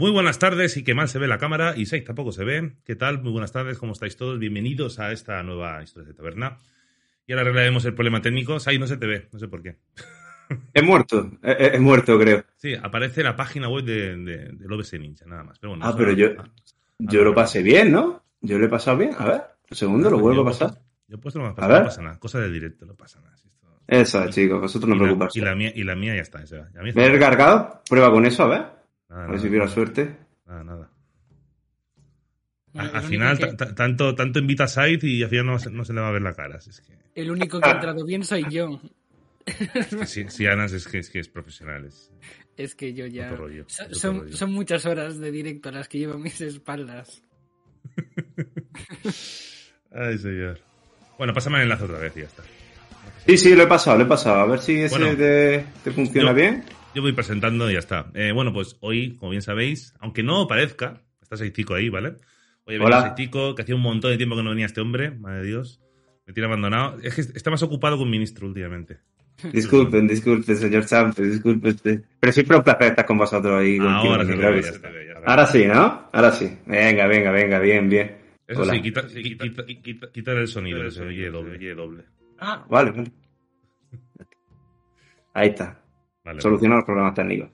Muy buenas tardes y que mal se ve la cámara y seis tampoco se ve. ¿Qué tal? Muy buenas tardes, ¿cómo estáis todos? Bienvenidos a esta nueva historia de taberna. Y ahora arreglaremos el problema técnico. Sai no se te ve, no sé por qué. He muerto, he, he muerto creo. Sí, aparece la página web de, de, del OBS Ninja, nada más. Pero bueno, Ah, pero no- yo, ah, yo lo pasé bien, ¿no? Yo lo he pasado bien. A ver, un segundo, lo yo- vuelvo a yo- pasar. Yo he puesto lo más A pasado, no pasa nada. Cosa de directo, no pasa nada. Eso es, chicos, vosotros no preocupaos. y, la mía, y la mía ya está. esa. Ya, ¿Me he recargado? Prueba con eso, a ver. Nada, A ver si nada, hubiera suerte. nada, nada. Bueno, Al, final, que- tanto, tanto invita a Side y al final no, se- no se le va a ver la cara. Es que, El único que ha entrado bien soy yo. es que si, si Anas es que, es que es profesional. Es, Es que yo ya. Rollo, son, rollo. son muchas horas de directo las que llevo a mis espaldas. Ay, señor. Bueno, pásame el enlace otra vez y ya está. Sí, sí, lo he pasado, lo he pasado. A ver si ese Bueno, te, te funciona yo- bien. Yo voy presentando y ya está. Eh, bueno, pues hoy, como bien sabéis, aunque no parezca, está Seitico ahí, ¿vale? Hoy. Seitico, que hacía un montón de tiempo que no venía este hombre, madre de Dios. Me tiene abandonado. Es que está más ocupado con ministro últimamente. Disculpen, disculpen, señor Champ, disculpen. Pero siempre un placer estar con vosotros ahí. Ahora ya sí. se te ve, ya se te ve. Ahora sí, ¿no? Ahora sí. Venga, venga, venga, bien, bien. Eso Hola. sí, quita, quita, quita, quita- quitar el sonido, que se oye doble. oye doble. Ah, vale, vale. Ahí está. Vale, Solucionar los problemas técnicos.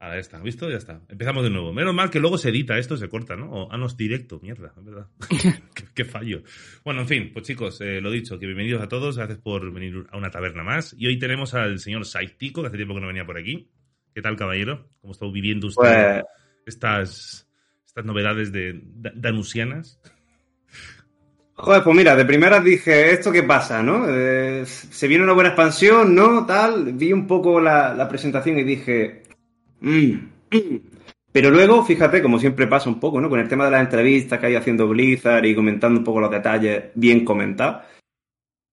Ahora ya está, ¿visto? Ya está. Empezamos de nuevo. Menos mal que luego se edita esto, se corta, ¿no? O, ah, no, es directo, mierda, es verdad. qué, qué fallo. Bueno, en fin, pues chicos, eh, lo dicho, que bienvenidos a todos, gracias por venir a una taberna más. Y hoy tenemos al señor Saitico, que hace tiempo que no venía por aquí. ¿Qué tal, caballero? ¿Cómo está viviendo usted Pues, estas, estas novedades de, da- danusianas? Joder, pues mira, de primeras dije, ¿esto qué pasa, no? Eh, se viene una buena expansión, ¿no? Tal. Vi un poco la, la presentación y dije, mm, mm. Pero luego, fíjate, como siempre pasa un poco, ¿no? Con el tema de las entrevistas que hay haciendo Blizzard y comentando un poco los detalles bien comentados,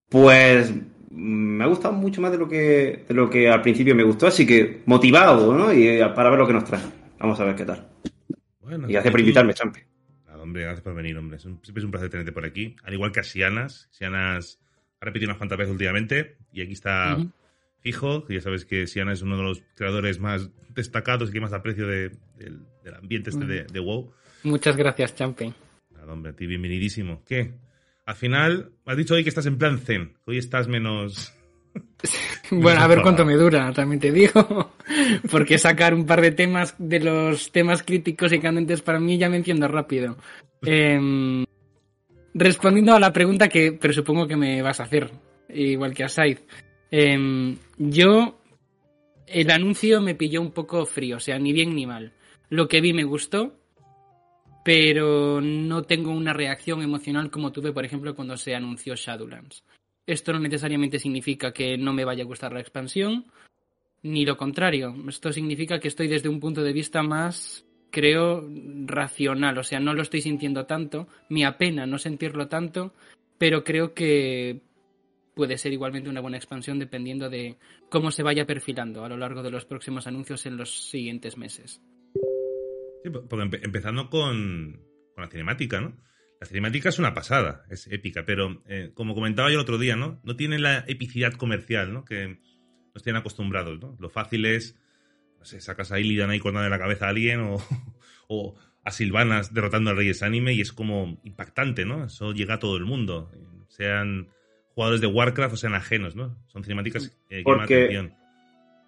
pues me ha gustado mucho más de lo que, de lo que al principio me gustó, así que motivado, ¿no? Y eh, para ver lo que nos trae. Vamos a ver qué tal. Bueno, Y gracias por invitarme, Champi. Hombre, gracias por venir, hombre. Es un- siempre es un placer tenerte por aquí. Al igual que a Sianas. Sianas ha repetido unas cuantas veces últimamente. Y aquí está fijo. Ya sabes que Siana es uno de los creadores más destacados y que más aprecio de- del, del ambiente este de, de WoW. Muchas gracias, Champi. Nada, hombre, a ti bienvenidísimo. ¿Qué? Al final, me has dicho hoy que estás en plan zen. Hoy estás menos... Bueno, a ver cuánto me dura, también te digo. Porque sacar un par de temas de los temas críticos y candentes para mí ya me entiendo rápido. Em, respondiendo a la pregunta que presupongo que me vas a hacer, igual que a Said. Em, yo, el anuncio me pilló un poco frío, o sea, ni bien ni mal. Lo que vi me gustó, pero no tengo una reacción emocional como tuve, por ejemplo, cuando se anunció Shadowlands. Esto no necesariamente significa que no me vaya a gustar la expansión, ni lo contrario. Esto significa que estoy desde un punto de vista más, creo, racional. O sea, no lo estoy sintiendo tanto, me apena no sentirlo tanto, pero creo que puede ser igualmente una buena expansión dependiendo de cómo se vaya perfilando a lo largo de los próximos anuncios en los siguientes meses. Sí, porque empe- empezando con, con la cinemática, ¿no? La cinemática es una pasada, es épica, pero eh, como comentaba yo el otro día, ¿no? No tiene la epicidad comercial, ¿no? Que nos tienen acostumbrados, ¿no? Lo fácil es, no sé, sacas a Illidan ahí cortando la cabeza a alguien o, o a Silvanas derrotando al Reyes Anime y es como impactante, ¿no? Eso llega a todo el mundo, sean jugadores de Warcraft o sean ajenos, ¿no? Son cinemáticas eh, que llaman atención.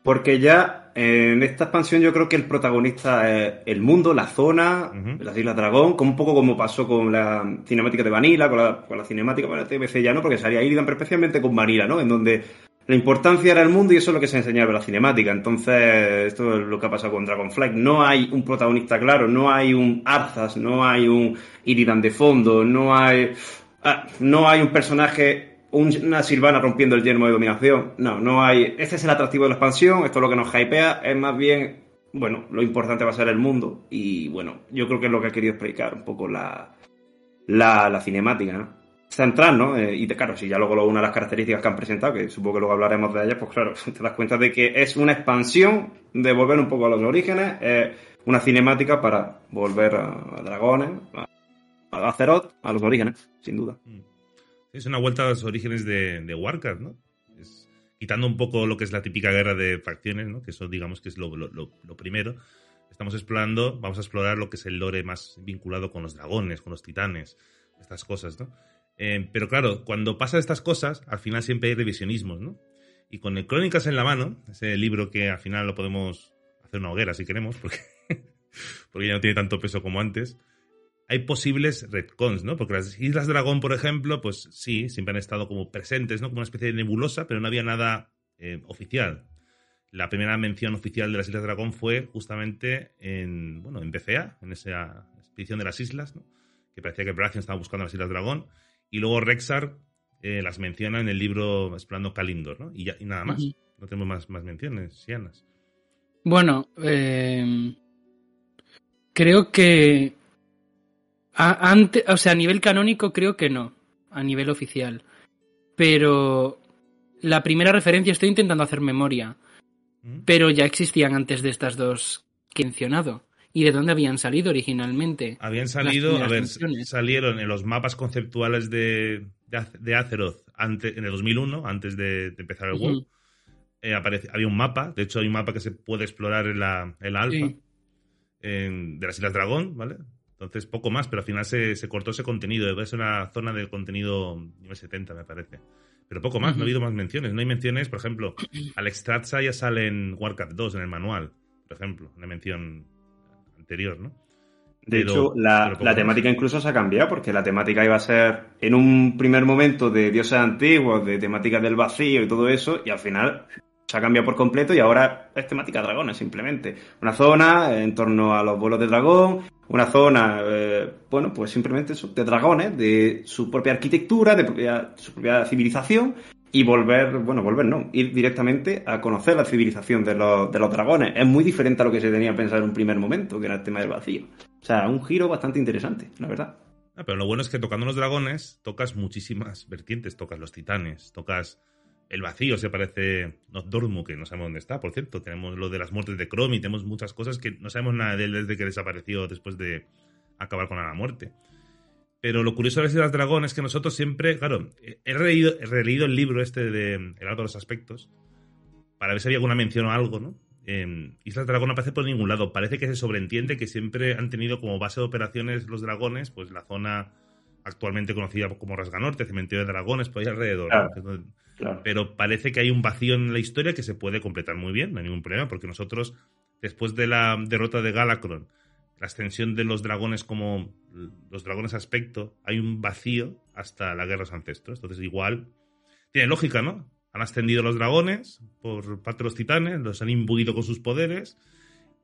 Porque ya eh, en esta expansión yo creo que el protagonista es el mundo, la zona, las Islas Dragón, como un poco como pasó con la cinemática de Vanilla, con la, con la cinemática para TBC ya no, porque salía Illidan, pero especialmente con Vanilla, ¿no? En donde la importancia era el mundo y eso es lo que se enseñaba en la cinemática. Entonces, esto es lo que ha pasado con Dragonflight. No hay un protagonista claro, no hay un Arthas, no hay un Illidan de fondo, no hay... ah, no hay un personaje una Silvana rompiendo el yermo de dominación. No, no hay. Este es el atractivo de la expansión, esto es lo que nos hypea, es más bien, bueno, lo importante va a ser el mundo. Y bueno, yo creo que es lo que ha querido explicar un poco la, la, la cinemática, ¿no? Central, ¿no? Eh, y claro, si ya luego una de las características que han presentado, que supongo que luego hablaremos de ellas, pues claro, te das cuenta de que es una expansión de volver un poco a los orígenes, eh, una cinemática para volver a, a dragones, a, a Azeroth, a los orígenes, sin duda. Mm. Es una vuelta a los orígenes de, de Warcraft, ¿no? Es- quitando un poco lo que es la típica guerra de facciones, ¿no? Que eso digamos que es lo, lo- lo- primero. estamos explorando, vamos a explorar lo que es el lore más vinculado con los dragones, con los titanes, estas cosas, ¿no? Eh, pero claro, cuando pasa estas cosas, al final siempre hay revisionismos, ¿no? Y con el Crónicas en la mano, ese libro que al final lo podemos hacer una hoguera si queremos, porque, porque ya no tiene tanto peso como antes, hay posibles retcons, ¿no? Porque las Islas Dragón, por ejemplo, pues sí, siempre han estado como presentes, ¿no? Como una especie de nebulosa, pero no había nada eh, oficial. La primera mención oficial de las Islas Dragón fue justamente en, bueno, en BCA, en esa expedición de las islas, ¿no? Que parecía que Baratheon estaba buscando las Islas Dragón. Y luego Rexar eh, las menciona en el libro Explorando Kalindor, ¿no? Y, ya, y nada más. No tenemos más, más menciones, Sianas. Bueno, eh, creo que a, ante, o sea, a nivel canónico creo que no, a nivel oficial. Pero la primera referencia, estoy intentando hacer memoria, ¿Mm? pero ya existían antes de estas dos que he mencionado. ¿Y de dónde habían salido originalmente? Habían salido, a ver, salieron en los mapas conceptuales de, de, Az- de Azeroth antes, en el 2001, antes de, de empezar el. WoW. Eh, aparece- había un mapa, de hecho hay un mapa que se puede explorar en la, en la alfa, Sí. en- de las Islas Dragón, ¿vale? Entonces poco más, pero al final se, se cortó ese contenido. Es una zona de contenido nivel 70, me parece. Pero poco más, no ha habido más menciones. No hay menciones, por ejemplo, Alex Stratza ya sale en Warcraft 2, en el manual, por ejemplo, una mención anterior, ¿no? De Pero- hecho, la, la temática incluso se ha cambiado, porque la temática iba a ser en un primer momento de dioses antiguos, de temática del vacío y todo eso, y al final se ha cambiado por completo y ahora es temática dragones, simplemente. Una zona en torno a los vuelos de dragón, una zona, eh, bueno, pues simplemente de dragones, de su propia arquitectura, de propia- su propia civilización, y volver, bueno, volver no, ir directamente a conocer la civilización de los, de los dragones. Es muy diferente a lo que se tenía pensado en un primer momento, que era el tema del vacío. O sea, un giro bastante interesante, la verdad. Ah, pero lo bueno es que tocando los dragones tocas muchísimas vertientes. Tocas los titanes, tocas el vacío, se parece Nocturmu, que no sabemos dónde está, por cierto. Tenemos lo de las muertes de Chromie, tenemos muchas cosas que no sabemos nada de él desde que desapareció después de acabar con la muerte. Pero lo curioso de las Islas Dragón es que nosotros siempre, claro, he releído, he releído el libro este de El Arco de los Aspectos para ver si había alguna mención o algo, ¿no? Eh, Islas Dragón no aparece por ningún lado. Parece que se sobreentiende que siempre han tenido como base de operaciones los dragones, pues la zona actualmente conocida como Rasganorte, Cementerio de Dragones, por ahí alrededor. ¿no? Claro. Pero parece que hay un vacío en la historia que se puede completar muy bien, no hay ningún problema, porque nosotros, después de la derrota de Galacron, la extensión de los dragones como los dragones aspecto, hay un vacío hasta la guerra de los ancestros. Entonces, igual, tiene lógica, ¿no? Han ascendido los dragones por parte de los titanes, los han imbuido con sus poderes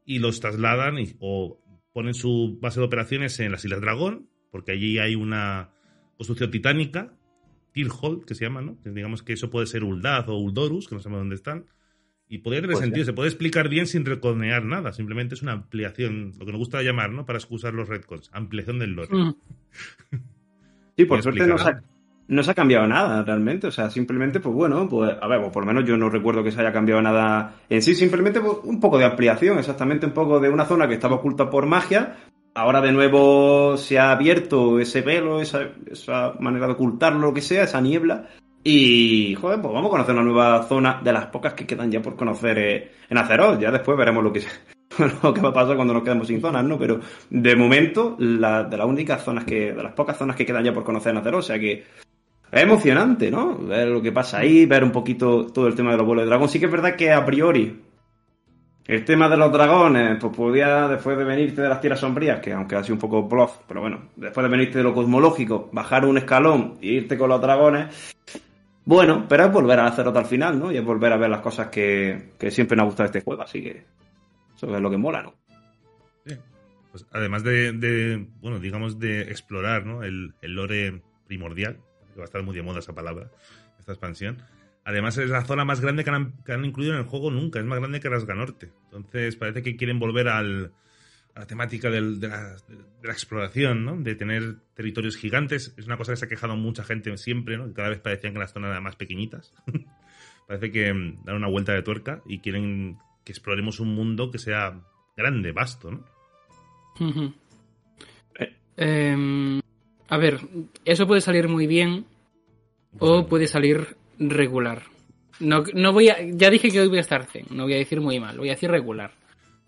y los trasladan o ponen su base de operaciones en las Islas Dragón, porque allí hay una construcción titánica, Tirhold, que se llama, ¿no? Digamos que eso puede ser Uldaz o Uldorus, que no sabemos dónde están. Y podría tener Pues sentido, ya. se puede explicar bien sin reconear nada, simplemente es una ampliación, lo que nos gusta llamar, ¿no? Para excusar los retcons, ampliación del lore. Mm. Sí, por ¿Me suerte no se, ha, explicará? no se ha cambiado nada realmente. O sea, simplemente, pues bueno, pues a ver, pues por lo menos yo no recuerdo que se haya cambiado nada en sí. Simplemente pues, un poco de ampliación, exactamente un poco de una zona que estaba oculta por magia. Ahora de nuevo se ha abierto ese velo, esa, esa manera de ocultarlo, lo que sea, esa niebla. Y, joder, pues vamos a conocer una nueva zona de las pocas que quedan ya por conocer eh, en Azeroth. Ya después veremos lo que, lo que va a pasar cuando nos quedemos sin zonas, ¿no? Pero de momento, la, de las únicas zonas que, de las pocas zonas que quedan ya por conocer en Azeroth, o sea que es emocionante, ¿no? Ver lo que pasa ahí, ver un poquito todo el tema de los vuelos de dragón. Sí que es verdad que a priori el tema de los dragones, pues podía, después de venirte de las tierras sombrías, que aunque ha sido un poco bluff, pero bueno, después de venirte de lo cosmológico, bajar un escalón e irte con los dragones, bueno, pero es volver a Azeroth al final, ¿no? Y es volver a ver las cosas que, que siempre nos ha gustado este juego, así que eso es lo que mola, ¿no? Sí. Pues además de, de, bueno, digamos, de explorar ¿no? el, el lore primordial, que va a estar muy de moda esa palabra, esta expansión. Además es la zona más grande que han, que han incluido en el juego nunca, es más grande que Rasganorte. Entonces parece que quieren volver al, a la temática del- de, la, de la exploración, ¿no? de tener territorios gigantes. Es una cosa que se ha quejado mucha gente siempre, ¿no? que cada vez parecían que las zonas eran más pequeñitas. Parece que mm, dan una vuelta de tuerca y quieren que exploremos un mundo que sea grande, vasto, ¿no? Ujú. Em, a ver, eso puede salir muy bien o puede salir regular. No, no voy a, ya dije que hoy voy a estar zen, no voy a decir muy mal, voy a decir regular.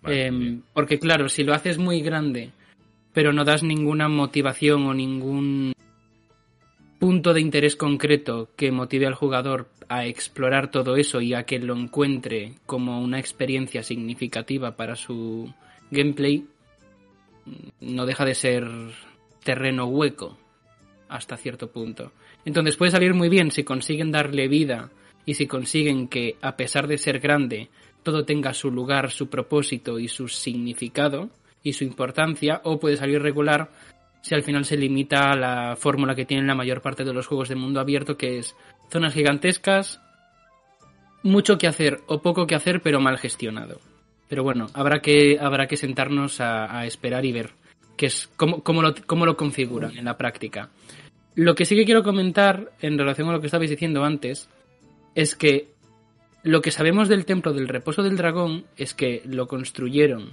Vale, Em, porque claro, si lo haces muy grande, pero no das ninguna motivación o ningún punto de interés concreto que motive al jugador a explorar todo eso y a que lo encuentre como una experiencia significativa para su gameplay, no deja de ser terreno hueco hasta cierto punto. Entonces puede salir muy bien si consiguen darle vida y si consiguen que, a pesar de ser grande, todo tenga su lugar, su propósito y su significado y su importancia, o puede salir regular si al final se limita a la fórmula que tienen la mayor parte de los juegos de mundo abierto, que es zonas gigantescas, mucho que hacer o poco que hacer, pero mal gestionado. Pero bueno, habrá que, habrá que sentarnos a, a esperar y ver qué es, cómo, cómo lo, cómo lo configuran en la práctica. Lo que sí que quiero comentar en relación a lo que estabais diciendo antes es que lo que sabemos del templo del reposo del dragón es que lo construyeron,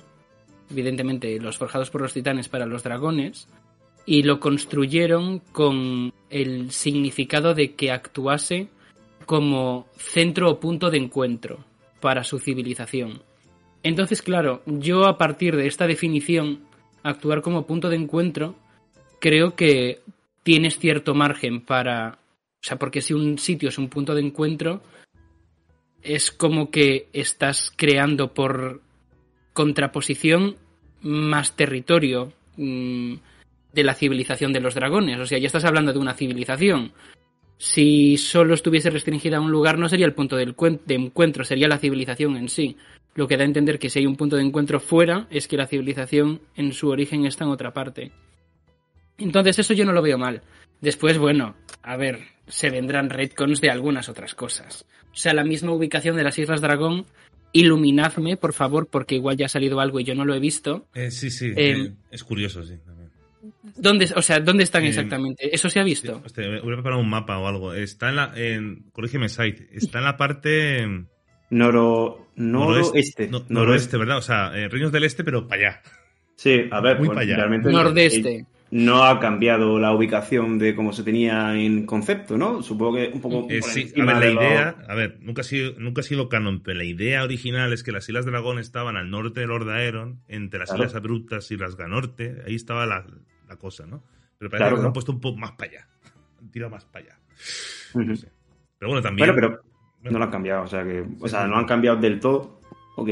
evidentemente, los forjados por los titanes para los dragones, y lo construyeron con el significado de que actuase como centro o punto de encuentro para su civilización. Entonces, claro, yo a partir de esta definición, actuar como punto de encuentro, creo que tienes cierto margen para... O sea, porque si un sitio es un punto de encuentro, es como que estás creando por contraposición más territorio mmm, de la civilización de los dragones. O sea, ya estás hablando de una civilización. Si solo estuviese restringida a un lugar, no sería el punto de encuentro, sería la civilización en sí. Lo que da a entender que si hay un punto de encuentro fuera, es que la civilización en su origen está en otra parte. Entonces eso yo no lo veo mal. Después, bueno, a ver, se vendrán retcons de algunas otras cosas. O sea, la misma ubicación de las Islas Dragón, iluminadme, por favor, porque igual ya ha salido algo y yo no lo he visto. Eh, sí, sí, Eh, eh, es curioso, sí. también. ¿Dónde, o sea, ¿dónde están Eh, exactamente? ¿Eso se ha visto? Hostia, voy a preparar un mapa o algo. Está en la. En, corrígeme, Said. Está en la parte. em, Noro, noroeste. no- noroeste, ¿verdad? O sea, eh, Reinos del Este, pero para allá. Sí, a ver, Muy pues, para allá. realmente Nordeste. no ha cambiado la ubicación de cómo se tenía en concepto, ¿no? Supongo que un poco Eh, sí, a ver, la idea. A ver, nunca ha, sido, nunca ha sido canon, pero la idea original es que las Islas Dragón estaban al norte de Lord Aeron, entre las Claro. Islas Abruptas y las Ganorte. Ahí estaba la, la cosa, ¿no? Pero parece Claro, que lo ¿no? han puesto un poco más para allá. Han tirado más para allá. No sé. Pero bueno, también. Bueno, pero no lo han cambiado, o sea que, o sea, no han cambiado del todo. Ok.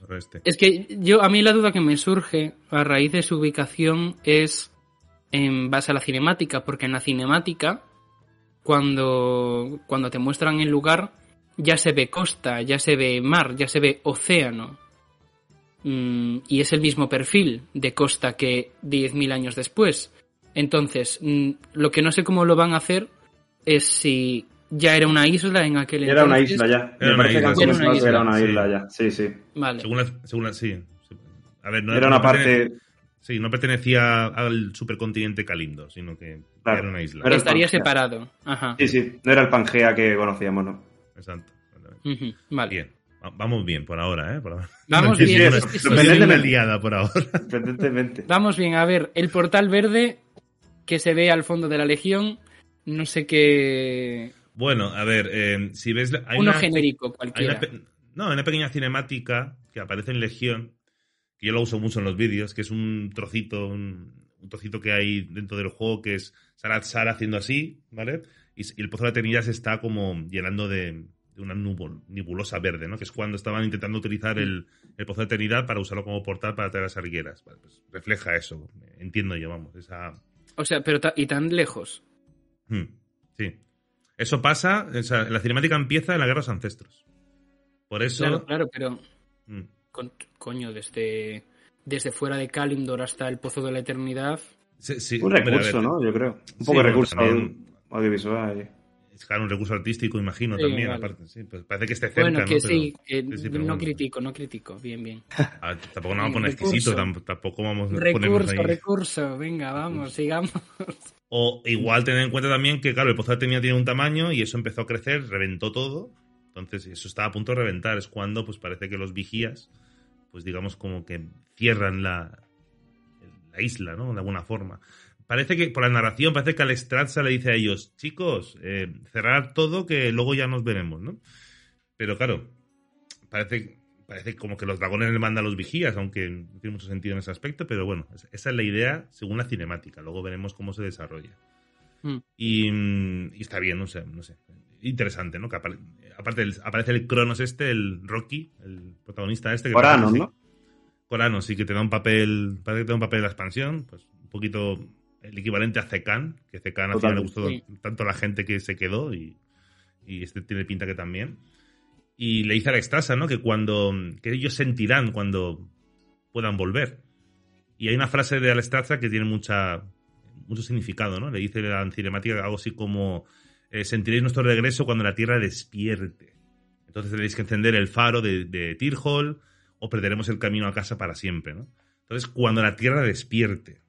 Noroeste. Es que yo, a mí la duda que me surge a raíz de su ubicación es en base a la cinemática, porque en la cinemática, cuando, cuando te muestran el lugar, ya se ve costa, ya se ve mar, ya se ve océano. Mm, y es el mismo perfil de costa que 10.000 años después. Entonces, mm, lo que no sé cómo lo van a hacer es si ya era una isla en aquel Era una entonces. isla ya. Era una isla. Era una isla, era una sí. isla ya. Sí, sí. Vale. Según la, según la- sí. A ver, no Era una parte. Sí, no pertenecía al supercontinente Calindo, sino que Claro. era una isla. El Estaría Pangea. separado. Ajá. Sí, sí. No era el Pangea que conocíamos, ¿no? Exacto. Vale. Bien. Va- Vamos bien por ahora, ¿eh? Por ahora. Vamos No bien. es sorprendentemente. una liada por ahora. Vamos bien, a ver, el portal verde que se ve al fondo de la Legión, no sé qué... Bueno, a ver, eh, si ves... la- Hay Uno una- genérico hay cualquiera. una pe- no, hay una pequeña cinemática que aparece en Legión, que yo lo uso mucho en los vídeos, que es un trocito, un, un trocito que hay dentro del juego que es Sarah Sara haciendo así, ¿vale? Y, el pozo de la eternidad se está como llenando de, de una nebulosa verde, ¿no? Que es cuando estaban intentando utilizar el, el pozo de eternidad para usarlo como portal para traer las argueras. Vale, pues refleja eso, entiendo yo, vamos, esa... O sea, pero ta- y tan lejos. Hmm, sí. Eso pasa, o sea, la cinemática empieza en la Guerra de los Ancestros. Por eso... Claro, claro, pero Hmm. con- coño, desde, desde fuera de Kalimdor hasta el Pozo de la Eternidad. Sí, sí, Un recurso, ¿no? Yo creo. Un Sí, poco de recurso también- audiovisual. Es claro, un recurso artístico, imagino, Sí, también, vale. aparte. Sí, pues parece que esté cerca, bueno, ¿no? Pero- sí, que sí, no bueno. critico, no critico. Bien, bien. Ah, tampoco nos vamos a poner exquisito, tam- tampoco vamos a Recurso, ahí. recurso. Venga, vamos, sigamos. O igual tener en cuenta también que, claro, el pozo de tenía tiene un tamaño y eso empezó a crecer, reventó todo. Entonces, eso estaba a punto de reventar. Es cuando, pues parece que los vigías, pues digamos, como que cierran la, la isla, ¿no? De alguna forma. Parece que, por la narración, parece que Alestrazza le dice a ellos, chicos, eh, cerrar todo que luego ya nos veremos, ¿no? Pero claro, parece, parece como que los dragones le mandan a los vigías, aunque no tiene mucho sentido en ese aspecto, pero bueno, esa es la idea según la cinemática. Luego veremos cómo se desarrolla. Mm. Y, está bien, no sé, no sé. Interesante, ¿no? Que aparte aparece el Cronos este, el Rocky, el protagonista este. Que Corano, ¿no? Corano, sí, que te da un papel, parece que te da un papel de la expansión, pues un poquito el equivalente a Zekan, que Zekan al final le gustó tanto a la gente que se quedó y, y este tiene pinta que también. Y le dice a la extrasa, ¿no? Que cuando. que ellos sentirán cuando puedan volver. Y hay una frase de Alestraza que tiene mucha, mucho significado, ¿no? Le dice la cinemática algo así como eh, sentiréis nuestro regreso cuando la Tierra despierte. Entonces tenéis que encender el faro de, de Tirhol o perderemos el camino a casa para siempre, ¿no? Entonces, cuando la Tierra despierte.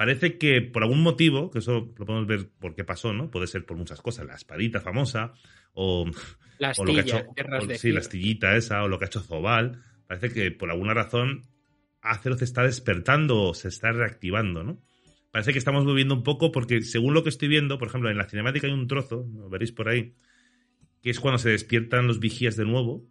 Parece que por algún motivo, que eso lo podemos ver por qué pasó, ¿no? Puede ser por muchas cosas, la espadita famosa, o, la astilla, lo que ha hecho, sí, la astillita esa, o lo que ha hecho Zobal. Parece que por alguna razón Azeroth está despertando o se está reactivando, ¿no? Parece que estamos moviendo un poco porque según lo que estoy viendo, por ejemplo, en la cinemática hay un trozo, lo veréis por ahí, que es cuando se despiertan los vigías de nuevo.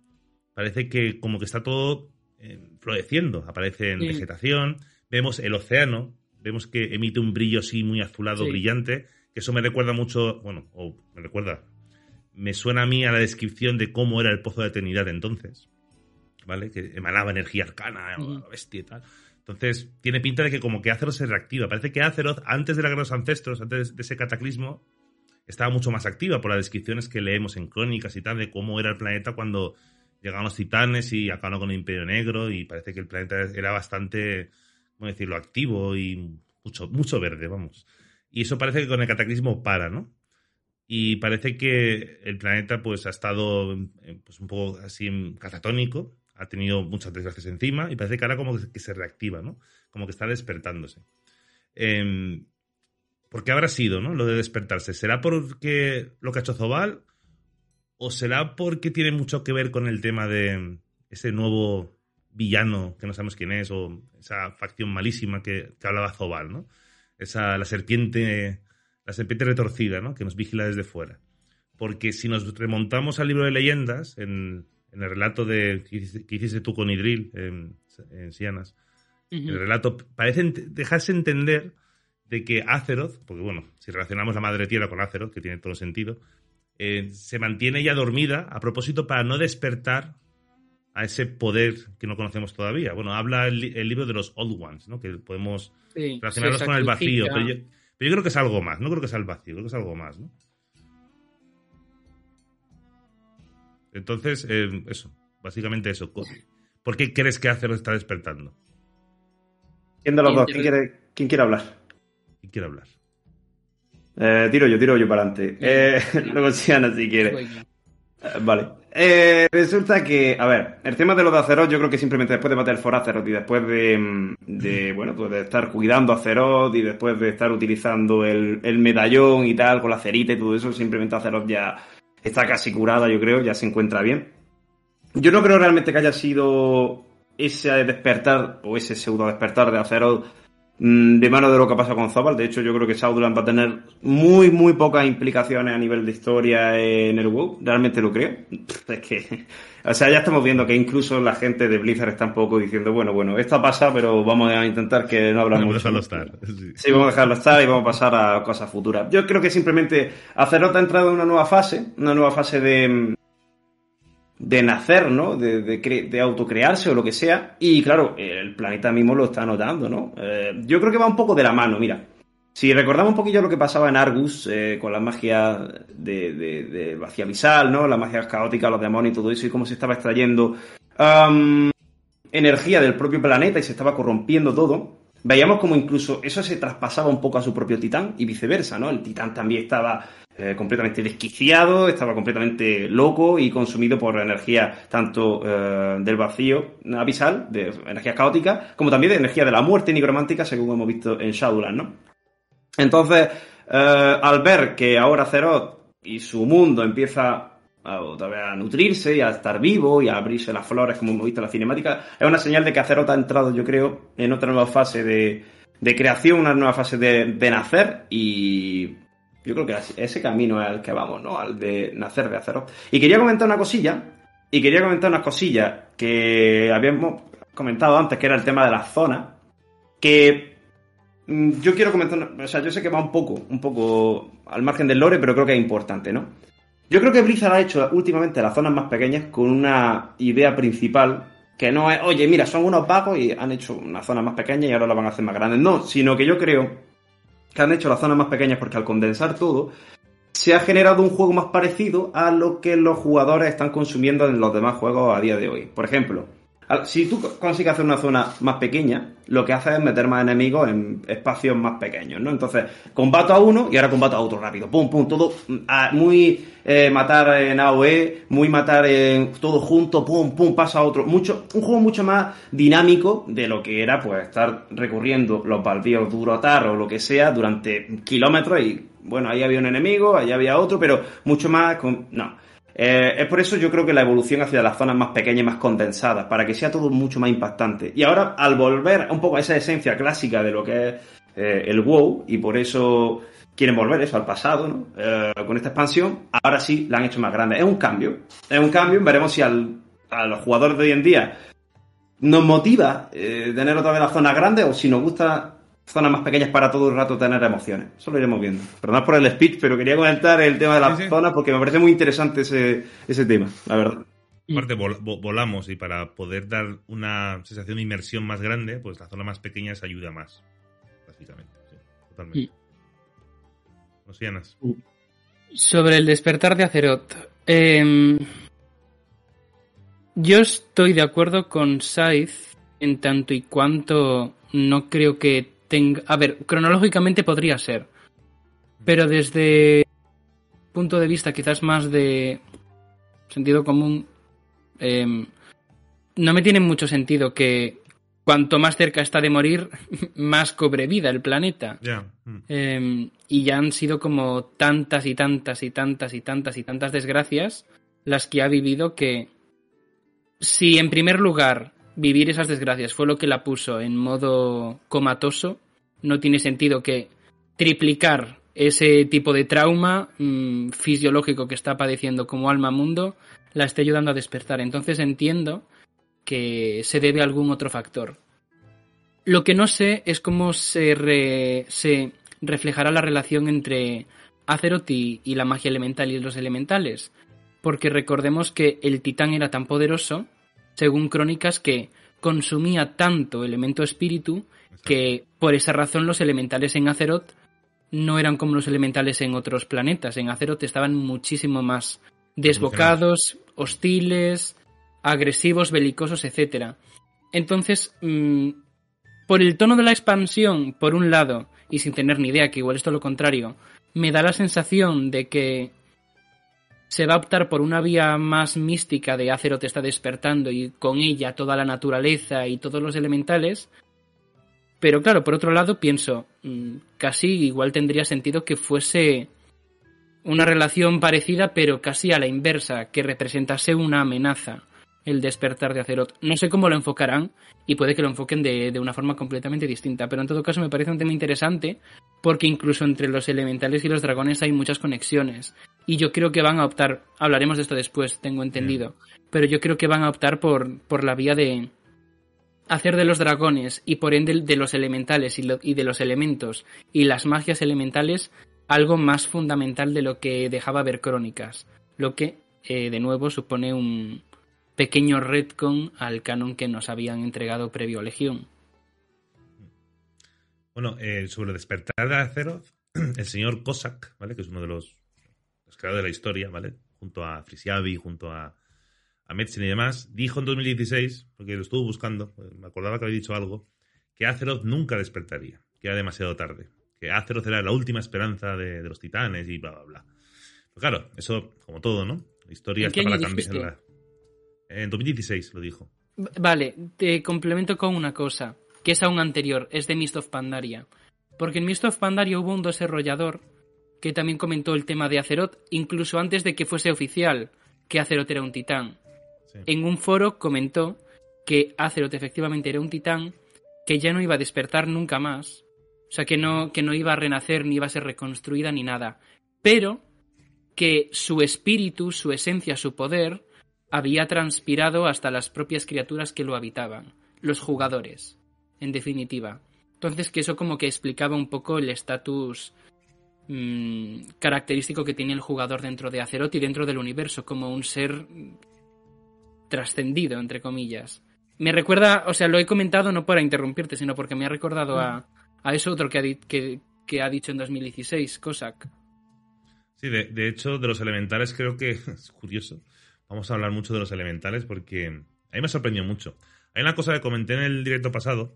Parece que como que está todo eh, floreciendo, aparece en vegetación, vemos el océano, vemos que emite un brillo así muy azulado, brillante, que eso me recuerda mucho, bueno, o me recuerda, me suena a mí a la descripción de cómo era el pozo de eternidad entonces, ¿vale? Que emanaba energía arcana, bestia y tal. Entonces, tiene pinta de que como que Azeroth se reactiva. Parece que Azeroth, antes de la Guerra de los Ancestros, antes de ese cataclismo, estaba mucho más activa por las descripciones que leemos en crónicas y tal de cómo era el planeta cuando llegaban los titanes y acabaron con el Imperio Negro y parece que el planeta era bastante, ¿cómo decirlo?, activo y mucho, mucho verde, vamos. Y eso parece que con el cataclismo para, ¿no? Y parece que el planeta pues ha estado pues, un poco así catatónico ha tenido muchas desgracias encima y parece que ahora como que se reactiva, ¿no? Como que está despertándose. Eh, ¿Por qué habrá sido, ¿no? Lo de despertarse. ¿Será porque lo que ha hecho Zobal? ¿O será porque tiene mucho que ver con el tema de ese nuevo villano que no sabemos quién es? O esa facción malísima que, hablaba Zobal, ¿no? Esa, la serpiente, la serpiente retorcida, ¿no? Que nos vigila desde fuera. Porque si nos remontamos al libro de leyendas, en en el relato de, que hiciste tú con Idril en, en Sianas, el relato parece dejarse entender de que Azeroth, porque bueno, si relacionamos la Madre Tierra con Azeroth, que tiene todo sentido, eh, se mantiene ya dormida a propósito para no despertar a ese poder que no conocemos todavía. Bueno, habla el, libro de los Old Ones, ¿no? Que podemos relacionarlos con el vacío, pero yo, pero yo, creo que es algo más, no creo que sea el vacío, creo que es algo más, ¿no? Entonces, eh, eso, básicamente eso. ¿Por qué crees que Azeroth está despertando? ¿Quién de los dos? ¿Quién quiere, ¿Quién quiere hablar? ¿Quién quiere hablar? Eh, tiro yo, tiro yo para adelante. Eh, luego Siana si quiere. vale. Resulta que, a ver, el tema de los de Azeroth, yo creo que simplemente después de matar el For Azeroth y después de, de, bueno, pues de estar cuidando a Azeroth y después de estar utilizando el, el medallón y tal, con la cerita y todo eso, simplemente Azeroth ya está casi curada, yo creo, ya se encuentra bien. Yo no creo realmente que haya sido ese despertar o ese pseudo despertar de Azeroth mm, de mano de lo que pasa con Zobal. De hecho, yo creo que Sauduland va a tener muy, muy pocas implicaciones a nivel de historia en el WoW. Realmente lo creo. Es que o sea, ya estamos viendo que incluso la gente de Blizzard está un poco diciendo, bueno, bueno, esto pasa, pero vamos a intentar que no hablamos. Vamos a dejarlo estar. Sí. vamos a dejarlo estar y vamos a pasar a cosas futuras. Yo creo que simplemente Azeroth ha entrado en una nueva fase, una nueva fase de de nacer, ¿no? De, de, autocrearse o lo que sea. Y claro, el planeta mismo lo está notando, ¿no? Eh, yo creo que va un poco de la mano, mira. Si recordamos un poquillo lo que pasaba en Argus eh, con la magia de, de, vacía visal, ¿no? La magia caótica, los demonios y todo eso, y cómo se estaba extrayendo energía del propio planeta y se estaba corrompiendo todo, veíamos como incluso eso se traspasaba un poco a su propio titán y viceversa, ¿no? El titán también estaba eh, completamente desquiciado, estaba completamente loco y consumido por energía tanto eh, del vacío abisal, de energía caótica, como también de energía de la muerte nigromántica, según hemos visto en Shadowland, ¿no? Entonces, eh, al ver que ahora Zeroth y su mundo empieza a, nutrirse y a estar vivo y a abrirse las flores, como hemos visto en la cinemática, es una señal de que Azeroth ha entrado, yo creo, en otra nueva fase de, creación, una nueva fase de, nacer y yo creo que ese camino es el que vamos, ¿no? Al de nacer de Azeroth. Y quería comentar una cosilla Y quería comentar unas cosillas que habíamos comentado antes, que era el tema de las zonas, que mm, yo quiero comentar, o sea, yo sé que va un poco, un poco al margen del lore, pero creo que es importante, ¿no? Yo creo que Blizzard ha hecho últimamente las zonas más pequeñas con una idea principal que no es, oye, mira, son unos vagos y han hecho una zona más pequeña y ahora la van a hacer más grande. No, sino que yo creo que han hecho las zonas más pequeñas porque al condensar todo, se ha generado un juego más parecido a lo que los jugadores están consumiendo en los demás juegos a día de hoy. Por ejemplo, si tú consigues hacer una zona más pequeña, lo que hace es meter más enemigos en espacios más pequeños, ¿no? Entonces, combato a uno y ahora combato a otro rápido. Pum, pum, todo muy eh, matar en AOE, muy matar en todo junto, pum, pum, pasa a otro. Mucho, un juego mucho más dinámico de lo que era, pues, estar recurriendo los balbíos Durotar o lo que sea durante kilómetros y, bueno, ahí había un enemigo, allá había otro, pero mucho más con... No. Eh, es por eso yo creo que la evolución hacia las zonas más pequeñas y más condensadas, para que sea todo mucho más impactante. Y ahora, al volver un poco a esa esencia clásica de lo que es eh, el WoW, y por eso quieren volver eso al pasado, ¿no? Eh, con esta expansión, ahora sí la han hecho más grande. Es un cambio, es un cambio, veremos si al, a los jugadores de hoy en día nos motiva tener otra vez las zonas grandes o si nos gusta zonas más pequeñas para todo el rato tener emociones. Eso lo iremos viendo. Perdón por el speech, pero quería comentar el tema de las zonas porque me parece muy interesante ese, ese tema, la verdad. Aparte, volamos y para poder dar una sensación de inmersión más grande, pues la zona más pequeña se ayuda más, básicamente. totalmente. Sobre el despertar de Azeroth. Em, yo estoy de acuerdo con Scythe en tanto y cuanto no creo que a ver, cronológicamente podría ser. Pero desde punto de vista quizás más de sentido común, em, no me tiene mucho sentido que cuanto más cerca está de morir, más cobre vida el planeta. Mm. Em, y ya han sido como tantas y tantas y tantas y tantas y tantas desgracias las que ha vivido que si en primer lugar vivir esas desgracias fue lo que la puso en modo comatoso, no tiene sentido que triplicar ese tipo de trauma mm, fisiológico que está padeciendo como alma mundo la esté ayudando a despertar. Entonces entiendo que se debe a algún otro factor. Lo que no sé es cómo se, se reflejará la relación entre Azeroth y la magia elemental y los elementales. Porque recordemos que el titán era tan poderoso según crónicas, que consumía tanto elemento espíritu que por esa razón los elementales en Azeroth no eran como los elementales en otros planetas. En Azeroth estaban muchísimo más desbocados, hostiles, agresivos, belicosos, etc. Entonces, mm, por el tono de la expansión, por un lado, y sin tener ni idea, que igual es todo lo contrario, me da la sensación de que se va a optar por una vía más mística de Azeroth está despertando y con ella toda la naturaleza y todos los elementales. Pero claro, por otro lado pienso, mm, casi igual tendría sentido que fuese una relación parecida pero casi a la inversa, que representase una amenaza el despertar de Azeroth. No sé cómo lo enfocarán y puede que lo enfoquen de, de, una forma completamente distinta, pero en todo caso me parece un tema interesante porque incluso entre los elementales y los dragones hay muchas conexiones y yo creo que van a optar, hablaremos de esto después, tengo entendido, pero yo creo que van a optar por, por la vía de hacer de los dragones y por ende de los elementales y, de los elementos y las magias elementales algo más fundamental de lo que dejaba ver crónicas, lo que eh, de nuevo supone un pequeño retcon al canon que nos habían entregado previo a Legión. Bueno, eh, sobre el despertar de Azeroth, el señor Cossack, ¿vale? que es uno de los creador de la historia, ¿vale? Junto a Frisiabi, junto a, a y demás, dijo en 2016, porque lo estuvo buscando, me acordaba que había dicho algo, que Azeroth nunca despertaría, que era demasiado tarde, que Azeroth era la última esperanza de, los titanes y bla, bla, bla. Pero claro, eso, como todo, ¿no? La historia está para cambiar. En 2016 lo dijo. Vale, te complemento con una cosa, que es aún anterior, es de Mist of Pandaria. Porque en Mist of Pandaria hubo un desarrollador que también comentó el tema de Azeroth, incluso antes de que fuese oficial que Azeroth era un titán. En un foro comentó que Azeroth efectivamente era un titán, que ya no iba a despertar nunca más, o sea, que no, que no iba a renacer, ni iba a ser reconstruida, ni nada, pero que su espíritu, su esencia, su poder, había transpirado hasta las propias criaturas que lo habitaban, los jugadores, en definitiva. Entonces que eso como que explicaba un poco el estatus mm, característico que tiene el jugador dentro de Azeroth y dentro del universo, como un ser trascendido, entre comillas. Me recuerda, o sea, lo he comentado no para interrumpirte, sino porque me ha recordado a, a eso otro que ha, que, que ha dicho en 2016, Cossack. Sí, de, hecho, de los elementales creo que es curioso. Vamos a hablar mucho de los elementales porque a mí me sorprendió mucho. Hay una cosa que comenté en el directo pasado.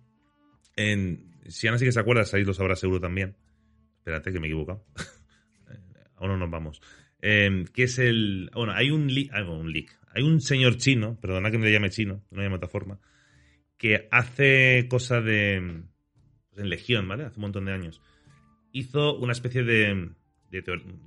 En, si Ana sí que se acuerda, ahí lo sabrá seguro también. Espérate, que me he equivocado. Aún no nos vamos. Eh, que es el. Bueno, hay un leak. Ah, un leak. Hay un señor chino, perdona que me le llame chino, no me llame de otra forma, que hace cosa de. Pues en Legión, ¿vale? Hace un montón de años. Hizo una especie de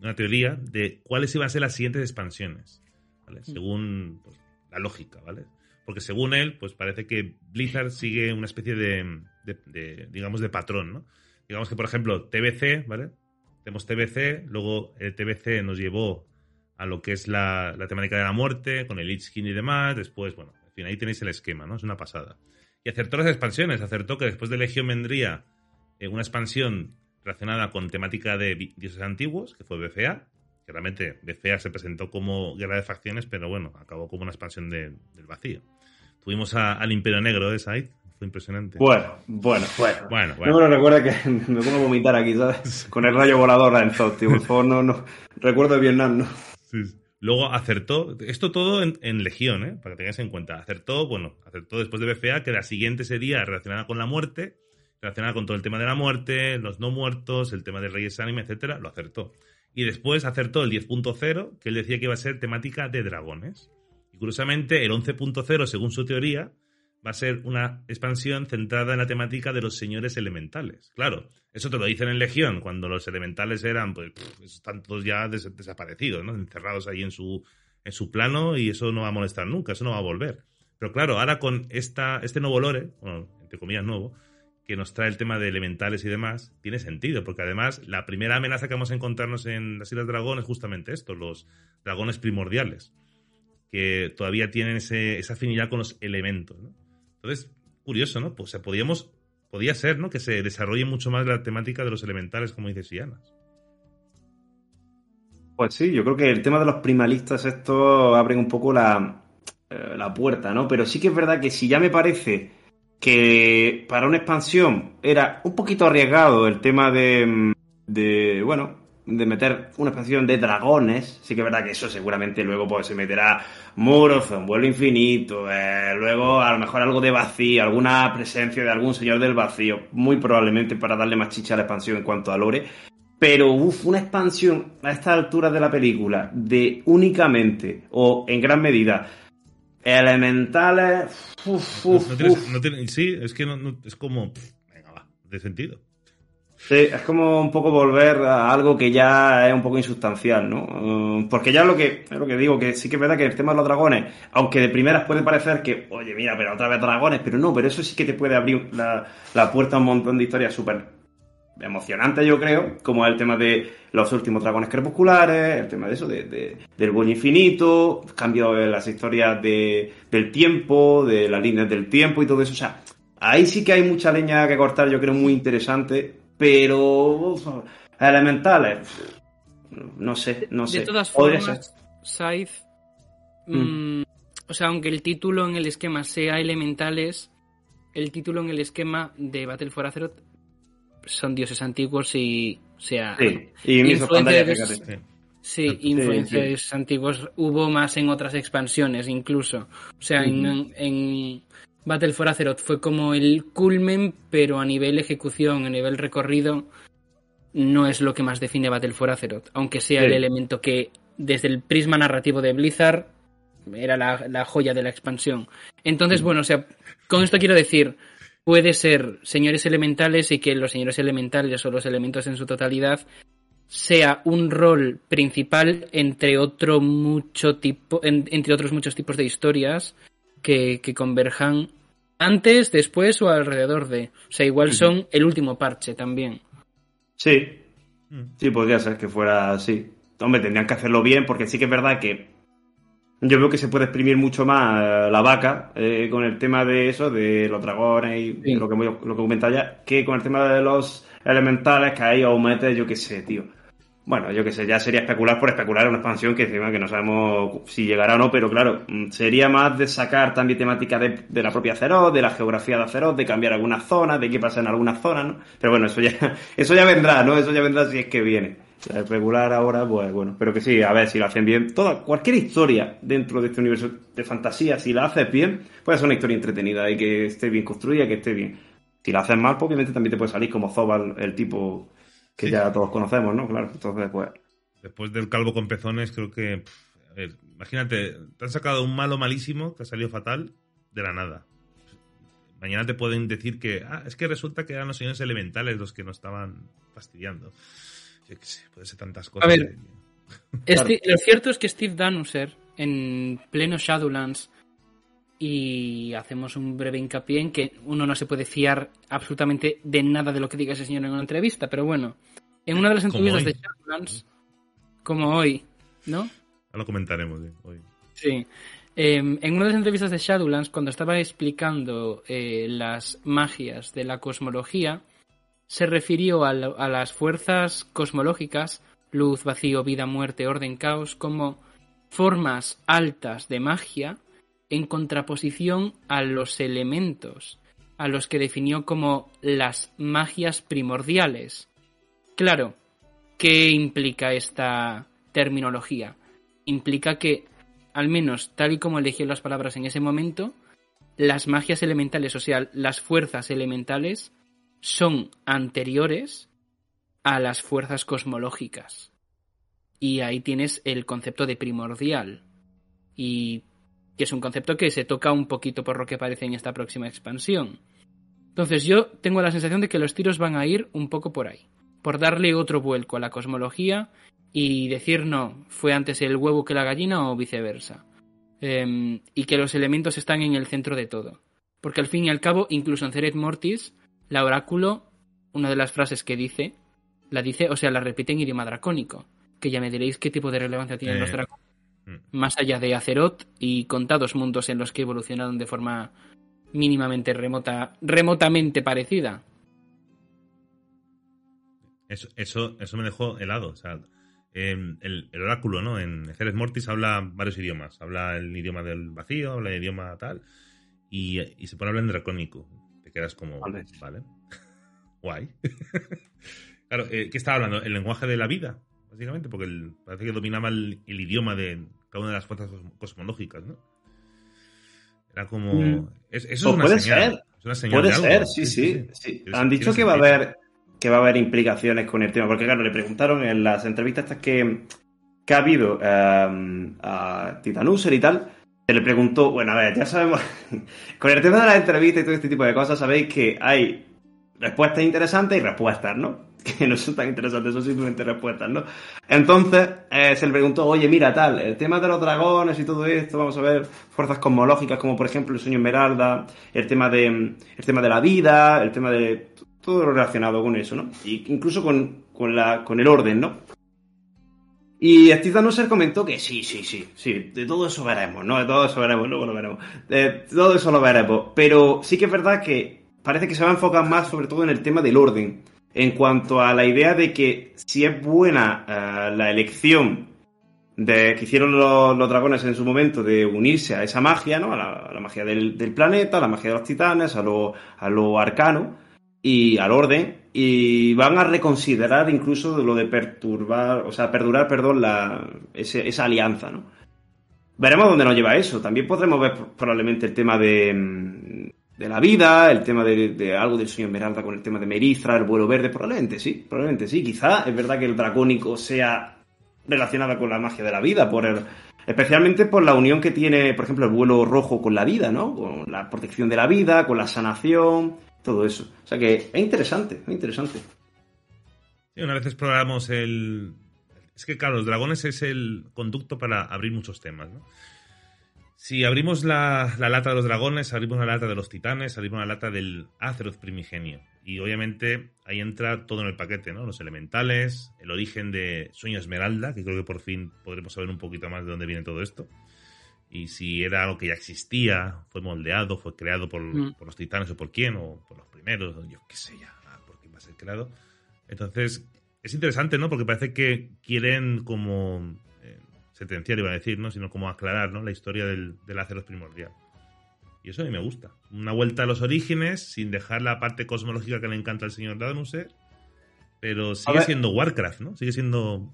una teoría de cuáles iban a ser las siguientes expansiones, ¿vale? Según pues, la lógica, ¿vale? Porque según él, pues parece que Blizzard sigue una especie de, digamos, de patrón, ¿no? Digamos que, por ejemplo, TBC, ¿vale? Tenemos TBC, luego el TBC nos llevó a lo que es la, temática de la muerte, con el Lich King y demás, después, bueno, al fin, ahí tenéis el esquema, ¿no? Es una pasada. Y acertó las expansiones, acertó que después de Legión vendría eh, una expansión relacionada con temática de dioses antiguos, que fue BFA, que realmente BFA se presentó como guerra de facciones, pero bueno, acabó como una expansión del vacío. Tuvimos al Imperio Negro de Scythe, fue impresionante. Bueno, bueno, bueno. bueno, bueno. No me lo recuerda que me pongo a vomitar aquí, ¿sabes? Con el rayo volador en Zod, tío. Por favor, no, no. Recuerdo de Vietnam, ¿no? Sí, Luego acertó, esto todo en, Legión, ¿eh? para que tengáis en cuenta. Acertó, bueno, acertó después de BFA que la siguiente sería relacionada con la muerte relacionada con todo el tema de la muerte, los no muertos, el tema de Reyes Anime, etcétera, lo acertó. Y después acertó el 10.0, que él decía que iba a ser temática de dragones. Y curiosamente, el 11.0, según su teoría, va a ser una expansión centrada en la temática de los señores elementales. Claro, eso te lo dicen en Legión, cuando los elementales eran, pues, están todos ya desaparecidos, ¿no? Encerrados ahí en su, en su plano y eso no va a molestar nunca, eso no va a volver. Pero claro, ahora con esta, este nuevo lore, bueno, entre comillas nuevo, que nos trae el tema de elementales y demás, tiene sentido, porque además la primera amenaza que vamos a encontrarnos en las Islas Dragón es justamente esto, los dragones primordiales, que todavía tienen esa afinidad con los elementos. Entonces, curioso, ¿no? Pues podíamos, podía ser, ¿no? Que se desarrolle mucho más la temática de los elementales, como dice Sianas. Pues sí, yo creo que el tema de los primalistas, esto abre un poco la, eh, la puerta, ¿no? Pero sí que es verdad que si ya me parece que para una expansión era un poquito arriesgado el tema de, de bueno, de meter una expansión de dragones. Sí que es verdad que eso seguramente luego pues, se meterá muros, un vuelo infinito, eh, luego a lo mejor algo de vacío, alguna presencia de algún señor del vacío, muy probablemente para darle más chicha a la expansión en cuanto a lore. Pero, uff, una expansión a esta altura de la película de únicamente o en gran medida Elementales. sí, es que no, es como. venga, va, de sentido. Sí, es como un poco volver a algo que ya es un poco insustancial, ¿no? Mm, porque ya lo que, es lo que digo, que sí que es verdad que el tema de los dragones, aunque de primeras puede parecer que, oye, mira, pero otra vez dragones, pero no, pero eso sí que te puede abrir la, la puerta a un montón de historias súper emocionante, yo creo, como el tema de los últimos dragones crepusculares, el tema de eso, de, del buen infinito, cambio de las historias de, del tiempo, de las líneas del tiempo y todo eso. O sea, ahí sí que hay mucha leña que cortar, yo creo, muy interesante, pero elementales, no sé, no sé. De todas formas, Scythe, mm. Mm, o sea, aunque el título en el esquema sea elementales, el título en el esquema de Battle for Azeroth son dioses antiguos y, o sea, sí, y influencias, sí, influencias antiguos hubo más en otras expansiones incluso. O sea, en, en, Battle for Azeroth fue como el culmen, pero a nivel ejecución, a nivel recorrido, no es lo que más define Battle for Azeroth, aunque sea el elemento que desde el prisma narrativo de Blizzard era la, la joya de la expansión. Entonces, bueno, o sea, con esto quiero decir, puede ser señores elementales y que los señores elementales o los elementos en su totalidad sea un rol principal entre otro mucho tipo entre otros muchos tipos de historias que, converjan antes, después o alrededor de. O sea, igual son el último parche también. Sí. Mm. Sí, podría ser que fuera así. Hombre, tendrían que hacerlo bien porque sí que es verdad que yo veo que se puede exprimir mucho más eh, la vaca eh, con el tema de eso, de los dragones y lo que lo que comentaba ya, que con el tema de los elementales que ahí aumente, yo qué sé, tío. Bueno, yo qué sé, ya sería especular por especular una expansión que encima que no sabemos si llegará o no, pero claro, mm, sería más de sacar también temática de, la propia Azeroth, de la geografía de Azeroth, de cambiar algunas zonas, de qué pasa en algunas zonas, ¿no? Pero bueno, eso ya, eso ya vendrá, ¿no? Eso ya vendrá si es que viene regular ahora, pues bueno, pero que sí, a ver si lo hacen bien. Toda, cualquier historia dentro de este universo de fantasía, si la haces bien, puede ser una historia entretenida y que esté bien construida, que esté bien. Si la haces mal, pues obviamente también te puede salir como Zobal, el tipo que ya todos conocemos, ¿no? Claro, entonces pues... Después del calvo con pezones, creo que... a ver, imagínate, te han sacado un malo malísimo que ha salido fatal de la nada. Mañana te pueden decir que, ah, es que resulta que eran los señores elementales los que nos estaban fastidiando puede ser tantas cosas. A ver, lo cierto es que Steve Danuser, en pleno Shadowlands, y hacemos un breve hincapié en que uno no se puede fiar absolutamente de nada de lo que diga ese señor en una entrevista, pero bueno, en una de las entrevistas de Shadowlands, como hoy, ¿no? Ahora lo comentaremos hoy. Sí. Em, en una de las entrevistas de Shadowlands, cuando estaba explicando eh, las magias de la cosmología, se refirió a, las fuerzas cosmológicas, luz, vacío, vida, muerte, orden, caos, como formas altas de magia en contraposición a los elementos, a los que definió como las magias primordiales. Claro, ¿qué implica esta terminología? Implica que, al menos tal y como eligió las palabras en ese momento, las magias elementales, o sea, las fuerzas elementales, son anteriores a las fuerzas cosmológicas. Y ahí tienes el concepto de primordial. Y que es un concepto que se toca un poquito por lo que parece en esta próxima expansión. Entonces yo tengo la sensación de que los tiros van a ir un poco por ahí. Por darle otro vuelco a la cosmología y decir no, fue antes el huevo que la gallina o viceversa. Em, y que los elementos están en el centro de todo. Porque al fin y al cabo, incluso en Ceret Mortis, la oráculo, una de las frases que dice, la dice, o sea, la repite en idioma dracónico. Que ya me diréis qué tipo de relevancia tienen los eh, dracónicos. Mm. Más allá de Azeroth y contados mundos en los que evolucionaron de forma mínimamente remota, remotamente parecida. Eso, eso, eso me dejó helado. O sea, em, el, oráculo, ¿no? En Ceres Mortis habla varios idiomas. Habla el idioma del vacío, habla el idioma tal. Y, y se pone a hablar en dracónico quedas como, vale, guay. claro, eh, ¿qué estaba hablando? El lenguaje de la vida, básicamente, porque parece que dominaba el, idioma de cada una de las fuerzas cosmológicas, ¿no? Era como... Mm. eso es pues una puede señal. Ser. puede ser, sí, sí. sí, Han dicho que va a haber que va a haber implicaciones con el tema, porque claro, le preguntaron en las entrevistas estas que, que ha habido eh, a Titanuser y tal, se le preguntó, bueno, a ver, ya sabemos, con el tema de las entrevistas y todo este tipo de cosas, sabéis que hay respuestas interesantes y respuestas, ¿no? Que no son tan interesantes, son simplemente respuestas, ¿no? Entonces, eh, se le preguntó, oye, mira, tal, el tema de los dragones y todo esto, vamos a ver fuerzas cosmológicas como por ejemplo el sueño esmeralda, el tema de, el tema de la vida, el tema de todo lo relacionado con eso, ¿no? Y incluso con, con, la, con el orden, ¿no? Y Steve Danuser comentó que sí, sí, sí, sí, de todo eso veremos, ¿no? De todo eso veremos, luego lo veremos. De todo eso lo veremos. Pero sí que es verdad que parece que se va a enfocar más sobre todo en el tema del orden. En cuanto a la idea de que si es buena eh, la elección de que hicieron los, dragones en su momento de unirse a esa magia, ¿no? A la, magia del, planeta, a la magia de los titanes, a lo, arcano y al orden y van a reconsiderar incluso lo de perturbar, o sea, perdurar, perdón, la, esa alianza, ¿no? Veremos dónde nos lleva eso. También podremos ver probablemente el tema de, mm, de la vida, el tema de, algo del sueño Esmeralda con el tema de Merizra, el vuelo verde, probablemente sí, probablemente sí. Quizá es verdad que el dracónico sea relacionado con la magia de la vida, por el, especialmente por la unión que tiene, por ejemplo, el vuelo rojo con la vida, ¿no? Con la protección de la vida, con la sanación, todo eso. O sea que es interesante, es interesante. Sí, una vez exploramos el... Es que, claro, los dragones es el conducto para abrir muchos temas, ¿no? Si abrimos la, lata de los dragones, abrimos la lata de los titanes, abrimos la lata del Azeroth primigenio. Y obviamente ahí entra todo en el paquete, ¿no? Los elementales, el origen de Sueño Esmeralda, que creo que por fin podremos saber un poquito más de dónde viene todo esto. y si era algo que ya existía, fue moldeado, fue creado por, Mm. por los titanes o por quién, o por los primeros, yo qué sé ya, por quién va a ser creado. Entonces, es interesante, ¿no? Porque parece que quieren como sentenciar, iba a decir, ¿no? Sino como aclarar, ¿no? La historia del, del Azeroth primordial. Y eso a mí me gusta. Una vuelta a los orígenes, sin dejar la parte cosmológica que le encanta al señor Danuser, pero sigue siendo Warcraft, ¿no? Sigue siendo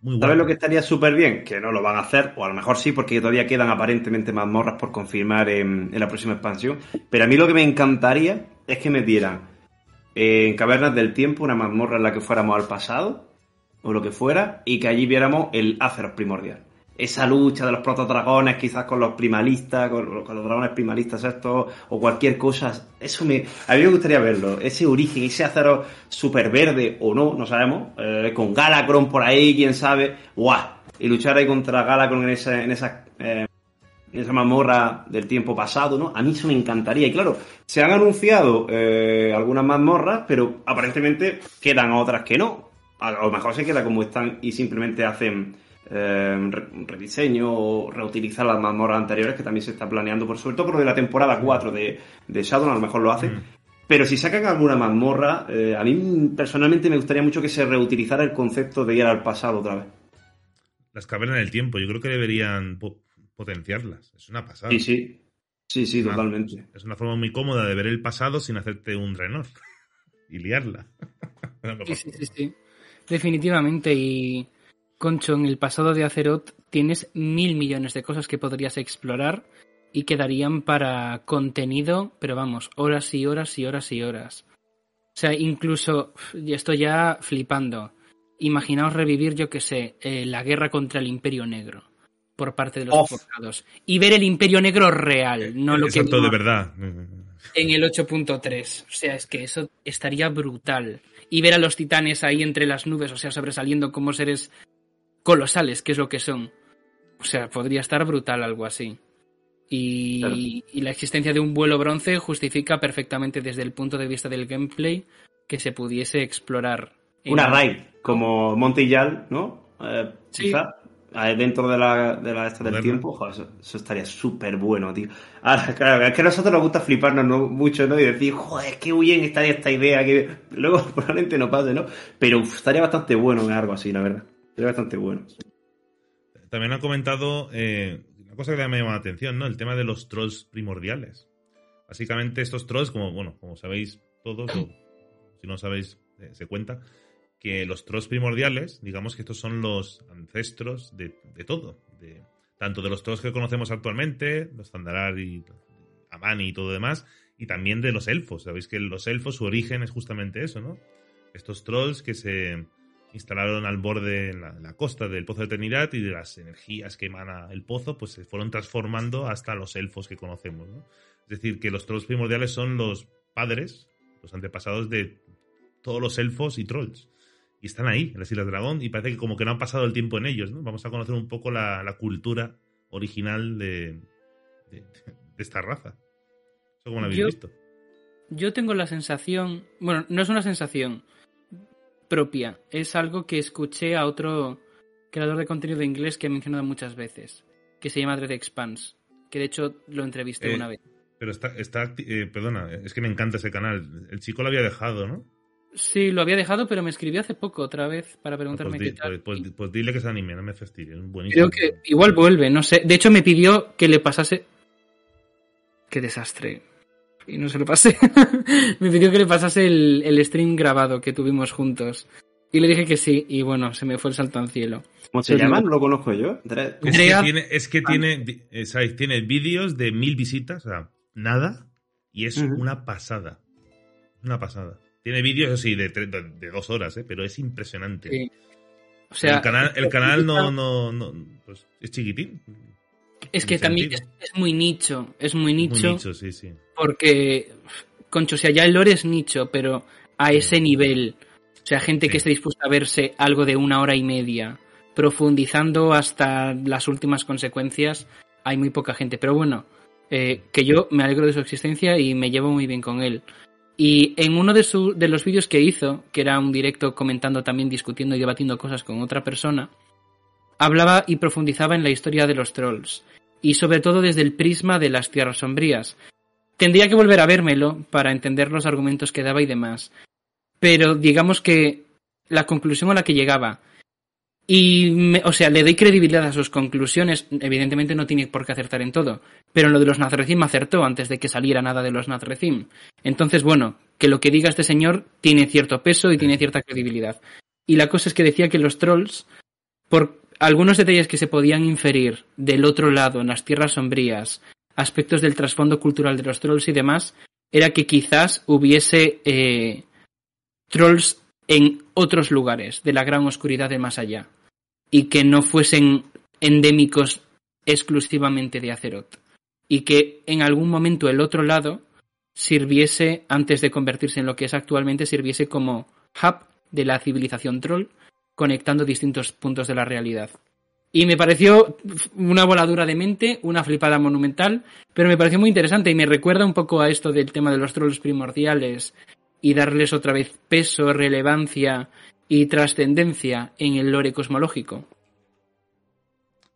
muy ¿Sabes lo que estaría súper bien? Que no lo van a hacer, o a lo mejor sí, porque todavía quedan aparentemente mazmorras por confirmar en, en la próxima expansión. Pero a mí lo que me encantaría es que metieran eh, en Cavernas del Tiempo una mazmorra en la que fuéramos al pasado, o lo que fuera, y que allí viéramos el Azeroth primordial. Esa lucha de los protodragones, quizás con los primalistas, con, los dragones primalistas estos, o cualquier cosa. Eso me, a mí me gustaría verlo. Ese origen, ese Azeroth super verde, o no, no sabemos, eh, con Galacron por ahí, quién sabe. ¡Guau! Y luchar ahí contra Galacron en esa, en esa, eh, esa mazmorra del tiempo pasado, ¿no? A mí eso me encantaría. Y claro, se han anunciado eh, algunas mazmorras, pero aparentemente quedan otras que no. A lo mejor se queda como están y simplemente hacen eh, rediseño o reutilizar las mazmorras anteriores, que también se está planeando, por sobre todo por lo de la temporada 4 de, de Shadow, a lo mejor lo hacen. Mm. Pero si sacan alguna mazmorra, eh, a mí personalmente me gustaría mucho que se reutilizara el concepto de ir al pasado otra vez. Las cavernas del tiempo, yo creo que deberían po- potenciarlas. Es una pasada. Sí, sí. Sí, sí, totalmente. Es una forma muy cómoda de ver el pasado sin hacerte un Drenor y liarla. Sí, sí, sí, sí. Definitivamente. Y, Concho, en el pasado de Azeroth tienes mil millones de cosas que podrías explorar y quedarían para contenido, pero vamos, horas y horas y horas y horas. O sea, incluso, y estoy ya flipando. Imaginaos revivir, yo que sé, eh, la guerra contra el Imperio Negro por parte de los forjados. Y ver el Imperio Negro real, no lo que Exacto, de vimos verdad. en el 8.3. O sea, es que eso estaría brutal. Y ver a los titanes ahí entre las nubes, o sea, sobresaliendo como seres colosales, que es lo que son. O sea, podría estar brutal algo así. Y, Claro. y la existencia de un vuelo bronce justifica perfectamente desde el punto de vista del gameplay que se pudiese explorar. en- Una raid, como Montillal, ¿no? Eh, Sí. Quizá, dentro de la, de la esta del tiempo, joder, eso, eso estaría súper bueno, tío. Ahora, claro, es que a nosotros nos gusta fliparnos ¿no? mucho, ¿no? Y decir, joder, qué bien estaría esta idea, que luego probablemente no pase, ¿no? Pero uf, estaría bastante bueno en algo así, la verdad. Estaría bastante bueno. También han comentado eh, una cosa que me ha llamado la atención, ¿no? El tema de los trolls primordiales. Básicamente estos trolls, como, bueno, como sabéis todos, o si no sabéis, eh, se cuenta, que los trolls primordiales, digamos que estos son los ancestros de, todo. Tanto de los trolls que conocemos actualmente, los Zandarar y Amani y todo demás, y también de los elfos. Sabéis que los elfos, su origen es justamente eso, ¿no? Estos trolls que se instalaron al borde, en la, la costa del Pozo de Eternidad y de las energías que emana el pozo, pues se fueron transformando hasta los elfos que conocemos, ¿no? Es decir, que los trolls primordiales son los padres, los antepasados de todos los elfos y trolls. Y están ahí, en las Islas Dragón, y parece que como que no han pasado el tiempo en ellos, ¿no? Vamos a conocer un poco la, la cultura original de, de, de esta raza. ¿Eso cómo lo habéis Yo- visto? Yo tengo la sensación, bueno, no es una sensación propia, es algo que escuché a otro creador de contenido inglés que he mencionado muchas veces, que se llama Dread Expanse, que de hecho lo entrevisté Eh, una vez. Pero está, está eh, perdona, es que me encanta ese canal. El chico lo había dejado, ¿no? Sí, lo había dejado, pero me escribió hace poco otra vez para Pues, preguntarme di- qué tal. pues- pues- pues dile que se anime, no me fastidie, es buenísimo. Creo que igual vuelve, no sé. De hecho, me pidió que le pasase. Qué desastre. Y no se lo pasé. me pidió que le pasase el, el stream grabado que tuvimos juntos. Y le dije que sí, y bueno, se me fue el salto al cielo. ¿Cómo se llama? No lo conozco yo. Es que Andrea- tiene, es que tiene, eh, ¿sabes? Tiene vídeos de mil visitas, o sea, nada, y es una pasada. Una pasada. Tiene vídeos así de, tre- de, de dos horas, ¿eh? pero es impresionante. Sí. O sea, el canal, el canal no, no, no, pues es chiquitín. es que también es, muy nicho. Es muy Muy nicho. nicho, sí, sí. Porque, concho, o sea, ya el lore es nicho, pero a ese nivel, o sea, gente Sí. que esté dispuesta a verse algo de una hora y media, profundizando hasta las últimas consecuencias, hay muy poca gente. Pero bueno, eh, que yo me alegro de su existencia y me llevo muy bien con él. Y en uno de, su- de los vídeos que hizo, que era un directo comentando también, discutiendo y debatiendo cosas con otra persona, hablaba y profundizaba en la historia de los trolls. y sobre todo desde el prisma de las tierras sombrías. Tendría que volver a vérmelo para entender los argumentos que daba y demás. Pero digamos que la conclusión a la que llegaba y, o sea, le doy credibilidad a sus conclusiones. Evidentemente no tiene por qué acertar en todo. Pero en lo de los Nazrecim acertó antes de que saliera nada de los Nazrecim. Entonces, bueno, que lo que diga este señor tiene cierto peso y tiene cierta credibilidad. Y la cosa es que decía que los trolls, por algunos detalles que se podían inferir del otro lado, en las tierras sombrías, aspectos del trasfondo cultural de los trolls y demás, era que quizás hubiese eh, trolls en otros lugares de la gran oscuridad de más allá y que no fuesen endémicos exclusivamente de Azeroth y que en algún momento el otro lado sirviese, antes de convertirse en lo que es actualmente, sirviese como hub de la civilización troll, conectando distintos puntos de la realidad. Y me pareció una voladura de mente, una flipada monumental, pero me pareció muy interesante y me recuerda un poco a esto del tema de los trolls primordiales y darles otra vez peso, relevancia y trascendencia en el lore cosmológico.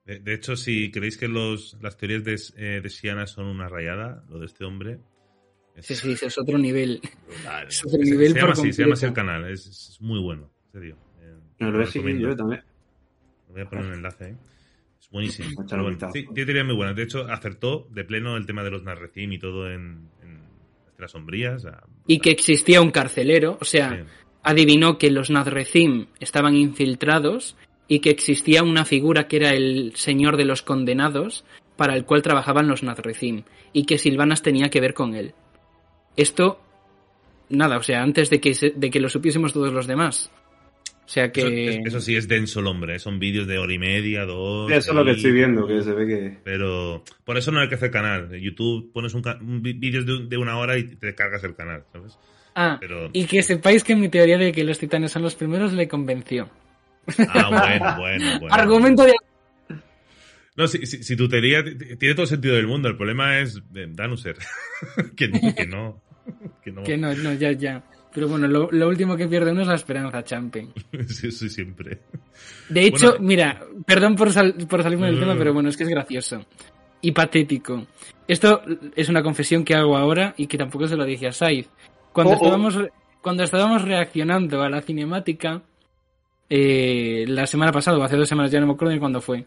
De, hecho, si creéis que los, las teorías de, eh, de Siana son una rayada, lo de este hombre. Sí, sí, es otro nivel. Es otro nivel se, llama así, se llama así el canal, es, muy bueno, en serio. Eh, no, lo, he yo también. Voy a poner un enlace, ¿eh? Es buenísimo. sí, tiene teorías muy buenas. De hecho, acertó de pleno el tema de los Narrecim y todo en, sombrías. Y que existía un carcelero, o sea, adivinó que los Nazrecim estaban infiltrados y que existía una figura que era el señor de los condenados para el cual trabajaban los Nazrecim y que Silvanas tenía que ver con él. Esto, nada, o sea, antes de que, de que lo supiésemos todos los demás. O sea que. Eso, sí es denso el hombre, son vídeos de hora y media, dos. eso es lo que estoy viendo, que se ve que. Pero por eso no hay que hacer canal. En YouTube pones un, vídeo de, una hora y te cargas el canal, ¿sabes? Ah, y que sepáis que mi teoría de que los titanes son los primeros le convenció. Ah, bueno, bueno, bueno. Argumento de. No, si, si, tu teoría tiene todo el sentido del mundo, el problema es eh, Danuser. que, que no. Que no, que no, no, ya, ya. Pero bueno, lo, último que pierde uno es la esperanza, Champion. Sí, sí, siempre. De hecho, mira, perdón por, por salirme del tema, pero bueno, es que es gracioso. Y patético. Esto es una confesión que hago ahora y que tampoco se lo dije a Said. Cuando, oh, oh. estábamos, cuando estábamos reaccionando a la cinemática, eh, la semana pasada o hace dos semanas, ya no me acuerdo ni cuándo fue,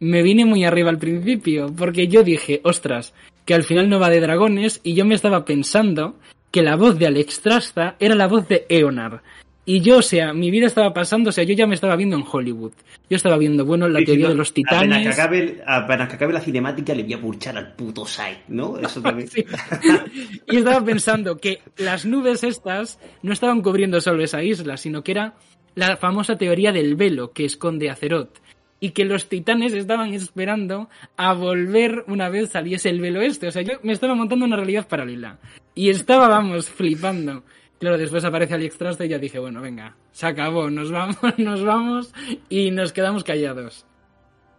me vine muy arriba al principio, porque yo dije, ostras, que al final no va de dragones, y yo me estaba pensando que la voz de Alex Trasta era la voz de Eonar. Y yo, o sea, mi vida estaba pasando, o sea, yo ya me estaba viendo en Hollywood. Yo estaba viendo, bueno, la teoría de los titanes. Apenas que, acabe, apenas que acabe la cinemática le voy a pulchar al puto site, ¿no? Eso también. y estaba pensando que las nubes estas no estaban cubriendo solo esa isla, sino que era la famosa teoría del velo que esconde Azeroth y que los titanes estaban esperando a volver una vez saliese el velo este. O sea, yo me estaba montando una realidad paralela. Y estaba, vamos, flipando. Claro, después aparece Alex Traste y ya dije, bueno, venga, se acabó, nos vamos, nos vamos y nos quedamos callados.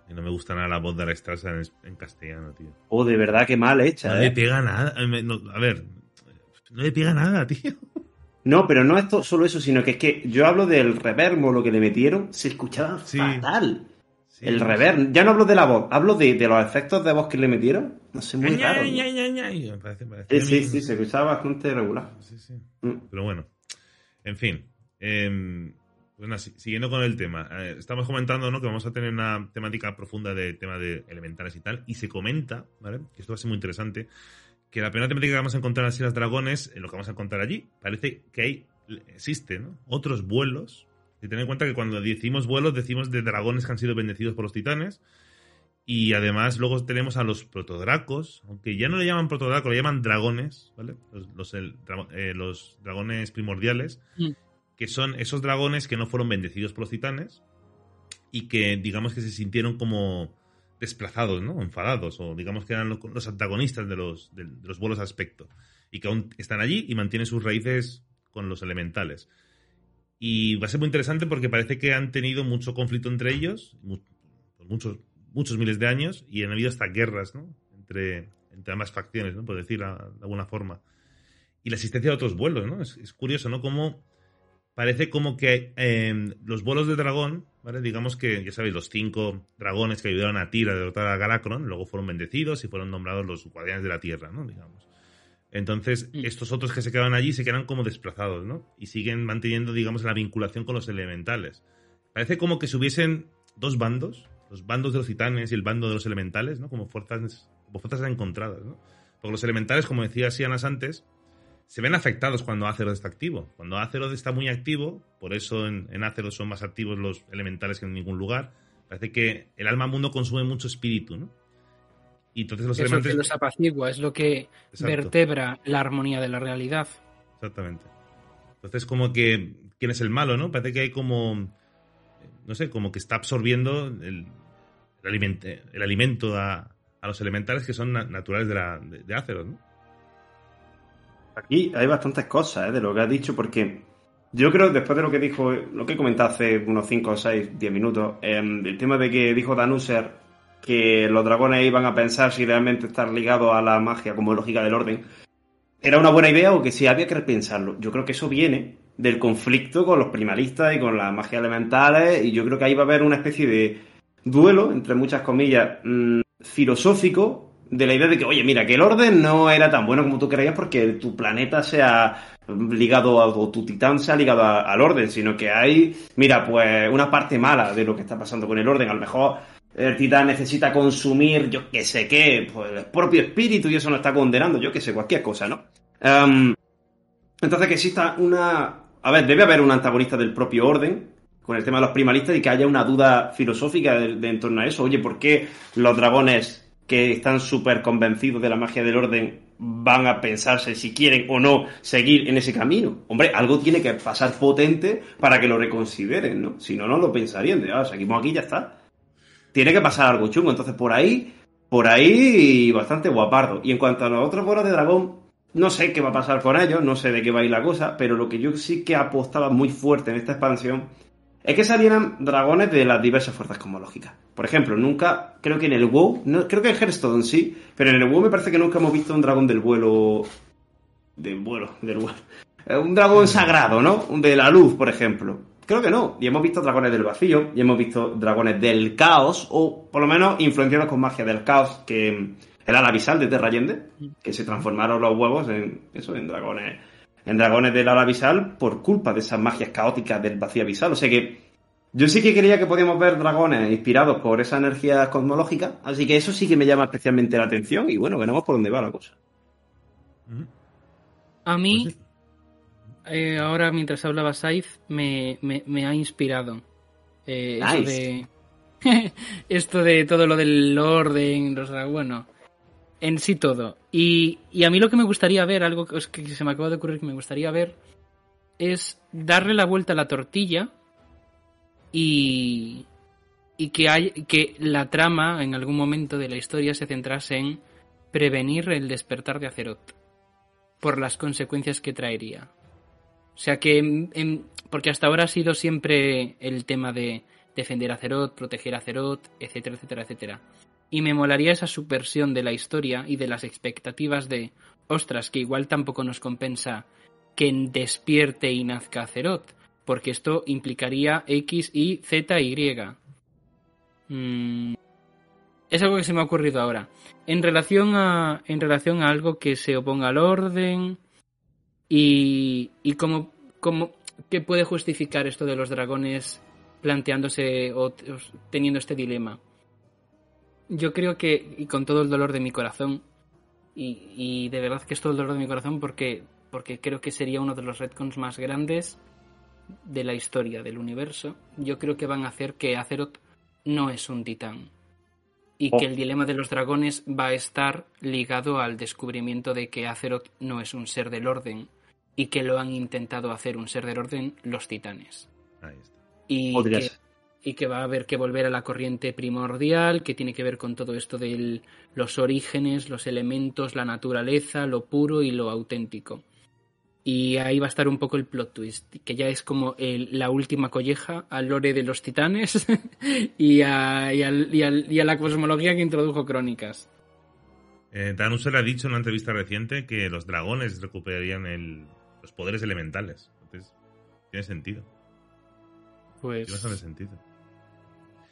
Y no me gusta nada la voz de Alex Traste en, castellano, tío. Oh, de verdad, qué mal hecha, No le ¿eh? pega nada. a ver, no le pega nada, tío. No, pero no es solo eso, sino que es que yo hablo del reverbo, lo que le metieron, se escuchaba fatal el reverb. Ya no hablo de la voz, hablo de, los efectos de voz que le metieron. No sé, muy raro. sí, sí, se escuchaba bastante regular. Sí, sí. Mm. Pero bueno, en fin. Eh, siguiendo con el tema, eh, estamos comentando ¿no? que vamos a tener una temática profunda de tema de elementales y tal, y se comenta, ¿vale? Que esto va a ser muy interesante, que la primera temática que vamos a encontrar en las Islas Dragones, en lo que vamos a encontrar allí, parece que hay, existen otros vuelos y ten en cuenta que cuando decimos vuelos, decimos de dragones que han sido bendecidos por los titanes. Y además luego tenemos a los protodracos, aunque ya no le llaman protodracos, le llaman dragones, ¿vale? Los, eh, dragones primordiales, mm. que son esos dragones que no fueron bendecidos por los titanes y que digamos que se sintieron como desplazados, ¿no? Enfadados, o digamos que eran los, antagonistas de los, de los vuelos aspecto. Y que aún están allí y mantienen sus raíces con los elementales. Y va a ser muy interesante porque parece que han tenido mucho conflicto entre ellos, muchos, muchos miles de años, y han habido hasta guerras, ¿no? Entre, entre ambas facciones, ¿no? Por decir de alguna forma. Y la existencia de otros vuelos, ¿no? Es, curioso, ¿no? Cómo parece como que em, los vuelos de dragón, ¿vale? Digamos que, ya sabéis, los cinco dragones que ayudaron a Tyr a derrotar a Galacron, luego fueron bendecidos y fueron nombrados los guardianes de la Tierra, ¿no? Digamos. Entonces, mm. estos otros que se quedan allí se quedan como desplazados, ¿no? Y siguen manteniendo, digamos, la vinculación con los elementales. Parece como que se hubiesen dos bandos, los bandos de los titanes y el bando de los elementales, ¿no? Como fuerzas, como fuerzas encontradas, ¿no? Porque los elementales, como decía Sianas antes, se ven afectados cuando Azeroth está activo. Cuando Azeroth está muy activo, por eso en, en Azeroth son más activos los elementales que en ningún lugar, parece que el alma mundo consume mucho espíritu, ¿no? Y entonces los Eso que los apacigua, es lo que vertebra la armonía de la realidad. Exactamente. Entonces como que, ¿quién es el malo, no? Parece que hay como, no sé, como que está absorbiendo el, alimento, el alimento a, los elementales que son naturales de, la, de Azeroth, ¿no? Aquí hay bastantes cosas ¿eh? de lo que has dicho, porque yo creo, después de lo que dijo, lo que he hace unos 5, 6, 10 minutos, em, el tema de que dijo Danuser que los dragones iban a pensar si realmente estar ligados a la magia como lógica del orden, ¿era una buena idea o que sí había que repensarlo? Yo creo que eso viene del conflicto con los primalistas y con las magias elementales, y yo creo que ahí va a haber una especie de duelo, entre muchas comillas, mm, filosófico de la idea de que, oye, mira, que el orden no era tan bueno como tú creías porque tu planeta sea ligado a, o tu titán sea ligado al orden, sino que hay, mira, pues una parte mala de lo que está pasando con el orden. A lo mejor el titán necesita consumir, yo qué sé qué, pues el propio espíritu y eso no está condenando, yo qué sé, cualquier cosa, ¿no? Em, entonces que exista una... A ver, debe haber un antagonista del propio orden, con el tema de los primalistas y que haya una duda filosófica de en torno a eso. Oye, ¿por qué los dragones que están súper convencidos de la magia del orden van a pensarse si quieren o no seguir en ese camino. Hombre, algo tiene que pasar potente para que lo reconsideren, ¿no? Si no, no lo pensarían de, ah, seguimos aquí, ya está. Tiene que pasar algo chungo. Entonces, por ahí, por ahí, bastante guapardo. Y en cuanto a los otros bolas de dragón, no sé qué va a pasar con ellos, no sé de qué va a ir la cosa, pero lo que yo sí que apostaba muy fuerte en esta expansión es que salieran dragones de las diversas fuerzas cosmológicas. Por ejemplo, nunca, creo que en el WoW, no, creo que en Hearthstone sí, pero en el WoW me parece que nunca hemos visto un dragón del vuelo. Del vuelo, del vuelo. Un dragón sagrado, ¿no? De la luz, por ejemplo. Creo que no. Y hemos visto dragones del vacío, y hemos visto dragones del caos, o por lo menos influenciados con magia del caos, que el Alavisal de Terra Allende, que se transformaron los huevos en eso, en dragones en Dragones del Ala Abisal por culpa de esas magias caóticas del vacío abisal. O sea que yo sí que quería que podíamos ver dragones inspirados por esa energía cosmológica, así que eso sí que me llama especialmente la atención y bueno, veremos por dónde va la cosa. A mí, pues eh, ahora mientras hablaba Saif, me, me, ha inspirado. Eh, esto, de, esto de todo lo del orden, los bueno, en sí todo. Y, a mí lo que me gustaría ver, algo que, se me acaba de ocurrir que me gustaría ver, es darle la vuelta a la tortilla y, y que, hay, que la trama en algún momento de la historia se centrase en prevenir el despertar de Azeroth por las consecuencias que traería. O sea que, porque hasta ahora ha sido siempre el tema de defender a Azeroth, proteger a Azeroth, etcétera, etcétera, etcétera. Y me molaría esa subversión de la historia y de las expectativas de, ostras, que igual tampoco nos compensa que despierte y nazca Azeroth, porque esto implicaría X, Y, Z, Y. Mm, es algo que se me ha ocurrido ahora. En relación a, en relación a algo que se oponga al orden y, y cómo, cómo, ¿qué puede justificar esto de los dragones planteándose o teniendo este dilema? yo creo que, y con todo el dolor de mi corazón, y, de verdad que es todo el dolor de mi corazón porque, porque creo que sería uno de los retcons más grandes de la historia del universo, yo creo que van a hacer que Azeroth no es un titán. Y que oh. el dilema de los dragones va a estar ligado al descubrimiento de que Azeroth no es un ser del orden y que lo han intentado hacer un ser del orden los titanes. Ahí está. Y y que va a haber que volver a la corriente primordial, que tiene que ver con todo esto de los orígenes, los elementos, la naturaleza, lo puro y lo auténtico. Y ahí va a estar un poco el plot twist, que ya es como la última colleja al lore de los titanes y, a, y, a, la cosmología que introdujo Crónicas. Eh, Danusser ha dicho en una entrevista reciente que los dragones recuperarían los poderes elementales. tiene sentido. Pues. Tiene bastante sentido.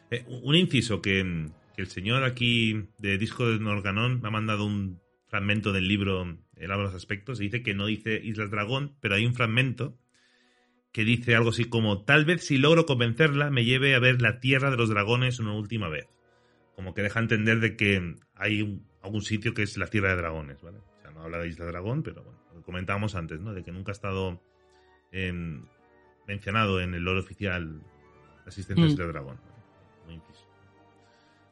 Eh, un inciso que, que, el señor aquí de Disco de Norganón me ha mandado un fragmento del libro El habla los aspectos y dice que no dice Islas Dragón, pero hay un fragmento que dice algo así como tal vez si logro convencerla me lleve a ver la tierra de los dragones una última vez. Como que deja entender de que hay un, algún sitio que es la tierra de dragones, ¿vale? O sea, no habla de Isla Dragón, pero bueno, lo comentábamos antes, ¿no? De que nunca ha estado eh, mencionado en el lore oficial la existencia mm. de Dragón. Muy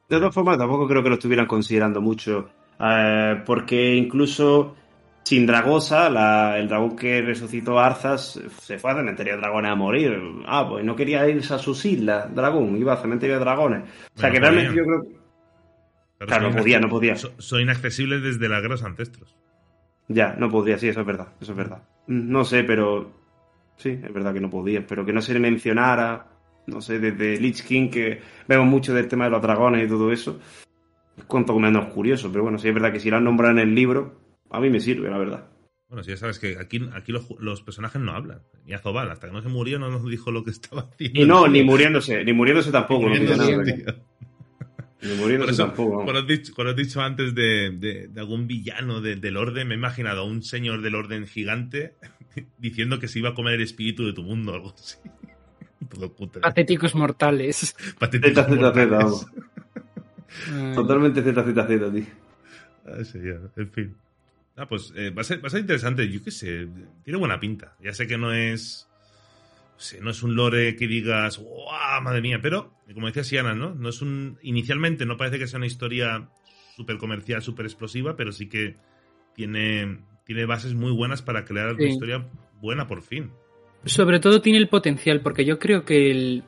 de todas formas, tampoco creo que lo estuvieran considerando mucho, eh, porque incluso sin Dragosa, la, el dragón que resucitó Arzas, se fue a cementerio de dragones a morir. Ah, pues no quería irse a sus islas, dragón, iba a cementerio de dragones. O sea que realmente yo creo que. claro, no podía, no podía. Soy inaccesible desde la guerra ancestros. Ya, no podía, sí, eso es verdad, eso es verdad. No sé, pero. Sí, es verdad que no podía, pero que no se le mencionara, no sé, desde Lich King, que vemos mucho del tema de los dragones y todo eso. Es cuanto menos curioso, pero bueno, sí es verdad que si lo han nombrado en el libro, a mí me sirve, la verdad. Bueno, si ya sabes que aquí, aquí los, personajes no hablan. Ni Azobal, hasta que no se murió, no nos dijo lo que estaba haciendo. Y no, ni muriéndose, ni muriéndose tampoco. Ni muriéndose, Ni muriéndose tampoco. Cuando has, dicho, cuando has dicho antes de, de, algún villano del orden, me he imaginado a un señor del orden gigante diciendo que se iba a comer el espíritu de tu mundo, algo así. Patéticos mortales. Patéticos mortales. Totalmente ZZZ, tío. Ah, señor. En fin. Ah, pues eh, va, a ser, va, a ser, interesante. Yo qué sé, tiene buena pinta. Ya sé que no es. No, es un lore que digas, ¡guau! Madre mía. Pero, como decía Siana, ¿no? No es un. Inicialmente no parece que sea una historia súper comercial, súper explosiva, pero sí que tiene, tiene bases muy buenas para crear una historia buena por fin. Sobre todo tiene el potencial, porque yo creo que el,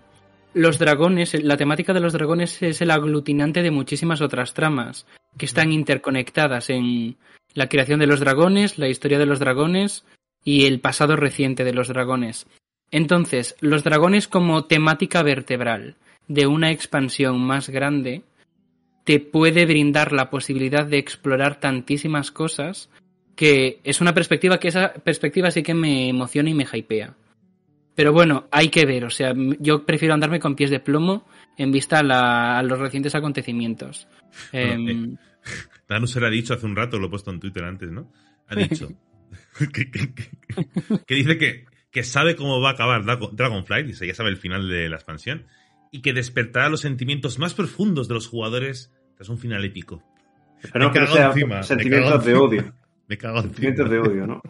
los dragones, la temática de los dragones es el aglutinante de muchísimas otras tramas que están interconectadas en la creación de los dragones, la historia de los dragones y el pasado reciente de los dragones. Entonces, los dragones como temática vertebral de una expansión más grande te puede brindar la posibilidad de explorar tantísimas cosas que es una perspectiva que esa perspectiva sí que me emociona y me hypea. Pero bueno, hay que ver, o sea, yo prefiero andarme con pies de plomo en vista a, los recientes acontecimientos. Em, eh, se lo ha dicho hace un rato, lo he puesto en Twitter antes, ¿no? Ha dicho que, dice que, que, sabe cómo va a acabar Dragonflight, dice, ya sabe el final de la expansión, y que despertará los sentimientos más profundos de los jugadores tras un final épico. Pero no que sea sentimientos de odio. Me cago Sentimientos de odio, ¿no?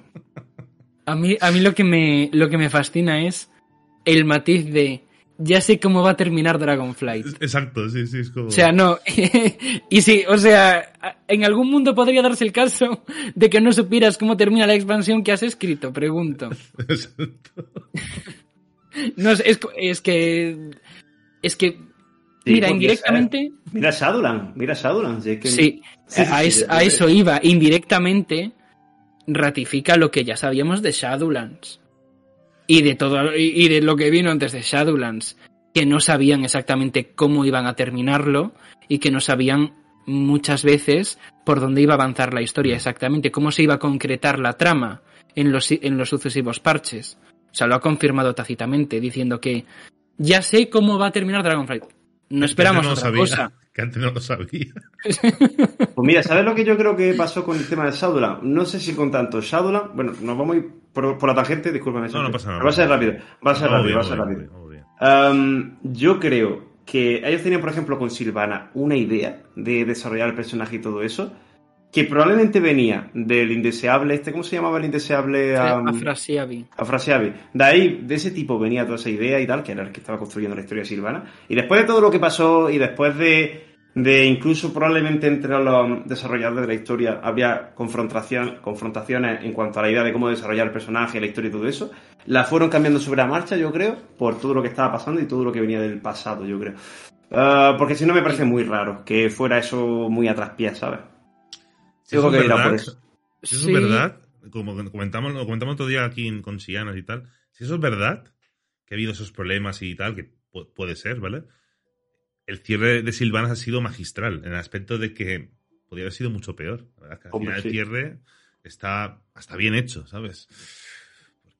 A mí, a mí lo, que me, lo que me fascina es el matiz de ya sé cómo va a terminar Dragonflight. Exacto, sí, sí, es como... O sea, no. y sí, o sea, en algún mundo podría darse el caso de que no supieras cómo termina la expansión que has escrito, pregunto. Exacto. no es, es que... Es que... mira, indirectamente... Mira Shadowland, mira Shadowland. Sí, sí, a, eso iba. Indirectamente ratifica lo que ya sabíamos de Shadowlands. Y de todo y de lo que vino antes de Shadowlands, que no sabían exactamente cómo iban a terminarlo y que no sabían muchas veces por dónde iba a avanzar la historia exactamente, cómo se iba a concretar la trama en los, en los sucesivos parches. O sea, lo ha confirmado tácitamente, diciendo que ya sé cómo va a terminar Dragonflight. No esperamos otra cosa. Que antes no lo sabía. Pues mira, ¿sabes lo que yo creo que pasó con el tema de Shadowland? No sé si con tanto Shadowland. Bueno, nos vamos a ir por, la tangente, discúlpame. No, no pasa nada. Va a ser rápido. Va a ser rápido, va a ser rápido. yo creo que ellos tenían, por ejemplo, con Silvana una idea de desarrollar el personaje y todo eso que probablemente venía del indeseable, este, ¿cómo se llamaba el indeseable? Um, Afrasiabi. Afrasiabi. De ahí, de ese tipo venía toda esa idea y tal, que era el que estaba construyendo la historia Silvana. Y después de todo lo que pasó y después de, de incluso probablemente entre los desarrolladores de la historia había confrontación, confrontaciones en cuanto a la idea de cómo desarrollar el personaje, la historia y todo eso, la fueron cambiando sobre la marcha, yo creo, por todo lo que estaba pasando y todo lo que venía del pasado, yo creo. Uh, porque si no me parece muy raro que fuera eso muy a traspiés, ¿sabes? Si eso, es verdad, es verdad, como comentamos, lo comentamos otro día aquí con Sianas y tal, si eso es verdad, que ha habido esos problemas y tal, que puede ser, ¿vale? El cierre de Silvanas ha sido magistral, en el aspecto de que podría haber sido mucho peor. al final el cierre está hasta bien hecho, ¿sabes?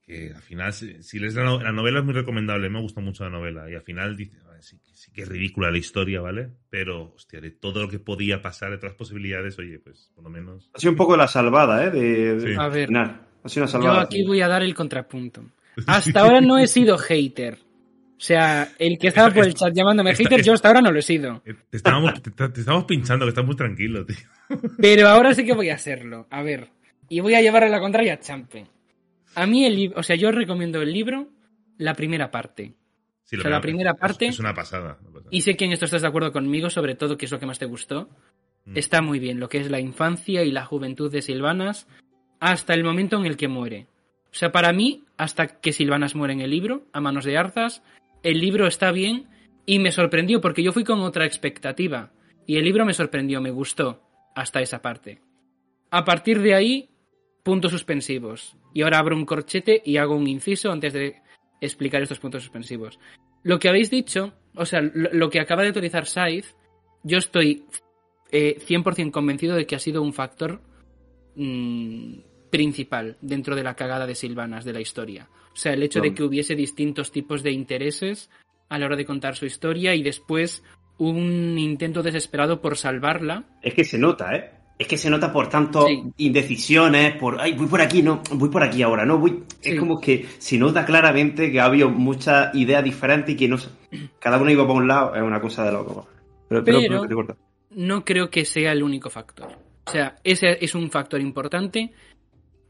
que al final, si, lees la, la, novela es muy recomendable, me gusta mucho la novela, y al final dice, sí, que es ridícula la historia, ¿vale? Pero, hostia, de todo lo que podía pasar, de todas las posibilidades, oye, pues por lo menos... Ha sido un poco la salvada, ¿eh? De, de... A ver, ha sido una salvada. Yo aquí voy a dar el contrapunto. Hasta ahora no he sido hater. O sea, el que estaba por el chat llamándome hater, yo hasta ahora no lo he sido. Eh, te estábamos, te, estamos pinchando, que estás muy tranquilo, tío. Pero ahora sí que voy a hacerlo. A ver. Y voy a llevarle la contraria a Champe. A mí el libro, o sea, yo recomiendo el libro, la primera parte. Sí, o sea, la primera parte. Es una pasada. Y sé que en esto estás de acuerdo conmigo, sobre todo que es lo que más te gustó. Mm. Está muy bien, lo que es la infancia y la juventud de Silvanas, hasta el momento en el que muere. O sea, para mí, hasta que Silvanas muere en el libro, a manos de Arzas, el libro está bien y me sorprendió porque yo fui con otra expectativa. Y el libro me sorprendió, me gustó hasta esa parte. A partir de ahí, puntos suspensivos. Y ahora abro un corchete y hago un inciso antes de explicar estos puntos suspensivos. Lo que habéis dicho, o sea, lo, que acaba de autorizar Scythe, yo estoy 100% eh, convencido de que ha sido un factor mmm, principal dentro de la cagada de Silvanas de la historia. O sea, el hecho de que hubiese distintos tipos de intereses a la hora de contar su historia y después un intento desesperado por salvarla. Es que se nota, ¿eh? Es que se nota por tanto indecisiones, por, ay, voy por aquí, no, voy por aquí ahora, no, voy... Es como que se nota claramente que ha habido muchas ideas diferentes y que no, cada uno iba por un lado, es una cosa de loco. Pero, pero no creo que sea el único factor. O sea, ese es un factor importante,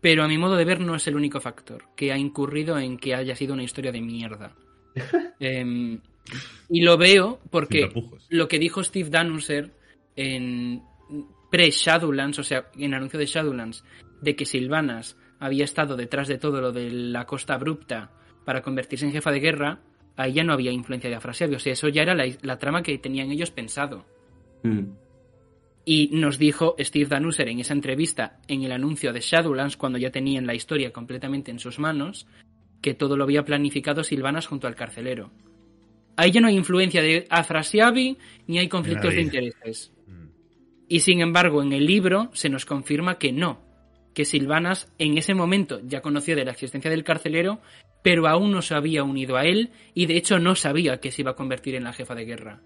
pero a mi modo de ver no es el único factor que ha incurrido en que haya sido una historia de mierda. Em, y lo veo porque lo que dijo Steve Danuser en pre-Shadowlands, o sea, en el anuncio de Shadowlands, de que Silvanas había estado detrás de todo lo de la costa abrupta para convertirse en jefa de guerra, ahí ya no había influencia de Afrasiabio. O sea, eso ya era la, trama que tenían ellos pensado. Mm. Y nos dijo Steve Danuser en esa entrevista, en el anuncio de Shadowlands, cuando ya tenían la historia completamente en sus manos, que todo lo había planificado Silvanas junto al carcelero. Ahí ya no hay influencia de Afrasiabi ni hay conflictos de intereses. Y sin embargo, en el libro se nos confirma que no, que Silvanas en ese momento ya conoció de la existencia del carcelero, pero aún no se había unido a él y de hecho no sabía que se iba a convertir en la jefa de guerra.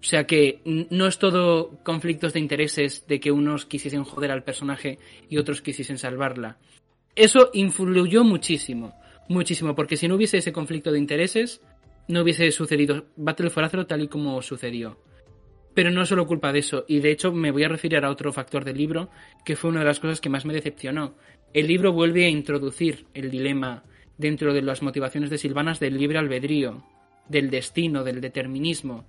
O sea que no es todo conflictos de intereses de que unos quisiesen joder al personaje y otros quisiesen salvarla. Eso influyó muchísimo, muchísimo, porque si no hubiese ese conflicto de intereses, no hubiese sucedido Battle for Azeroth tal y como sucedió. Pero no solo culpa de eso, y de hecho me voy a referir a otro factor del libro, que fue una de las cosas que más me decepcionó. El libro vuelve a introducir el dilema dentro de las motivaciones de Silvanas del libre albedrío, del destino, del determinismo,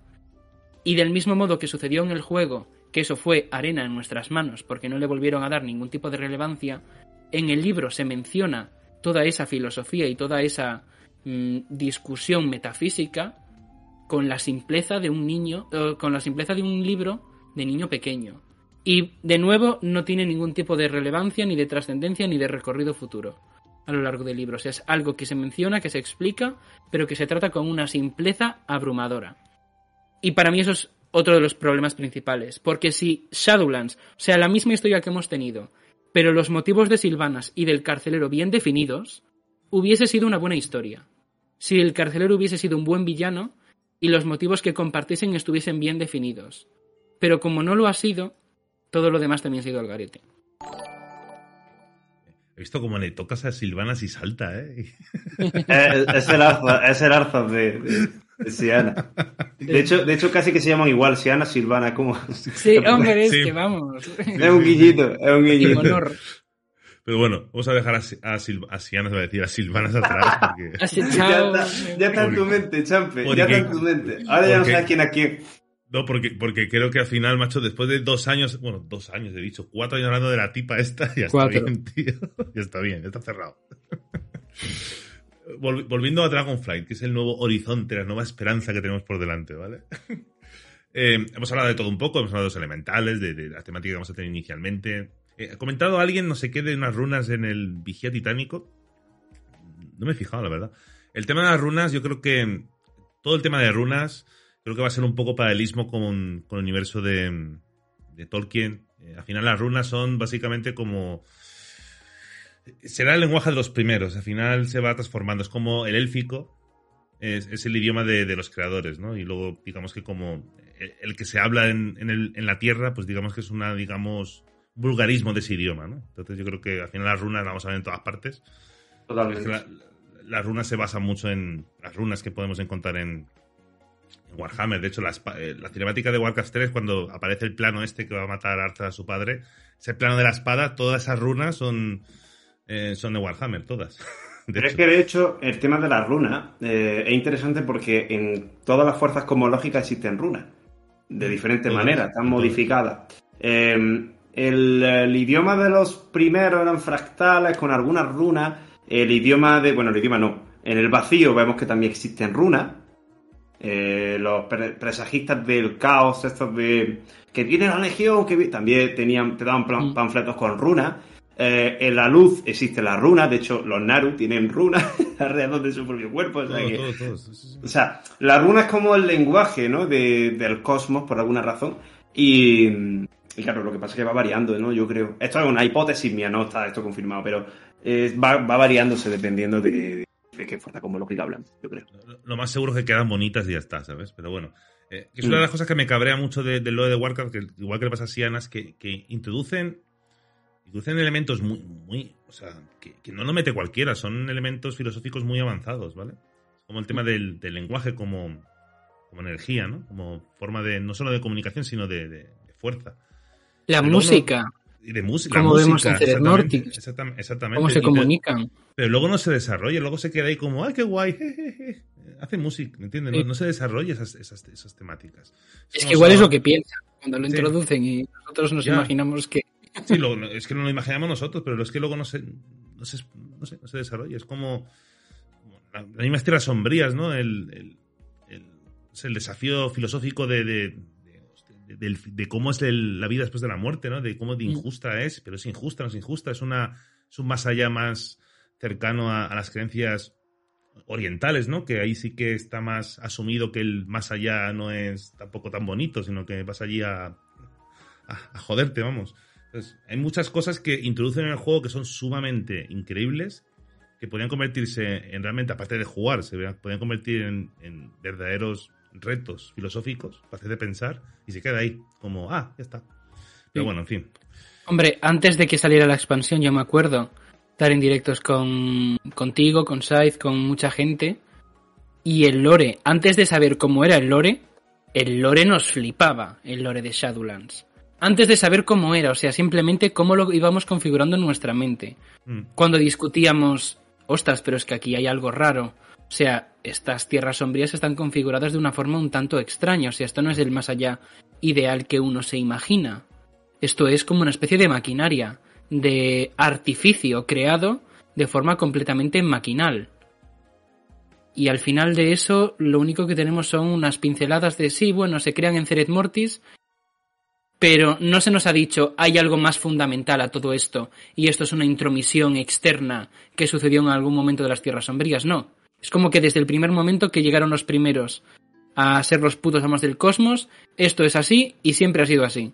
y del mismo modo que sucedió en el juego, que eso fue arena en nuestras manos porque no le volvieron a dar ningún tipo de relevancia, en el libro se menciona toda esa filosofía y toda esa mm, discusión metafísica con la simpleza de un niño, eh, con la simpleza de un libro de niño pequeño. Y de nuevo no tiene ningún tipo de relevancia, ni de trascendencia, ni de recorrido futuro a lo largo del libro. O sea, es algo que se menciona, que se explica, pero que se trata con una simpleza abrumadora. Y para mí eso es otro de los problemas principales, porque si Shadowlands, o sea, la misma historia que hemos tenido, pero los motivos de Silvanas y del carcelero bien definidos, hubiese sido una buena historia. Si el carcelero hubiese sido un buen villano y los motivos que compartiesen estuviesen bien definidos. Pero como no lo ha sido, todo lo demás también ha sido al garete. He visto cómo le tocas a Silvanas y salta, ¿eh? eh es, el arza, es el arza de, Siana. De hecho, de hecho, casi que se llaman igual, Siana, Silvana, como. Sí, hombre, es que vamos. Es un guillito, es un guillito. Pero bueno, vamos a dejar a, a, a Siana, se va a decir, a Silvana atrás. Porque... ya, está, ya está en tu mente, Champe, ya está en tu mente. Ahora ya no sabes quién a quién. No, porque, porque creo que al final, macho, después de dos años, bueno, dos años he dicho, cuatro años hablando de la tipa esta, ya está bien, tío. Ya está bien, ya está cerrado. volviendo a Dragonflight, que es el nuevo horizonte, la nueva esperanza que tenemos por delante, ¿vale? Eh, hemos hablado de todo un poco, hemos hablado de los elementales, de, de la temática que vamos a tener inicialmente. Eh, ha comentado alguien, no sé qué, de unas runas en el Vigía Titánico. No me he fijado, la verdad. El tema de las runas, yo creo que todo el tema de runas, creo que va a ser un poco paralelismo con, con el universo de, de Tolkien. Eh, al final las runas son básicamente como será el lenguaje de los primeros. Al final se va transformando. Es como el élfico. Es, el idioma de, los creadores, ¿no? Y luego, digamos que como el, que se habla en, la Tierra, pues digamos que es una, digamos, vulgarismo de ese idioma, ¿no? Entonces yo creo que al final las runas las vamos a ver en todas partes. Totalmente. las runas se basan mucho en las runas que podemos encontrar en, Warhammer. De hecho, la, eh, la, cinemática de Warcraft 3, cuando aparece el plano este que va a matar a Arthur a su padre, ese plano de la espada, todas esas runas son, eh, son de Warhammer, todas. Pero es que de hecho el tema de las runas eh, es interesante porque en todas las fuerzas cosmológicas existen runas, de diferentes maneras, están modificadas. Em, el, idioma de los primeros eran fractales con algunas runas. El idioma de. Bueno, el idioma no. En el vacío vemos que también existen runas. Eh, los presajistas del caos, estos de. que viene la legión, que también tenían, te daban mm. panfletos con runas. Eh, en la luz existe la runa, de hecho los Naru tienen runas alrededor de su propio cuerpo. O sea, la runa es como el lenguaje ¿no? del cosmos por alguna razón. Y, claro, lo que pasa es que va variando, ¿no? Yo creo. Esto es una hipótesis mía, no está esto confirmado, pero eh, va, variándose dependiendo de, de qué fuerza cosmológica hablan, yo creo. Lo, más seguro es que quedan bonitas y ya está, ¿sabes? Pero bueno. Eh, es una de las mm. cosas que me cabrea mucho de, de lo de Warcraft, que igual que le pasa a Sianas, que, que introducen Introducen elementos muy, muy, o sea, que, no lo mete cualquiera, son elementos filosóficos muy avanzados, ¿vale? Como el tema del, lenguaje como, como energía, ¿no? Como forma de, no solo de comunicación, sino de, fuerza. La música. y de música. Como vemos en Ceres Nordic. Exactamente. Cómo se comunican. Pero luego no se desarrolla, luego se queda ahí como, ¡ay, qué guay! Hace música, ¿entiendes? No, se desarrolla esas, esas, esas temáticas. Es que igual es lo que piensan cuando lo introducen y nosotros nos imaginamos que Sí, es que no lo imaginamos nosotros, pero es que luego no se, no se, no no se desarrolla. Es como, las mismas tierras sombrías, ¿no? El, el, el, desafío filosófico de, de, de, cómo es la vida después de la muerte, ¿no? De cómo de injusta es, pero es injusta, no es injusta, es, una, es un más allá más cercano a, las creencias orientales, ¿no? Que ahí sí que está más asumido que el más allá no es tampoco tan bonito, sino que vas allí a, a, a joderte, vamos hay muchas cosas que introducen en el juego que son sumamente increíbles, que podrían convertirse en realmente, aparte de jugar, se podrían convertir en, verdaderos retos filosóficos, para de pensar, y se queda ahí, como, ah, ya está. Pero bueno, en fin. Hombre, antes de que saliera la expansión, yo me acuerdo estar en directos con contigo, con Scythe, con mucha gente, y el lore, antes de saber cómo era el lore, el lore nos flipaba, el lore de Shadowlands antes de saber cómo era, o sea, simplemente cómo lo íbamos configurando en nuestra mente. Mm. Cuando discutíamos, ostras, pero es que aquí hay algo raro. O sea, estas tierras sombrías están configuradas de una forma un tanto extraña. O sea, esto no es el más allá ideal que uno se imagina. Esto es como una especie de maquinaria, de artificio creado de forma completamente maquinal. Y al final de eso, lo único que tenemos son unas pinceladas de sí, bueno, se crean en Ceret Mortis pero no se nos ha dicho hay algo más fundamental a todo esto y esto es una intromisión externa que sucedió en algún momento de las Tierras Sombrías, no. Es como que desde el primer momento que llegaron los primeros a ser los putos amos del cosmos, esto es así y siempre ha sido así.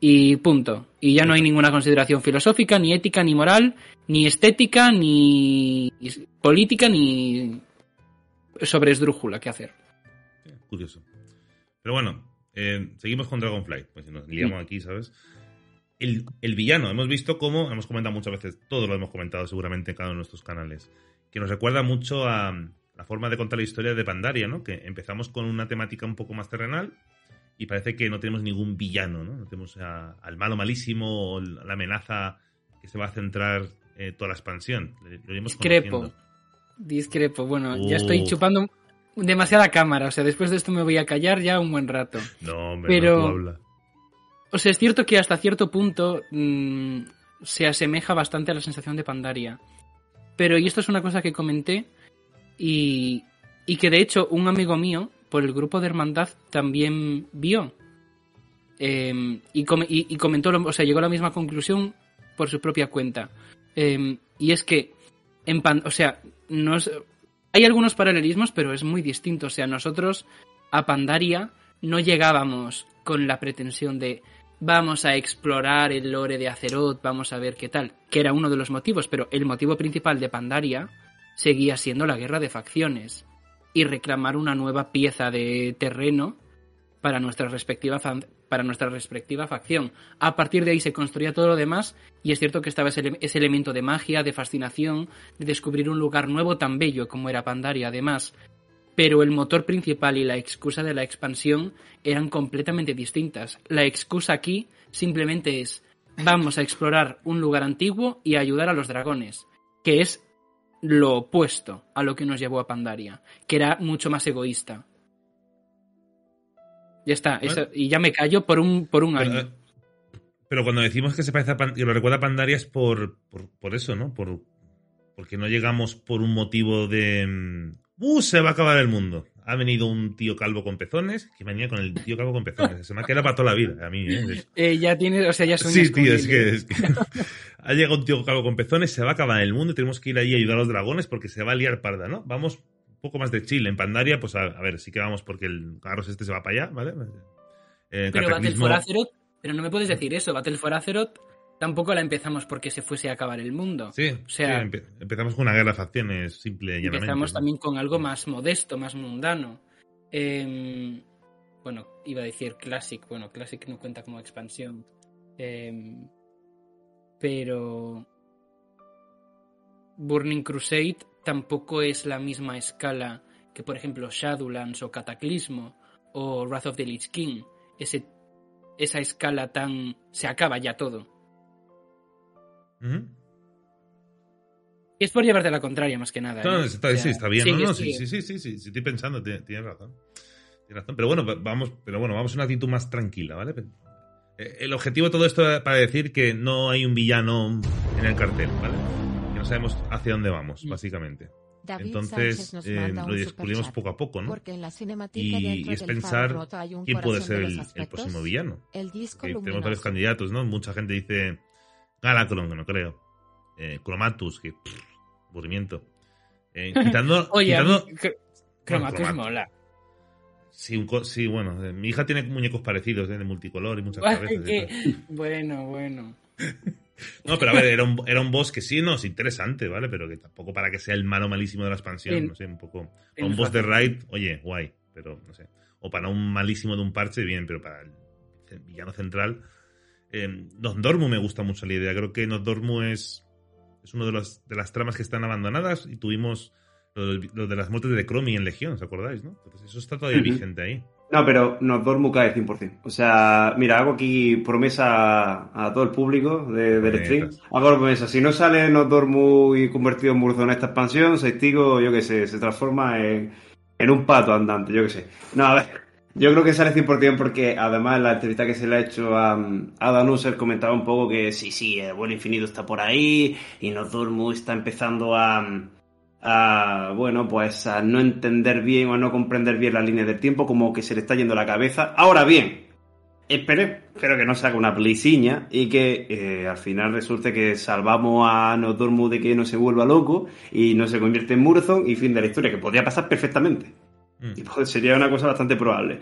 Y punto. Y ya no hay ninguna consideración filosófica, ni ética, ni moral, ni estética, ni política, ni sobre esdrújula que hacer. Curioso. Pero bueno, eh, seguimos con Dragonflight, pues si nos liamos aquí, ¿sabes? El, villano, hemos visto cómo, hemos comentado muchas veces, todos lo hemos comentado seguramente en cada uno de nuestros canales, que nos recuerda mucho a la forma de contar la historia de Pandaria, ¿no? Que empezamos con una temática un poco más terrenal y parece que no tenemos ningún villano, ¿no? No tenemos al malo malísimo o la amenaza que se va a centrar eh, toda la expansión. discrepo. Discrepo. Bueno, ya estoy chupando demasiada cámara. O sea, después de esto me voy a callar ya un buen rato. No, hombre, Pero, O sea, es cierto que hasta cierto punto mm, se asemeja bastante a la sensación de Pandaria. Pero, y esto es una cosa que comenté, y, y que de hecho un amigo mío, por el grupo de Hermandad, también vio. Em, y, y, comentó, o sea, llegó a la misma conclusión por su propia cuenta. Em, y es que, en o sea, no es, hay algunos paralelismos, pero es muy distinto. O sea, nosotros a Pandaria no llegábamos con la pretensión de vamos a explorar el lore de Azeroth, vamos a ver qué tal, que era uno de los motivos, pero el motivo principal de Pandaria seguía siendo la guerra de facciones y reclamar una nueva pieza de terreno para nuestra respectiva para nuestra respectiva facción. A partir de ahí se construía todo lo demás y es cierto que estaba ese, elemento de magia, de fascinación, de descubrir un lugar nuevo tan bello como era Pandaria además. Pero el motor principal y la excusa de la expansión eran completamente distintas. La excusa aquí simplemente es vamos a explorar un lugar antiguo y ayudar a los dragones, que es lo opuesto a lo que nos llevó a Pandaria, que era mucho más egoísta. Ya está, eso, y ya me callo por un, por un pero, año. eh, pero cuando decimos que se parece a Pan- que lo recuerda a Pandaria es por, por, por eso, ¿no? Por, porque no llegamos por un motivo de. mm, ¡Uh! Se va a acabar el mundo. Ha venido un tío calvo con pezones que venía con el tío calvo con pezones. Se me ha quedado para toda la vida, a mí, ¿eh? Eh, ya tiene, o sea, ya son Sí, tío, es que, es que ha llegado un tío calvo con pezones, se va a acabar el mundo tenemos que ir allí a ayudar a los dragones porque se va a liar parda, ¿no? Vamos poco más de chill. En Pandaria, pues a, a ver, sí que vamos porque el Carros este se va para allá, ¿vale? Eh, Pero Battle for Azeroth, pero no me puedes decir eso, Battle for Azeroth tampoco la empezamos porque se fuese a acabar el mundo. Sí, O sea, sí, empe- empezamos con una guerra de facciones simple y. Empezamos ¿no? también con algo más modesto, más mundano. Em, bueno, iba a decir Classic. Bueno, Classic no cuenta como expansión. Em, pero Burning Crusade tampoco es la misma escala que, por ejemplo, Shadowlands o Cataclismo o Wrath of the Lich King. Ese, esa escala tan... se acaba ya todo. Y es por llevarte la contraria más que nada. No, ¿eh? está, O sea, sí, está bien. sigue, no, no, sí, sí, sí, sí, sí, sí, estoy pensando, ti- tienes razón. Tienes razón. Pero bueno, va- vamos, pero bueno, vamos a una actitud más tranquila, ¿vale? Eh, El objetivo de todo esto es para decir que no hay un villano en el cartel, ¿vale? No sabemos hacia dónde vamos, Mm. básicamente. David Entonces, nos eh, lo descubrimos poco a poco, ¿no? Porque en la cinemática Y, y es pensar faro roto hay un quién puede ser el, el próximo villano. El disco Que tenemos varios candidatos, ¿no? Mucha gente dice Galacron, que no creo. Eh, Chromatus, que pff, aburrimiento. Eh, quitando, Oye, mí quitando- Cr- Chromatus Chromatus. mola. Sí, un co- sí, bueno, eh, mi hija tiene muñecos parecidos, ¿eh? de multicolor y muchas cabezas. y. Bueno, bueno. No, pero a ver, era un, era un boss que sí, no, es interesante, ¿vale? Pero que tampoco para que sea el malo malísimo de la expansión, no sé, un poco. Para un boss de raid, oye, guay, pero no sé. O para un malísimo de un parche, bien, pero para el villano central. Eh, Nochdormu me gusta mucho la idea. Creo que Nochdormu es, es uno de, los, de las tramas que están abandonadas y tuvimos lo, de las muertes de Chromie en Legión, ¿os acordáis? ¿no? Entonces, eso está todavía vigente ahí. No, pero nos dormo cae 100%. O sea, mira, hago aquí promesa a todo el público de- del stream. Hago promesa. Si no sale nos dormo y convertido en Murzo en esta expansión, Seistigo, yo qué sé, se transforma en, en un pato andante, yo qué sé. No, a ver. Yo creo que sale 100% porque además en la entrevista que se le ha hecho a, a Dan User comentaba un poco que sí, sí, el vuelo infinito está por ahí y Nocturmu está empezando a, a, bueno, pues a no entender bien o a no comprender bien las líneas del tiempo, como que se le está yendo la cabeza. Ahora bien, espere, espero que no se haga una plisiña y que eh, al final resulte que salvamos a Nocturmu de que no se vuelva loco y no se convierte en Murzon y fin de la historia, que podría pasar perfectamente. Mm. Y pues sería una cosa bastante probable.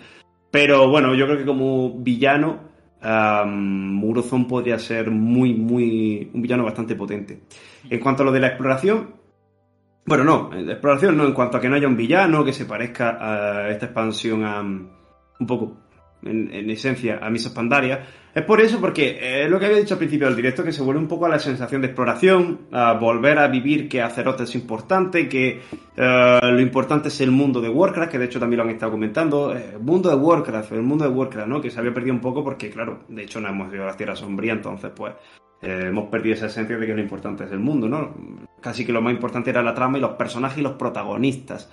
Pero bueno, yo creo que como villano, um, Murozón podría ser muy, muy. un villano bastante potente. En cuanto a lo de la exploración, bueno, no, la exploración no, en cuanto a que no haya un villano que se parezca a esta expansión a. un poco, en, en esencia, a Misas Pandaria. Es por eso, porque eh, es lo que había dicho al principio del directo, que se vuelve un poco a la sensación de exploración, a volver a vivir que Azeroth es importante, que eh, lo importante es el mundo de Warcraft, que de hecho también lo han estado comentando, eh, el mundo de Warcraft, el mundo de Warcraft, ¿no? Que se había perdido un poco porque, claro, de hecho no hemos ido a la Tierra Sombría, entonces pues eh, hemos perdido esa esencia de que lo importante es el mundo, ¿no? Casi que lo más importante era la trama y los personajes y los protagonistas.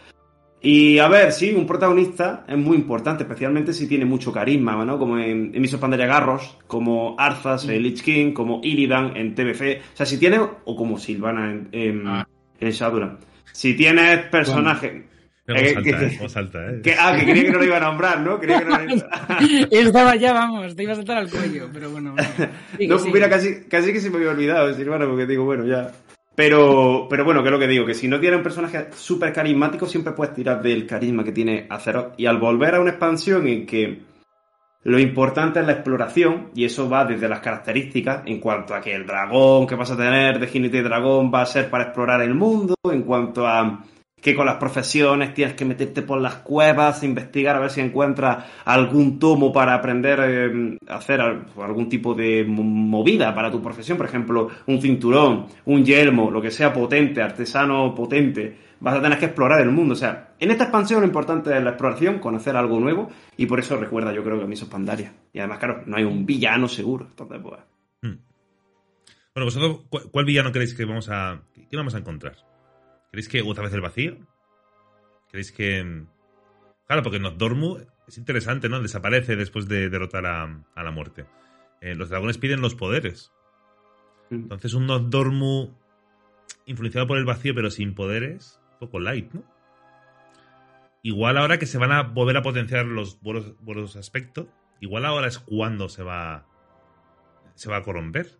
Y a ver, sí, un protagonista es muy importante, especialmente si tiene mucho carisma, ¿no? Como en, en Misos Pandaria Garros, como Arthas en Lich King, como Illidan en TBC. O sea, si tiene, o como Silvana en, en, Ah. en Shadowland. Si tienes personajes. Eh, alta, que- ¿eh? Alta, ¿eh? Que, ah, que quería que no lo iba a nombrar, ¿no? Quería que no lo Estaba ya, vamos, te iba a saltar al cuello, pero bueno. bueno. Sigue, No, sigue. mira, casi, casi que se me había olvidado, Silvana, porque digo, bueno, ya. Pero, pero bueno, que es lo que digo, que si no tiene un personaje súper carismático, siempre puedes tirar del carisma que tiene Azeroth. Y al volver a una expansión en que Lo importante es la exploración, y eso va desde las características, en cuanto a que el dragón que vas a tener de jinete y dragón va a ser para explorar el mundo, en cuanto a que con las profesiones tienes que meterte por las cuevas, investigar a ver si encuentras algún tomo para aprender eh, a hacer algún tipo de movida para tu profesión, por ejemplo, un cinturón, un yelmo, lo que sea potente, artesano potente, vas a tener que explorar el mundo. O sea, en esta expansión lo importante es la exploración, conocer algo nuevo, y por eso recuerda, yo creo que a Misos Pandaria. Y además, claro, no hay un villano seguro. Entonces, pues. Hmm. Bueno, vosotros, ¿cuál villano creéis que vamos a. ¿Qué vamos a encontrar? ¿Creéis que otra vez el vacío? ¿Creéis que.? Claro, porque Dormu es interesante, ¿no? Desaparece después de derrotar a, la muerte. Eh, los dragones piden los poderes. Hmm. Entonces, un Dormu influenciado por el vacío, pero sin poderes, poco light, ¿no? Igual ahora que se van a volver a potenciar los buenos, aspectos, igual ahora es cuando se va, se va a corromper.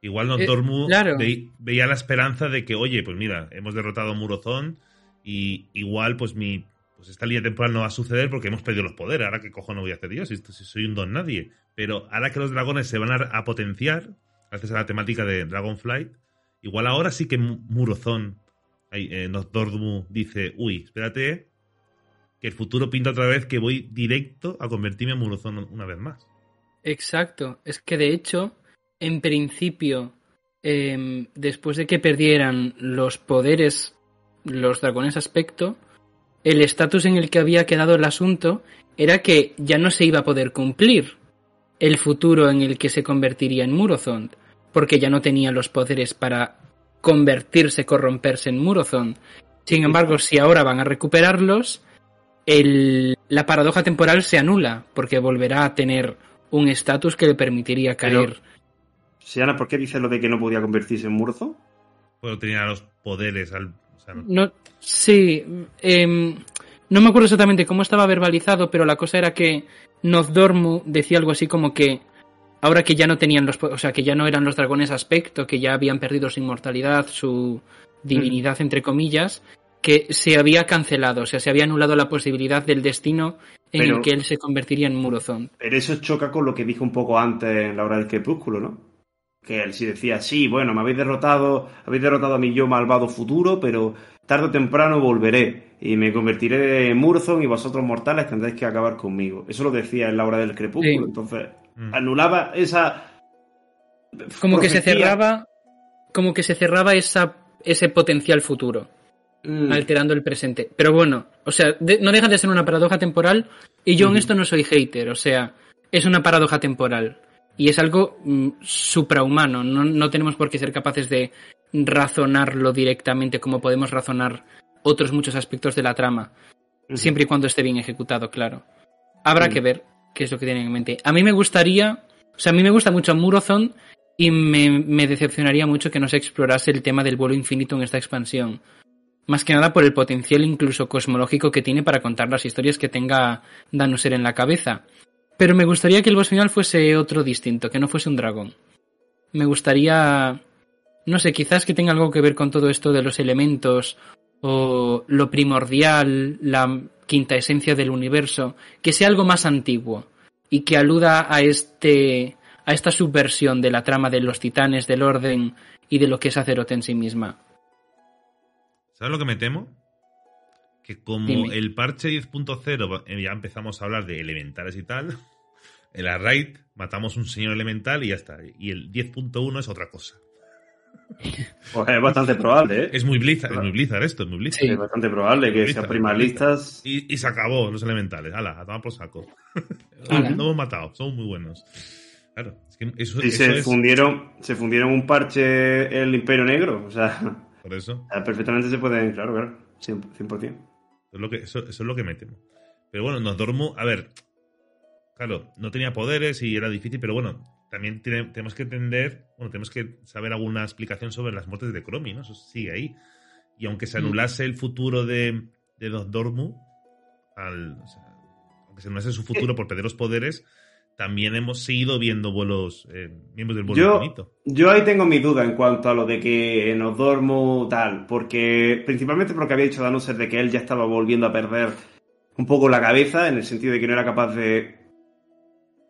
Igual no eh, veía la esperanza de que, oye, pues mira, hemos derrotado a Murozón y igual pues mi pues esta línea temporal no va a suceder porque hemos perdido los poderes. Ahora que cojo no voy a hacer yo si, si soy un don nadie. Pero ahora que los dragones se van a, potenciar, gracias a la temática de Dragonflight, igual ahora sí que Murozón, eh, dice, uy, espérate, que el futuro pinta otra vez que voy directo a convertirme en Murozón una vez más. Exacto. Es que de hecho, en principio, em, después de que perdieran los poderes los dragones aspecto, el estatus en el que había quedado el asunto era que ya no se iba a poder cumplir el futuro en el que se convertiría en Murozond, porque ya no tenía los poderes para convertirse, corromperse en Murozond. Sin embargo, si ahora van a recuperarlos, la paradoja temporal se anula, porque volverá a tener un estatus que le permitiría caer. Siana, ¿por qué dice lo de que no podía convertirse en Murzo? Pues tenía los poderes al. no... sí. Em, no me acuerdo exactamente cómo estaba verbalizado, pero la cosa era que Nozdormu decía algo así como que ahora que ya no tenían los, o sea, que ya no eran los dragones aspecto, que ya habían perdido su inmortalidad, su divinidad mm. entre comillas, que se había cancelado, o sea, se había anulado la posibilidad del destino en el que él se convertiría en Murozón. Pero eso choca con lo que dijo un poco antes en la hora del crepúsculo, ¿no? Que él sí decía, sí, bueno, me habéis derrotado, habéis derrotado a mi yo malvado futuro, pero tarde o temprano volveré y me convertiré en Murozón y vosotros mortales tendréis que acabar conmigo. Eso lo decía en la hora del crepúsculo, entonces mm. anulaba esa... Como que se cerraba, como que se cerraba esa, ese potencial futuro. Mm. alterando el presente. Pero bueno, o sea, no deja de ser una paradoja temporal y yo en esto no soy hater, o sea, es una paradoja temporal y es algo mm, suprahumano, no, no tenemos por qué ser capaces de razonarlo directamente como podemos razonar otros muchos aspectos de la trama, siempre y cuando esté bien ejecutado, claro. Habrá que ver qué es lo que tienen en mente. A mí me gustaría, o sea, a mí me gusta mucho Murozon y me, me decepcionaría mucho que no se explorase el tema del vuelo infinito en esta expansión más que nada por el potencial incluso cosmológico que tiene para contar las historias que tenga Danuser en la cabeza. Pero me gustaría que el boss final fuese otro distinto, que no fuese un dragón. Me gustaría... No sé, quizás que tenga algo que ver con todo esto de los elementos o lo primordial, la quinta esencia del universo, que sea algo más antiguo y que aluda a este a esta subversión de la trama de los titanes del orden y de lo que es Azeroth en sí misma. ¿Sabes lo que me temo? Que como el parche 10.0 eh, ya empezamos a hablar de elementales y tal, en la raid matamos un señor elemental y ya está. Y el 10.1 es otra cosa. Pues es bastante probable, ¿eh? Es muy Blizzard, es muy Blizzard esto, es muy Blizzard. Sí, es bastante probable que sean primalistas. Y, y, se acabó los elementales. Hala, a tomar por saco. no hemos matado, somos muy buenos. Claro, es que eso, y se fundieron, se fundieron un parche el Imperio Negro, o sea. Por eso. perfectamente se pueden, claro, claro, 100%. Eso es lo que, eso, es lo que me temo. Pero bueno, nos dormo. A ver, claro, no tenía poderes y era difícil, pero bueno, también tenemos que entender, bueno, tenemos que saber alguna explicación sobre las muertes de Cromi, ¿no? Eso sigue ahí. Y aunque se mm. anulase el futuro de, de Dormu, al, aunque se anulase su futuro por perder los poderes, también hemos seguido viendo vuelos, eh, miembros del vuelo yo, infinito. Yo ahí tengo mi duda en cuanto a lo de que nos dormo tal, porque principalmente porque había dicho Danuser de que él ya estaba volviendo a perder un poco la cabeza, en el sentido de que no era capaz de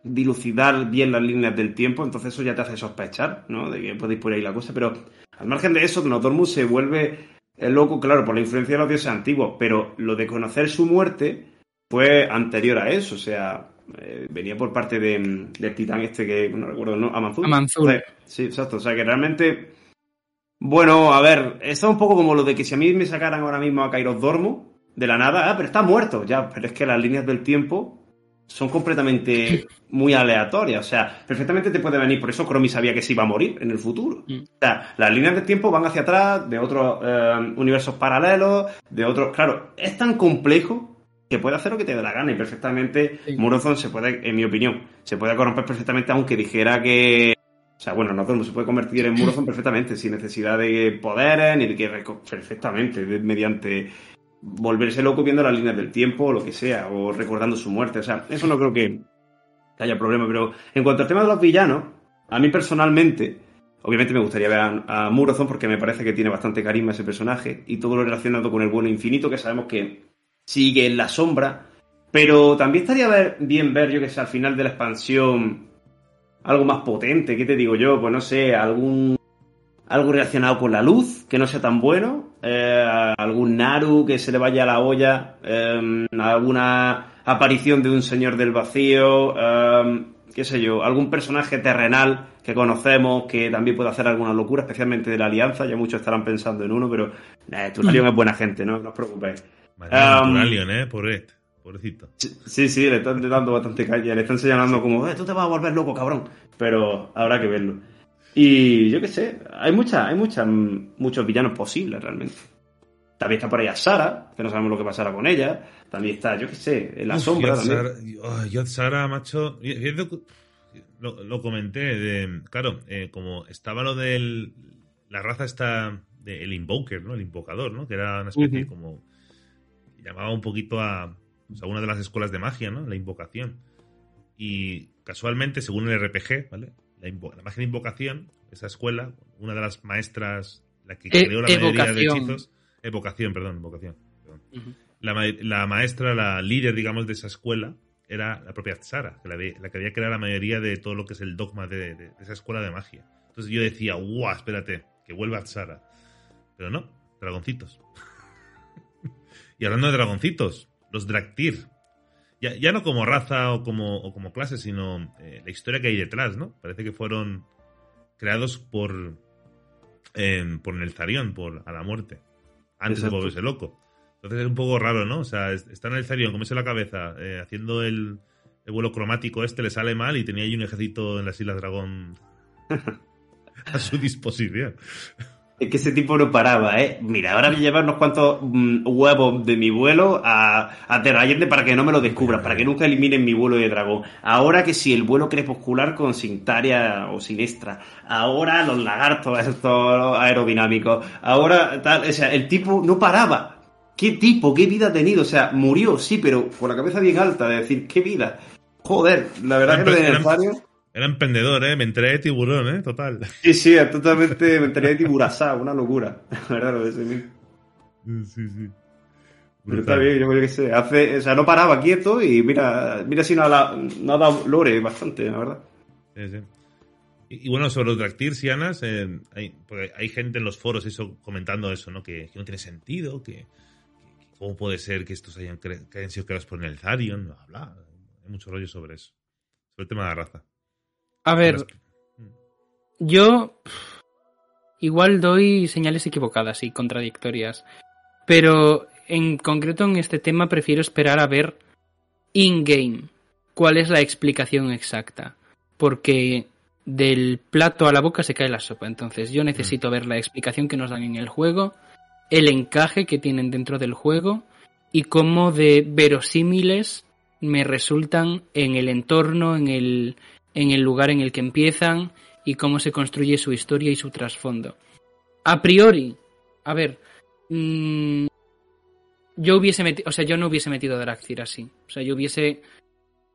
dilucidar bien las líneas del tiempo, entonces eso ya te hace sospechar, ¿no? De que podéis por ahí la cosa, pero al margen de eso, Notormu se vuelve loco, claro, por la influencia de los dioses antiguos, pero lo de conocer su muerte fue anterior a eso, o sea, eh, venía por parte de, del titán este que no recuerdo, ¿no? Amanzul. Amanzul. Sí, exacto, o sea que realmente... Bueno, a ver, esto es un poco como lo de que si a mí me sacaran ahora mismo a Kairos Dormo, de la nada, ah, pero está muerto, ya, pero es que las líneas del tiempo son completamente muy aleatorias. O sea, perfectamente te puede venir. Por eso Cromi sabía que se iba a morir en el futuro. Mm. O sea, las líneas del tiempo van hacia atrás, de otros eh, universos paralelos, de otros. Claro, es tan complejo que puede hacer lo que te dé la gana y perfectamente sí. se puede, en mi opinión, se puede corromper perfectamente aunque dijera que o sea, bueno, no se puede convertir en Murazón perfectamente, sin necesidad de poderes, ni de que perfectamente, mediante volverse loco viendo las líneas del tiempo o lo que sea, o recordando su muerte. O sea, eso no creo que haya problema. Pero en cuanto al tema de los villanos, a mí personalmente, obviamente me gustaría ver a, a porque me parece que tiene bastante carisma ese personaje y todo lo relacionado con el bueno infinito, que sabemos que sigue en la sombra. Pero también estaría bien ver, yo que sé, al final de la expansión algo más potente, ¿qué te digo yo? Pues no sé, algún algo relacionado con la luz, que no sea tan bueno, eh, algún Naru que se le vaya a la olla, eh, alguna aparición de un señor del vacío, eh, qué sé yo, algún personaje terrenal que conocemos que también puede hacer alguna locura, especialmente de la alianza, ya muchos estarán pensando en uno, pero eh, Turalion es buena gente, ¿no? No os preocupéis. Um, Turalion, ¿eh? Pobrecito. Sí, sí, le están dando bastante calle, le están señalando como, eh, tú te vas a volver loco, cabrón, pero habrá que verlo. Y yo qué sé, hay muchas, hay muchas, muchos villanos posibles realmente. También está por ahí a Sara, que no sabemos lo que pasará con ella. También está, yo qué sé, en la sombra. Yo también. Sara, yo Sara, macho. Lo, lo comenté, de, claro, eh, como estaba lo del. La raza está. De, el Invoker, ¿no? El invocador, ¿no? Que era una especie como. Llamaba un poquito a. O sea, una de las escuelas de magia, ¿no? La invocación. Y casualmente, según el RPG, ¿vale? la, la magia de invocación, esa escuela, una de las maestras, la que e creó la mayoría de hechizos, evocación, perdón, invocación. la, maestra, la líder, digamos, de esa escuela era la propia Tsara, la, la, que había creado la mayoría de todo lo que es el dogma de, esa escuela de magia. Entonces yo decía, guau, espérate, que vuelva Tsara. Pero no, dragoncitos. Y hablando de dragoncitos, los Draktir, ya, no como raza o como, o como clase, sino eh, la historia que hay detrás, ¿no? Parece que fueron creados por, eh, por Nelzarion, por a la muerte, antes de volverse loco. Entonces es un poco raro, ¿no? O sea, está en el Zarion, comerse la cabeza, eh, haciendo el, el, vuelo cromático este, le sale mal y tenía ahí un ejército en las Islas Dragón a su disposición. Es que ese tipo no paraba, ¿eh? Mira, ahora me lleva unos cuantos mm, huevos de mi vuelo a, a Terrayende para que no me lo descubran, para que nunca eliminen mi vuelo de dragón. Ahora que si el vuelo crepuscular con Sintaria o Sinestra. Ahora los lagartos estos aerodinámicos. Ahora tal, o sea, el tipo no paraba. ¿Qué tipo? ¿Qué vida ha tenido? O sea, murió, sí, pero con la cabeza bien alta de decir, ¿qué vida? Joder, la verdad que de necesario... Era emprendedor, ¿eh? Me enteré de tiburón, ¿eh? Total. Sí, sí, totalmente me enteré de tiburazá, una locura. La verdad, lo de ese Sí, sí. Pero está bien, yo creo que sé. Hace, o sea, no paraba quieto y mira, mira si no ha, dado lore bastante, la verdad. Sí, sí. Y, bueno, sobre los Dractir, Sianas, eh, hay, hay gente en los foros eso comentando eso, ¿no? Que, que no tiene sentido, que, que, cómo puede ser que estos hayan, que hayan sido creados por Nelzarion, bla, bla. Hay mucho rollo sobre eso. Sobre el tema de la raza. A ver, yo igual doy señales equivocadas y contradictorias, pero en concreto en este tema prefiero esperar a ver in-game cuál es la explicación exacta, porque del plato a la boca se cae la sopa, entonces yo necesito ver la explicación que nos dan en el juego, el encaje que tienen dentro del juego y cómo de verosímiles me resultan en el entorno, en el, en el lugar en el que empiezan y cómo se construye su historia y su trasfondo. A priori, a ver, mmm, yo hubiese metido, o sea, yo no hubiese metido a así. O sea, yo hubiese,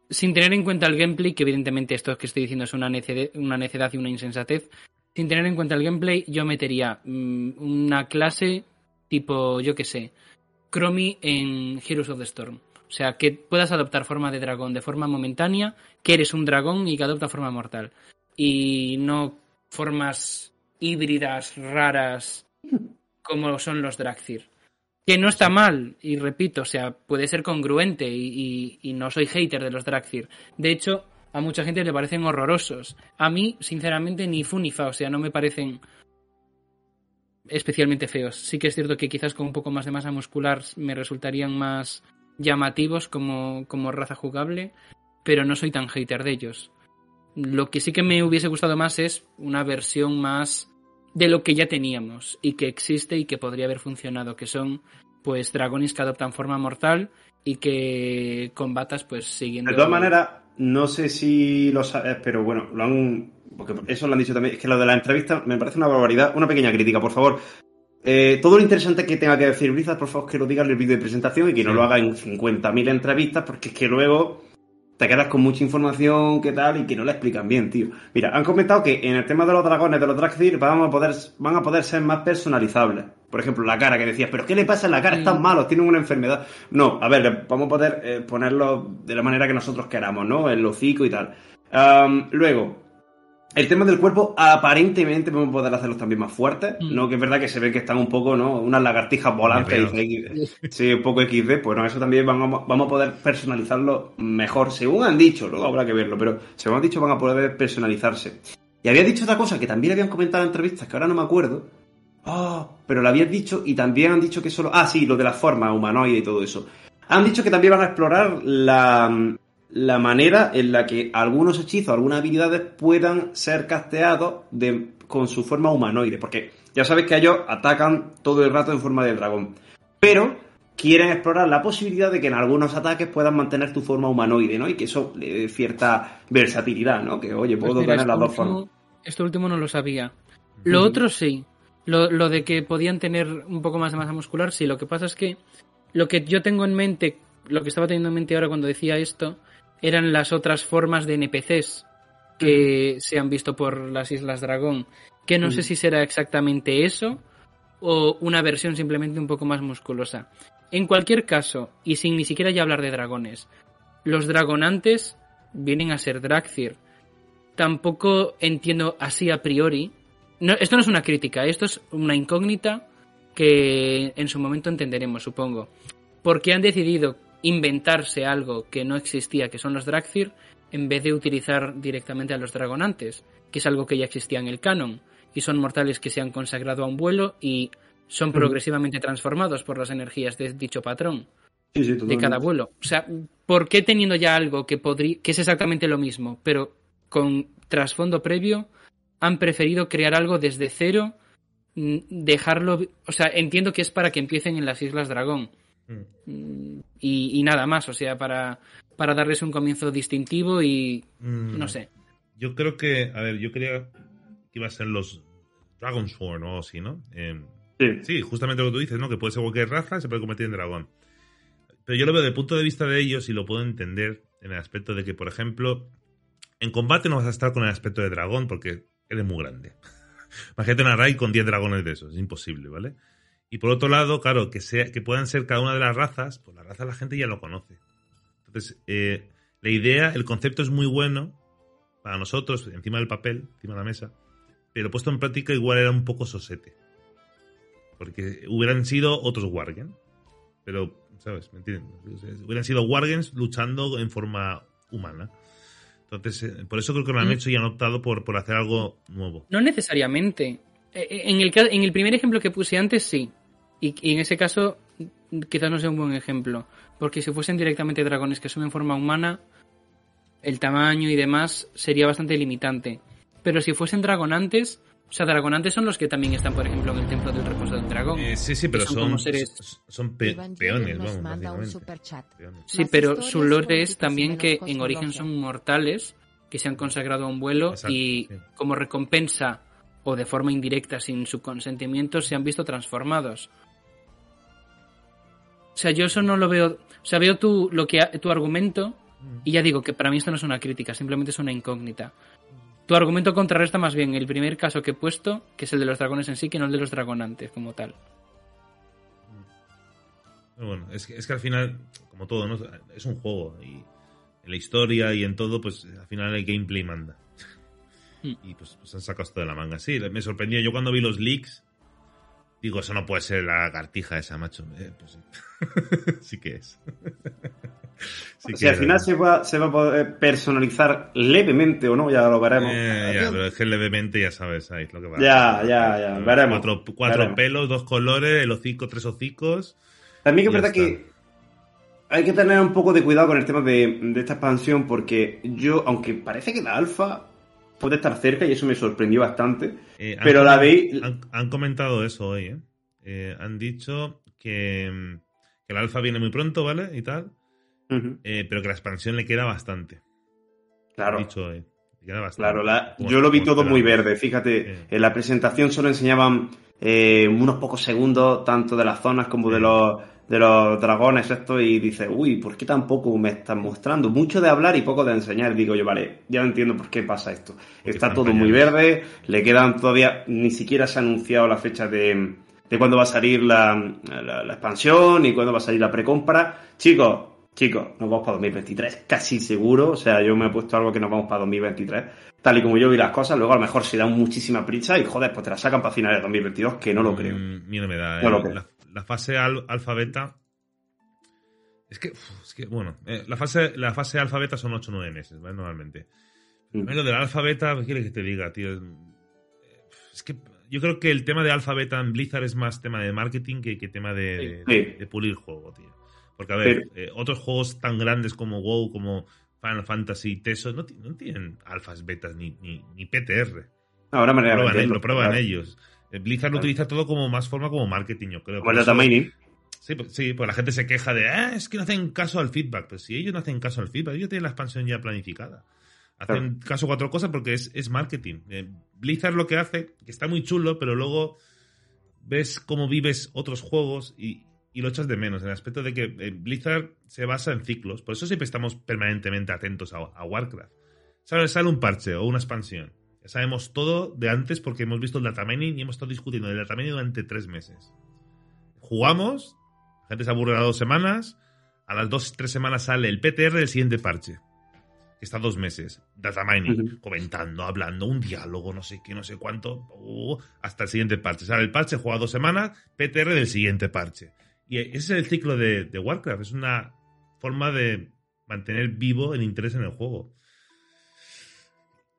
sin tener en cuenta el gameplay, que evidentemente esto que estoy diciendo es una necedad, una necedad y una insensatez, sin tener en cuenta el gameplay, yo metería mmm, una clase tipo, yo qué sé, Chromie en Heroes of the Storm. O sea, que puedas adoptar forma de dragón de forma momentánea, que eres un dragón y que adopta forma mortal. Y no formas híbridas raras como son los Dragcir. Que no está mal, y repito, o sea, puede ser congruente y, y no soy hater de los Dragcir. De hecho, a mucha gente le parecen horrorosos. A mí, sinceramente, ni fu ni fa, o sea, no me parecen especialmente feos. Sí que es cierto que quizás con un poco más de masa muscular me resultarían más llamativos como, como raza jugable, pero no soy tan hater de ellos. Lo que sí que me hubiese gustado más es una versión más de lo que ya teníamos y que existe y que podría haber funcionado, que son pues dragones que adoptan forma mortal y que combatas pues siguiendo... De todas maneras, no sé si lo sabes, pero bueno, lo han... Porque eso lo han dicho también. Es que lo de la entrevista me parece una barbaridad. Una pequeña crítica, por favor. Eh, todo lo interesante que tenga que decir Blizzard, por favor, que lo diga en el vídeo de presentación y que no lo haga en 50.000 entrevistas, porque es que luego te quedas con mucha información, qué tal, y que no la explican bien, tío. Mira, han comentado que en el tema de los dragones, de los Dragthir, van a poder, van a poder ser más personalizables. Por ejemplo, la cara que decías, pero ¿qué le pasa en la cara? Están malos, tienen una enfermedad. No, a ver, vamos a poder eh, ponerlo de la manera que nosotros queramos, ¿no? El hocico y tal. luego, el tema del cuerpo, aparentemente vamos a poder hacerlos también más fuertes, mm. ¿no? Que es verdad que se ve que están un poco, ¿no? Unas lagartijas volantes. sí, un poco XD. Pues no, eso también vamos, vamos a poder personalizarlo mejor, según han dicho, luego habrá que verlo, pero según han dicho van a poder personalizarse. Y había dicho otra cosa que también habían comentado en entrevistas, que ahora no me acuerdo. Oh, pero lo habían dicho y también han dicho que solo... Ah, sí, lo de la forma humanoide y todo eso. Han dicho que también van a explorar la, la manera en la que algunos hechizos, algunas habilidades puedan ser casteados de, con su forma humanoide. Porque ya sabes que ellos atacan todo el rato en forma de dragón. Pero quieren explorar la posibilidad de que en algunos ataques puedan mantener tu forma humanoide, ¿no? Y que eso le dé cierta versatilidad, ¿no? Que, oye, puedo pues tener las dos formas. Esto último no lo sabía. Lo otro sí. Lo, lo de que podían tener un poco más de masa muscular, sí. Lo que pasa es que lo que yo tengo en mente, lo que estaba teniendo en mente ahora cuando decía esto, eran las otras formas de NPCs que se han visto por las Islas Dragón. Que no sé si será exactamente eso o una versión simplemente un poco más musculosa. En cualquier caso, y sin ni siquiera ya hablar de dragones, los dragonantes vienen a ser Dragthir. Tampoco entiendo así a priori. No, esto no es una crítica, esto es una incógnita que en su momento entenderemos, supongo. Porque han decidido inventarse algo que no existía, que son los Dragthir, en vez de utilizar directamente a los Dragonantes, que es algo que ya existía en el canon, y son mortales que se han consagrado a un vuelo y son progresivamente transformados por las energías de dicho patrón de cada vuelo. O sea, ¿por qué teniendo ya algo que podría, que es exactamente lo mismo, pero con trasfondo previo, han preferido crear algo desde cero, mm, dejarlo, o sea, entiendo que es para que empiecen en las Islas Dragón. Mm, y, nada más, o sea, para, para darles un comienzo distintivo y mm. no sé. Yo creo que, a ver, yo creía que iba a ser los Dragonsworn o algo así, ¿no? Em, sí. justamente lo que tú dices, ¿no? Que puede ser cualquier raza y se puede convertir en dragón. Pero yo lo veo desde el punto de vista de ellos y lo puedo entender en el aspecto de que, por ejemplo, en combate no vas a estar con el aspecto de dragón porque eres muy grande. Imagínate una raid con 10 dragones de esos, es imposible, ¿vale? Y por otro lado, claro, que, sea, que puedan ser cada una de las razas, pues la raza la gente ya lo conoce. Entonces, eh, la idea, el concepto es muy bueno para nosotros, encima del papel, encima de la mesa, pero puesto en práctica igual era un poco sosete. Porque hubieran sido otros Wargen. Pero, ¿sabes? ¿Me entienden? Hubieran sido Wargens luchando en forma humana. Entonces, eh, por eso creo que lo han mm. hecho y han optado por, por hacer algo nuevo. No necesariamente. Eh, en el, en el primer ejemplo que puse antes, sí. Y, en ese caso, quizás no sea un buen ejemplo. Porque si fuesen directamente dragones que asumen forma humana, el tamaño y demás sería bastante limitante. Pero si fuesen dragonantes, o sea, dragonantes son los que también están, por ejemplo, en el templo del reposo del dragón. Eh, sí, sí, pero son, son, peones, vamos, Sí, pero su lore es también que en origen son mortales que se han consagrado a un vuelo y como recompensa o de forma indirecta sin su consentimiento se han visto transformados. O sea, yo eso no lo veo. O sea, veo tu, lo que, tu argumento y ya digo que para mí esto no es una crítica, simplemente es una incógnita. Tu argumento contrarresta más bien el primer caso que he puesto, que es el de los dragones en sí, que no el de los dragonantes como tal. Pero bueno, es que, es que al final, como todo, ¿no? es un juego. Y en la historia y en todo, pues al final el gameplay manda. Mm. Y pues, pues han sacado esto de la manga. Sí, me sorprendió. Yo cuando vi los leaks, digo, eso no puede ser la cartija esa, macho. Eh, pues sí. sí que es. Sí o sea, que al final se va, se va a poder personalizar levemente o no, ya lo veremos. Eh, ya, pero es que levemente ya sabes, ¿sabes? Lo que va. Ya, ya, ya, veremos. Cuatro, cuatro Veremos. pelos, dos colores, el hocico, tres hocicos. También que es verdad está. que hay que tener un poco de cuidado con el tema de, de esta expansión porque yo, aunque parece que la alfa puede estar cerca y eso me sorprendió bastante, Eh, han pero la veis... Han, han comentado eso hoy, ¿eh? Eh, Han dicho que, mm, que el alfa viene muy pronto, ¿vale? Y tal. Eh, pero que la expansión le queda bastante. Claro. Han dicho hoy. Le queda bastante. Claro, la- yo lo vi todo muy verde. Fíjate, en la presentación solo enseñaban unos pocos segundos, tanto de las zonas como de los de los dragones esto y dices, uy, ¿por qué tampoco me están mostrando? Mucho de hablar y poco de enseñar. Digo yo, vale, ya entiendo por qué pasa esto. Porque Está todo muy verde, le quedan todavía, ni siquiera se ha anunciado la fecha de, de cuándo va a salir la, la- la expansión y cuándo va a salir la precompra. Chicos, chicos, nos vamos para 2023, casi seguro. O sea, yo me he puesto algo que nos vamos para 2023. Tal y como yo vi las cosas, luego a lo mejor se da muchísima prisa y joder, pues te la sacan para finales de 2022, que no lo creo. Mm, mira, me da. No eh, lo creo. La fase al- alfa-beta. Es que, es que, bueno, eh, la fase, la fase alfa-beta son 8 o 9 meses, ¿vale? Normalmente. Mm. Lo del alfa-beta, ¿qué quieres que te diga, tío? Es que yo creo que el tema de alfa-beta en Blizzard es más tema de marketing que, que tema de, de- Sí. de pulir juego, tío. Porque, a ver, eh, otros juegos tan grandes como WoW, como Final Fantasy, Teso, no, no tienen alfas, betas ni, ni, ni PTR. Ahora manera Lo prueban, lo prueban claro. ellos. Eh, Blizzard lo utiliza todo como más forma como marketing, yo creo. Como data mining. Sí, pues, sí, pues la gente se queja de, ah, es que no hacen caso al feedback. Pues si ellos no hacen caso al feedback, ellos tienen la expansión ya planificada. Hacen caso a cuatro cosas porque es, es marketing. Eh, Blizzard lo que hace, que está muy chulo, pero luego ves cómo vives otros juegos y, y lo echas de menos, en el aspecto de que eh, Blizzard se basa en ciclos. Por eso siempre estamos permanentemente atentos a, a Warcraft. Sale, sale un parche o una expansión. Ya sabemos todo de antes porque hemos visto el data mining y hemos estado discutiendo el data mining durante tres meses. Jugamos, la gente se aburre a las dos semanas, a las dos, tres semanas sale el PTR del siguiente parche. Está dos meses. Data mining, comentando, hablando, un diálogo, no sé qué, no sé cuánto, uh, hasta el siguiente parche. Sale el parche, juega dos semanas, PTR del siguiente parche. Y ese es el ciclo de, de Warcraft. Es una forma de mantener vivo el interés en el juego.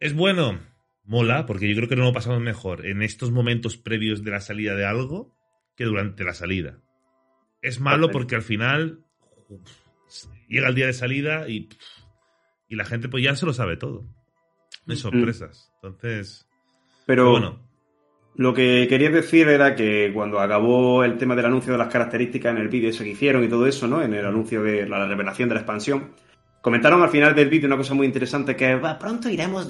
Es bueno, mola, porque yo creo que no lo pasamos mejor en estos momentos previos de la salida de algo que durante la salida. Es malo porque al final uf, llega el día de salida y, y la gente pues ya se lo sabe todo. No hay sorpresas. Entonces, Pero bueno, lo que quería decir era que cuando acabó el tema del anuncio de las características en el vídeo eso que hicieron y todo eso, ¿no? En el anuncio de la revelación de la expansión, comentaron al final del vídeo una cosa muy interesante que va, pronto iremos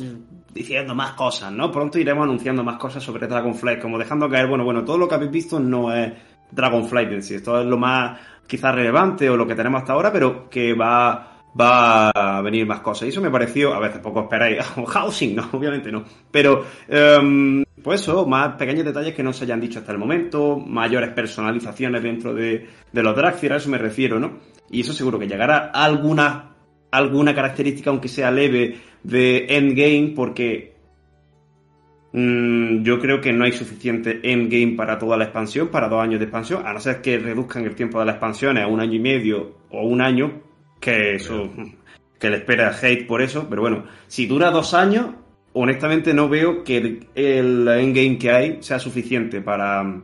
diciendo más cosas, ¿no? Pronto iremos anunciando más cosas sobre Dragonflight, como dejando caer, bueno, bueno, todo lo que habéis visto no es Dragonflight en sí, esto es lo más quizás relevante o lo que tenemos hasta ahora, pero que va va a venir más cosas. Y eso me pareció, a ver, tampoco esperáis housing, no, obviamente no. Pero, em, pues eso, más pequeños detalles que no se hayan dicho hasta el momento, mayores personalizaciones dentro de, de los Draxir, a eso me refiero, ¿no? Y eso seguro que llegará alguna, alguna característica, aunque sea leve, de endgame, porque mm, yo creo que no hay suficiente endgame para toda la expansión, para dos años de expansión, a no ser que reduzcan el tiempo de las expansiones a un año y medio o un año, que eso, que le espera hate por eso, pero bueno, si dura dos años, honestamente no veo que el, el endgame que hay sea suficiente para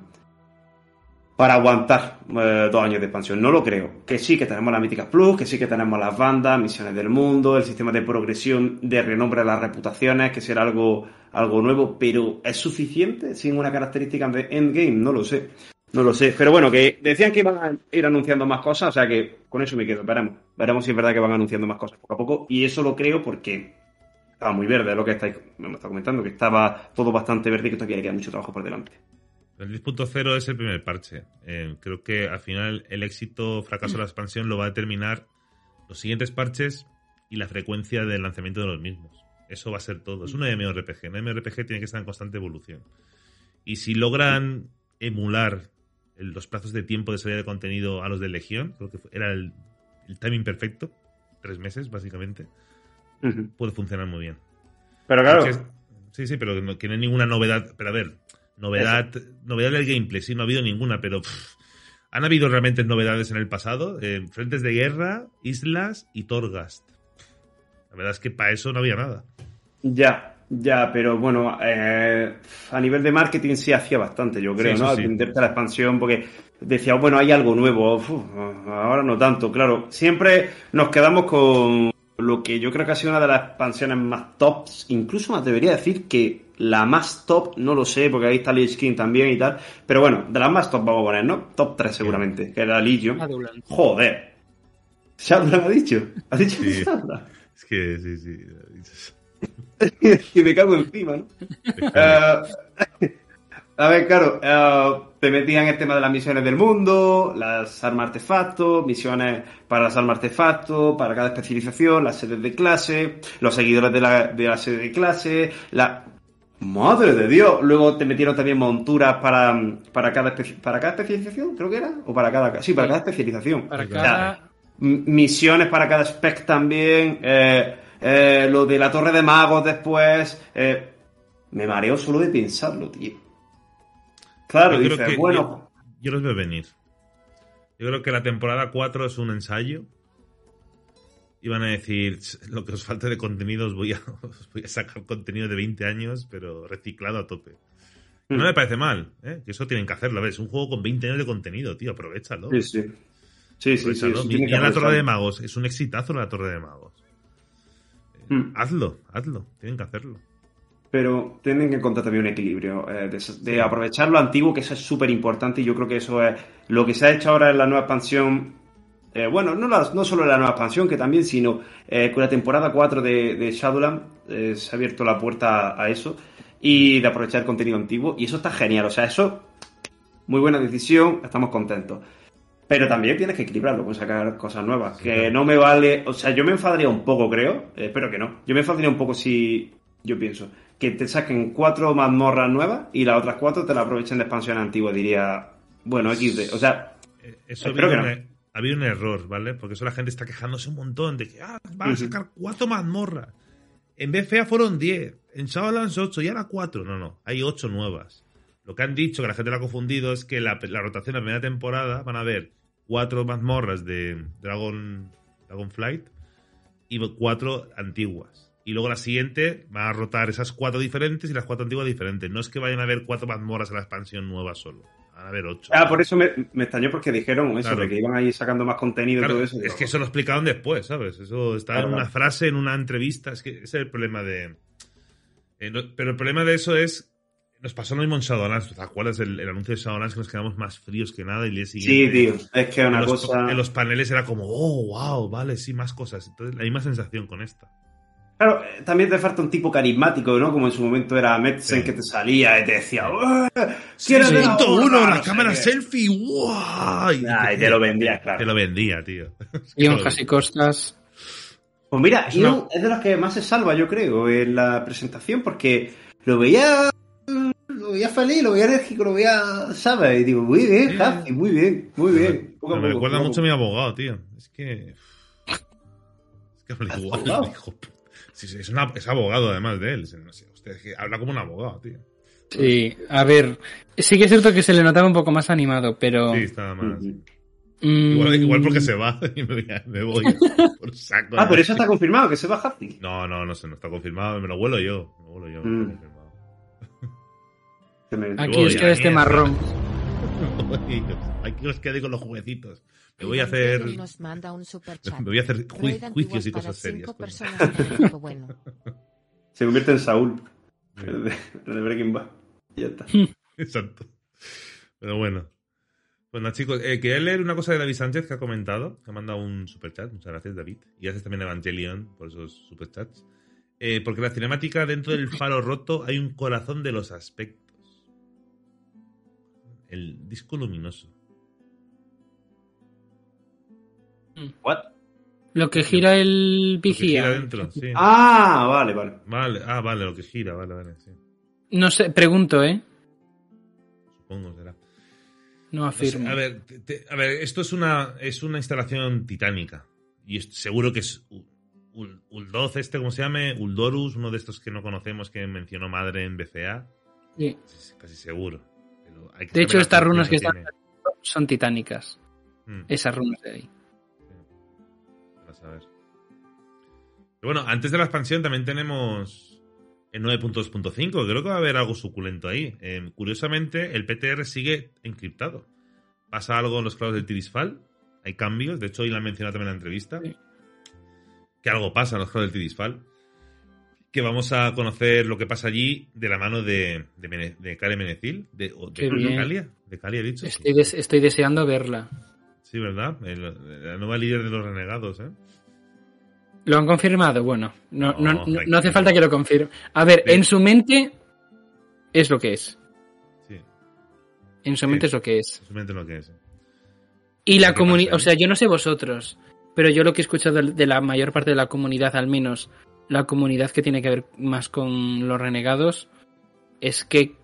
para aguantar eh, dos años de expansión. No lo creo. Que sí que tenemos las míticas plus, que sí que tenemos las bandas, misiones del mundo, el sistema de progresión de renombre de las reputaciones, que será algo, algo nuevo, pero ¿es suficiente sin una característica de endgame? No lo sé. No lo sé. Pero bueno, que decían que iban a ir anunciando más cosas, o sea que con eso me quedo. Veremos. Veremos si es verdad que van anunciando más cosas poco a poco. Y eso lo creo porque estaba muy verde, lo que estáis, me está comentando, que estaba todo bastante verde y que todavía queda mucho trabajo por delante. El 10.0 es el primer parche. Eh, creo que al final el éxito o fracaso de la expansión lo va a determinar los siguientes parches y la frecuencia del lanzamiento de los mismos. Eso va a ser todo. Es un MMORPG. Un MMORPG tiene que estar en constante evolución. Y si logran emular los plazos de tiempo de salida de contenido a los de Legión. Creo que era el, el timing perfecto. Tres meses, básicamente. Puede funcionar muy bien. Pero claro, sí, sí, pero que no, que no hay ninguna novedad. Pero a ver, novedad, novedad del gameplay, sí, no ha habido ninguna, pero pff, han habido realmente novedades en el pasado. eh, frentes de guerra, islas y Torghast. La verdad es que para eso no había nada. ya, ya, pero bueno, eh, a nivel de marketing sí hacía bastante, yo creo, Sí, ¿no? Al sí. venderte la expansión, porque decía, bueno, hay algo nuevo, uf, ahora no tanto, claro. Siempre nos quedamos con lo que yo creo que ha sido una de las expansiones más tops, incluso me atrevería a decir que la más top, no lo sé, porque ahí está Lich King también y tal, pero bueno, de las más top vamos a poner, ¿no? Top 3 seguramente, que era Legion. Joder. Shadowland ha dicho. Ha dicho Sí. Es que sí, sí. y me cago encima, ¿no? Eh, a ver, claro, eh, te metían el tema de las misiones del mundo, las armas artefactos, misiones para las armas artefactos, para cada especialización, las sedes de clase, los seguidores de la, de la sede de clase, la... Madre de Dios. Luego te metieron también monturas para, para, cada, para cada especialización, creo que era. O para cada... Sí, para cada especialización. Para cada. Misiones para cada spec también, eh, eh, lo de la torre de magos después, eh, me mareo solo de pensarlo, tío. Claro, Yo dices, bueno, Yo los veo venir. Yo creo que la temporada 4 es un ensayo. Y van a decir, lo que os falte de contenido os voy a, os voy a sacar contenido de 20 años, pero reciclado a tope. Mm. No me parece mal, ¿eh? que eso tienen que hacerlo. A ver, es un juego con 20 años de contenido, tío, aprovechalo. sí, sí. Sí, sí, sí, sí, Mira la Torre de. Magos, es un exitazo la Torre de Magos. Mm. Hazlo, hazlo, tienen que hacerlo. Pero tienen que encontrar también un equilibrio, eh, de, de aprovechar lo antiguo, que eso es súper importante, y yo creo que eso es lo que se ha hecho ahora en la nueva expansión. Eh, bueno, no, no solo la nueva expansión, que también, sino eh, con la temporada 4 de, de Shadowland eh, se ha abierto la puerta a eso y de aprovechar el contenido antiguo, y eso está genial, o sea, eso, muy buena decisión, estamos contentos. Pero también tienes que equilibrarlo con sacar cosas nuevas. Sí, que claro. no me vale. O sea, yo me enfadaría un poco, creo. eh, espero que no. Yo me enfadaría un poco si. Yo pienso. Que te saquen cuatro mazmorras nuevas y las otras cuatro te las aprovechen de expansión antigua. Diría. Bueno, XD. O sea. Eso Espero que e- ha habido un error, ¿vale? Porque eso la gente está quejándose un montón de que ah, van a sacar cuatro mazmorras. En BFA fueron 10, en Shadowlands 8 y ahora 4. No, no, hay 8 nuevas. Lo que han dicho, que la gente lo ha confundido, es que la, la rotación de la primera temporada van a haber cuatro mazmorras de Dragon, Dragonflight y cuatro antiguas. Y luego la siguiente va a rotar esas cuatro diferentes y las cuatro antiguas diferentes. No es que vayan a haber cuatro mazmorras en la expansión nueva solo. Van a haber ocho. Ah, por eso me, me extrañó porque dijeron eso, Claro. de que iban ahí sacando más contenido Claro, y todo eso. es que eso lo explicaron después, ¿sabes? Eso está Claro, en una frase, en una entrevista. Es que ese es el problema de. eh, no- pero el problema de eso es. Nos pasó lo mismo en Shadowlands. ¿Te acuerdas el, el anuncio de Shadowlands que nos quedamos más fríos que nada? Y el día Sí, siguiente. tío. Es que una en los, cosa. en los paneles era como, oh, wow, vale, sí, más cosas. Entonces, la misma sensación con esta. Claro, eh, también te falta un tipo carismático, ¿no? Como en su momento era Metzen Sí. que te salía y te decía, "¡Eh! ¿Quieres ver Punto ahora?", uno, no la sé cámara qué. selfie, ¡guau! Y Ah, y te lo vendía, claro. Te lo vendía, tío. Y hojas y costas. Pues mira, Es Ion una- es de los que más se salva, yo creo, en la presentación, porque lo veía. Lo veía feliz, lo veía enérgico, lo veía. ¿Sabes? Y digo, muy bien, Sí. Happy, muy bien, muy bien. Poco me poco, recuerda poco mucho a mi abogado, tío. Es que. Es que habla igual, hijo. Sí, sí, es, una- es abogado además de él. Es- No sé, usted es que habla como un abogado, tío. Sí, a ver. Sí que es cierto que se le notaba un poco más animado, pero. Sí, está más. Mm, Igual, igual porque se va y me voy, me por saco. Ah, pero eso está confirmado, que se va Happy. No, no, no sé, no está confirmado. Me lo huelo yo. Me lo huelo yo. no Mm. está confirmado. Se me- Aquí os queda este marrón. Aquí os quedé con los juguetitos. Me voy a hacer. Iván nos manda un superchat. Me voy a hacer ju- juicios y cosas serias. bueno. Se convierte en Saúl, el de, de Breaking Bad. Y ya está. Exacto. Pero bueno. Bueno, chicos, eh, quería leer una cosa de David Sánchez que ha comentado, que ha mandado un superchat. Muchas gracias, David. Y gracias también a Evangelion por esos superchats. Eh, porque en la cinemática, dentro del faro roto, hay un corazón de los aspectos. El disco luminoso. ¿What? Lo que gira el vigía. dentro, sí. Ah, vale, vale. Vale, ah, vale, lo que gira, vale, vale, sí. No sé, pregunto, ¿eh? Supongo será. No No sé, afirmo. a, ver, te- te- a ver, esto es una, es una instalación titánica. Y es- seguro que es Ul- Uldoz, este, ¿cómo se llame? Uldorus, uno de estos que no conocemos que mencionó madre en BCA. Sí. Casi seguro. Pero hay que De hecho, estas runas que están son titánicas. Mm. Esas runas de ahí. Bueno, antes de la expansión también tenemos el 9.2.5. Creo que va a haber algo suculento ahí. Eh, curiosamente, el PTR sigue encriptado. Pasa algo en los clavos del Tirisfal. Hay cambios. De hecho, hoy lo han mencionado también en la entrevista. Sí. Que algo pasa en los clavos del Tirisfal. Que vamos a conocer lo que pasa allí de la mano de, de, Mene- de Kale Menecil. De, de, bien. Calia. De Calia, he dicho. Estoy, des- estoy deseando verla. Sí, ¿verdad? El- la nueva líder de los renegados, ¿eh? ¿Lo han confirmado? Bueno, no, no, No, hace falta que lo confirme. A ver, Ve- en su mente es lo que es. Sí. En su Sí. mente es lo que es. Simplemente lo que es. Y la ¿Qué comunidad, o sea, yo no sé vosotros, pero yo lo que he escuchado de- la mayor parte de la comunidad, al menos la comunidad que tiene que ver más con los renegados, es que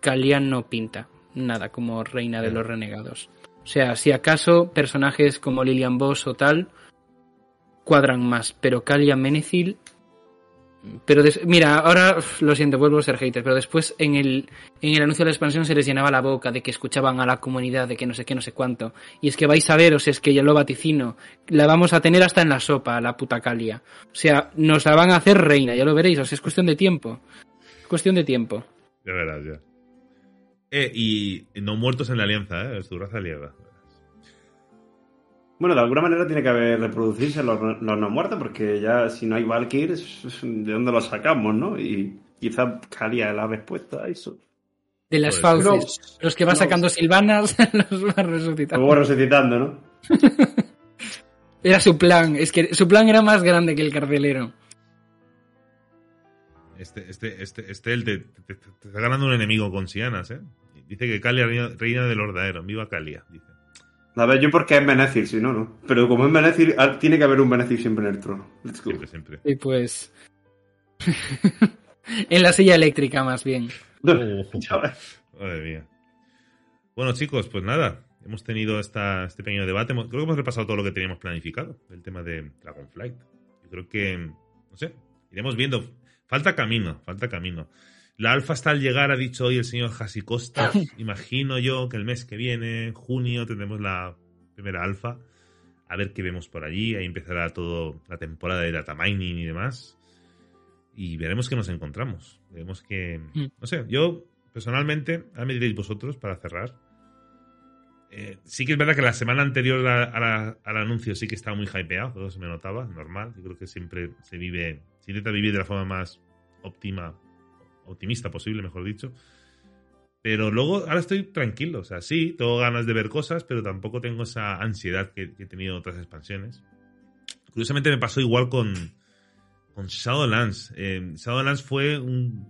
Kalia no pinta nada como reina de los renegados. O sea, si acaso personajes como Lilian Boss o tal cuadran más, pero Kalia Menethil pero des- mira, ahora lo siento, vuelvo a ser hater, pero después en el, en el anuncio de la expansión se les llenaba la boca de que escuchaban a la comunidad, de que no sé qué, no sé cuánto. Y es que vais a ver, o sea, es que ya lo vaticino, la vamos a tener hasta en la sopa, la puta Calia. O sea, nos la van a hacer reina, ya lo veréis, o sea, es cuestión de tiempo. Es cuestión de tiempo. Ya verás, ya. Eh, y no muertos en la alianza, ¿eh? Es tu raza aliada. Bueno, de alguna manera tiene que haber reproducirse los, los no muertos, porque ya si no hay Valkyries, ¿de dónde los sacamos, no? Y quizás Kalia es la respuesta a eso. De las Pues, fauces. los que va no. sacando silvanas, los va resucitando. Luego resucitando, ¿no? Era su plan, es que su plan era más grande que el carcelero. Este, este, este, este el te, te- te- te está ganando un enemigo con Sianas, ¿eh? Dice que Calia reina, reina del Ordaero. Viva Calia, dice. A ver, yo porque es Menethil, si no, no. Pero como es Menethil, ah, tiene que haber un Menethil siempre en el trono. Let's go. Siempre, siempre. Y pues... en la silla eléctrica, más bien. Ves. Madre mía. Bueno, chicos, pues nada. Hemos tenido esta, este pequeño debate. Creo que hemos repasado todo lo que teníamos planificado del tema de Dragonflight. Yo creo que, no sé, iremos viendo. Falta camino, falta camino. La alfa está al llegar, ha dicho hoy el señor Hasi Costa. Imagino yo que el mes que viene, en junio, tendremos la primera alfa. A ver qué vemos por allí. Ahí empezará todo la temporada de data mining y demás. Y veremos qué nos encontramos. Veremos que. Mm. No sé, yo personalmente, ahora me diréis vosotros para cerrar. Eh, sí que es verdad que la semana anterior a- a la- al anuncio sí que estaba muy hypeado, todo se me notaba, normal. Yo creo que siempre se vive, se intenta vivir de la forma más óptima, optimista posible, mejor dicho. Pero luego, ahora estoy tranquilo, o sea, sí, tengo ganas de ver cosas, pero tampoco tengo esa ansiedad que, que he tenido en otras expansiones. Curiosamente me pasó igual con, con Shadowlands. Eh, Shadowlands fue un,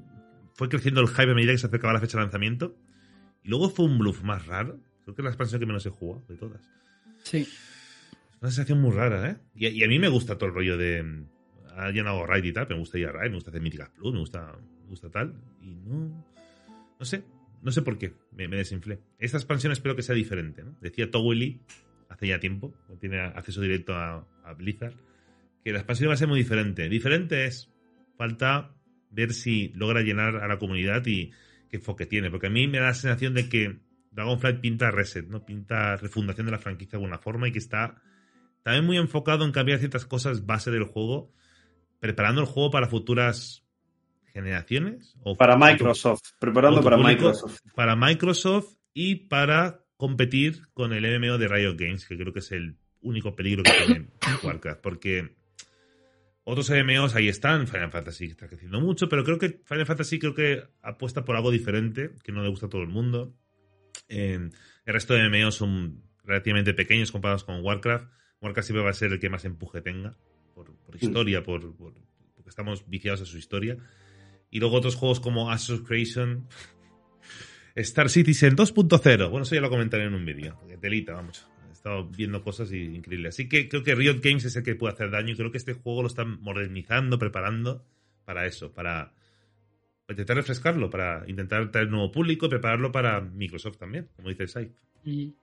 fue creciendo el hype a medida que se acercaba la fecha de lanzamiento. Y luego fue un bluff más raro. Creo que es la expansión que menos he jugado de todas. Sí. Es una sensación muy rara, ¿eh? Y, y a mí me gusta todo el rollo de. Alguien hago raid y tal, me gusta ir a raid, me gusta hacer míticas plus, me gusta, me gusta tal. Y no. No sé, no sé por qué me, desinflé. Esta expansión espero que sea diferente. Decía Towelly hace ya tiempo, tiene acceso directo a, a Blizzard, que la expansión va a ser muy diferente. Diferente es. Falta ver si logra llenar a la comunidad y qué enfoque tiene. Porque a mí me da la sensación de que Dragonflight pinta reset, ¿no? Pinta refundación de la franquicia de alguna forma y que está también muy enfocado en cambiar ciertas cosas base del juego, preparando el juego para futuras generaciones. O Para futuro- Microsoft. Preparando para público, Microsoft. Para Microsoft y para competir con el MMO de Riot Games, que creo que es el único peligro que tiene Warcraft. Porque otros MMOs ahí están, Final Fantasy está creciendo mucho, pero creo que Final Fantasy creo que apuesta por algo diferente, que no le gusta a todo el mundo. Eh, el resto de MMOs son relativamente pequeños comparados con Warcraft. Warcraft siempre va a ser el que más empuje tenga, por, por historia, por, por- porque estamos viciados a su historia. Y luego otros juegos como Ashes Creation, Star Citizen 2.0. Bueno, eso ya lo comentaré en un vídeo. porque Telita, vamos. He estado viendo cosas increíbles. Así que creo que Riot Games es el que puede hacer daño y creo que este juego lo están modernizando, preparando para eso, para intentar refrescarlo, para intentar traer nuevo público y prepararlo para Microsoft también, como dice Sai. Y,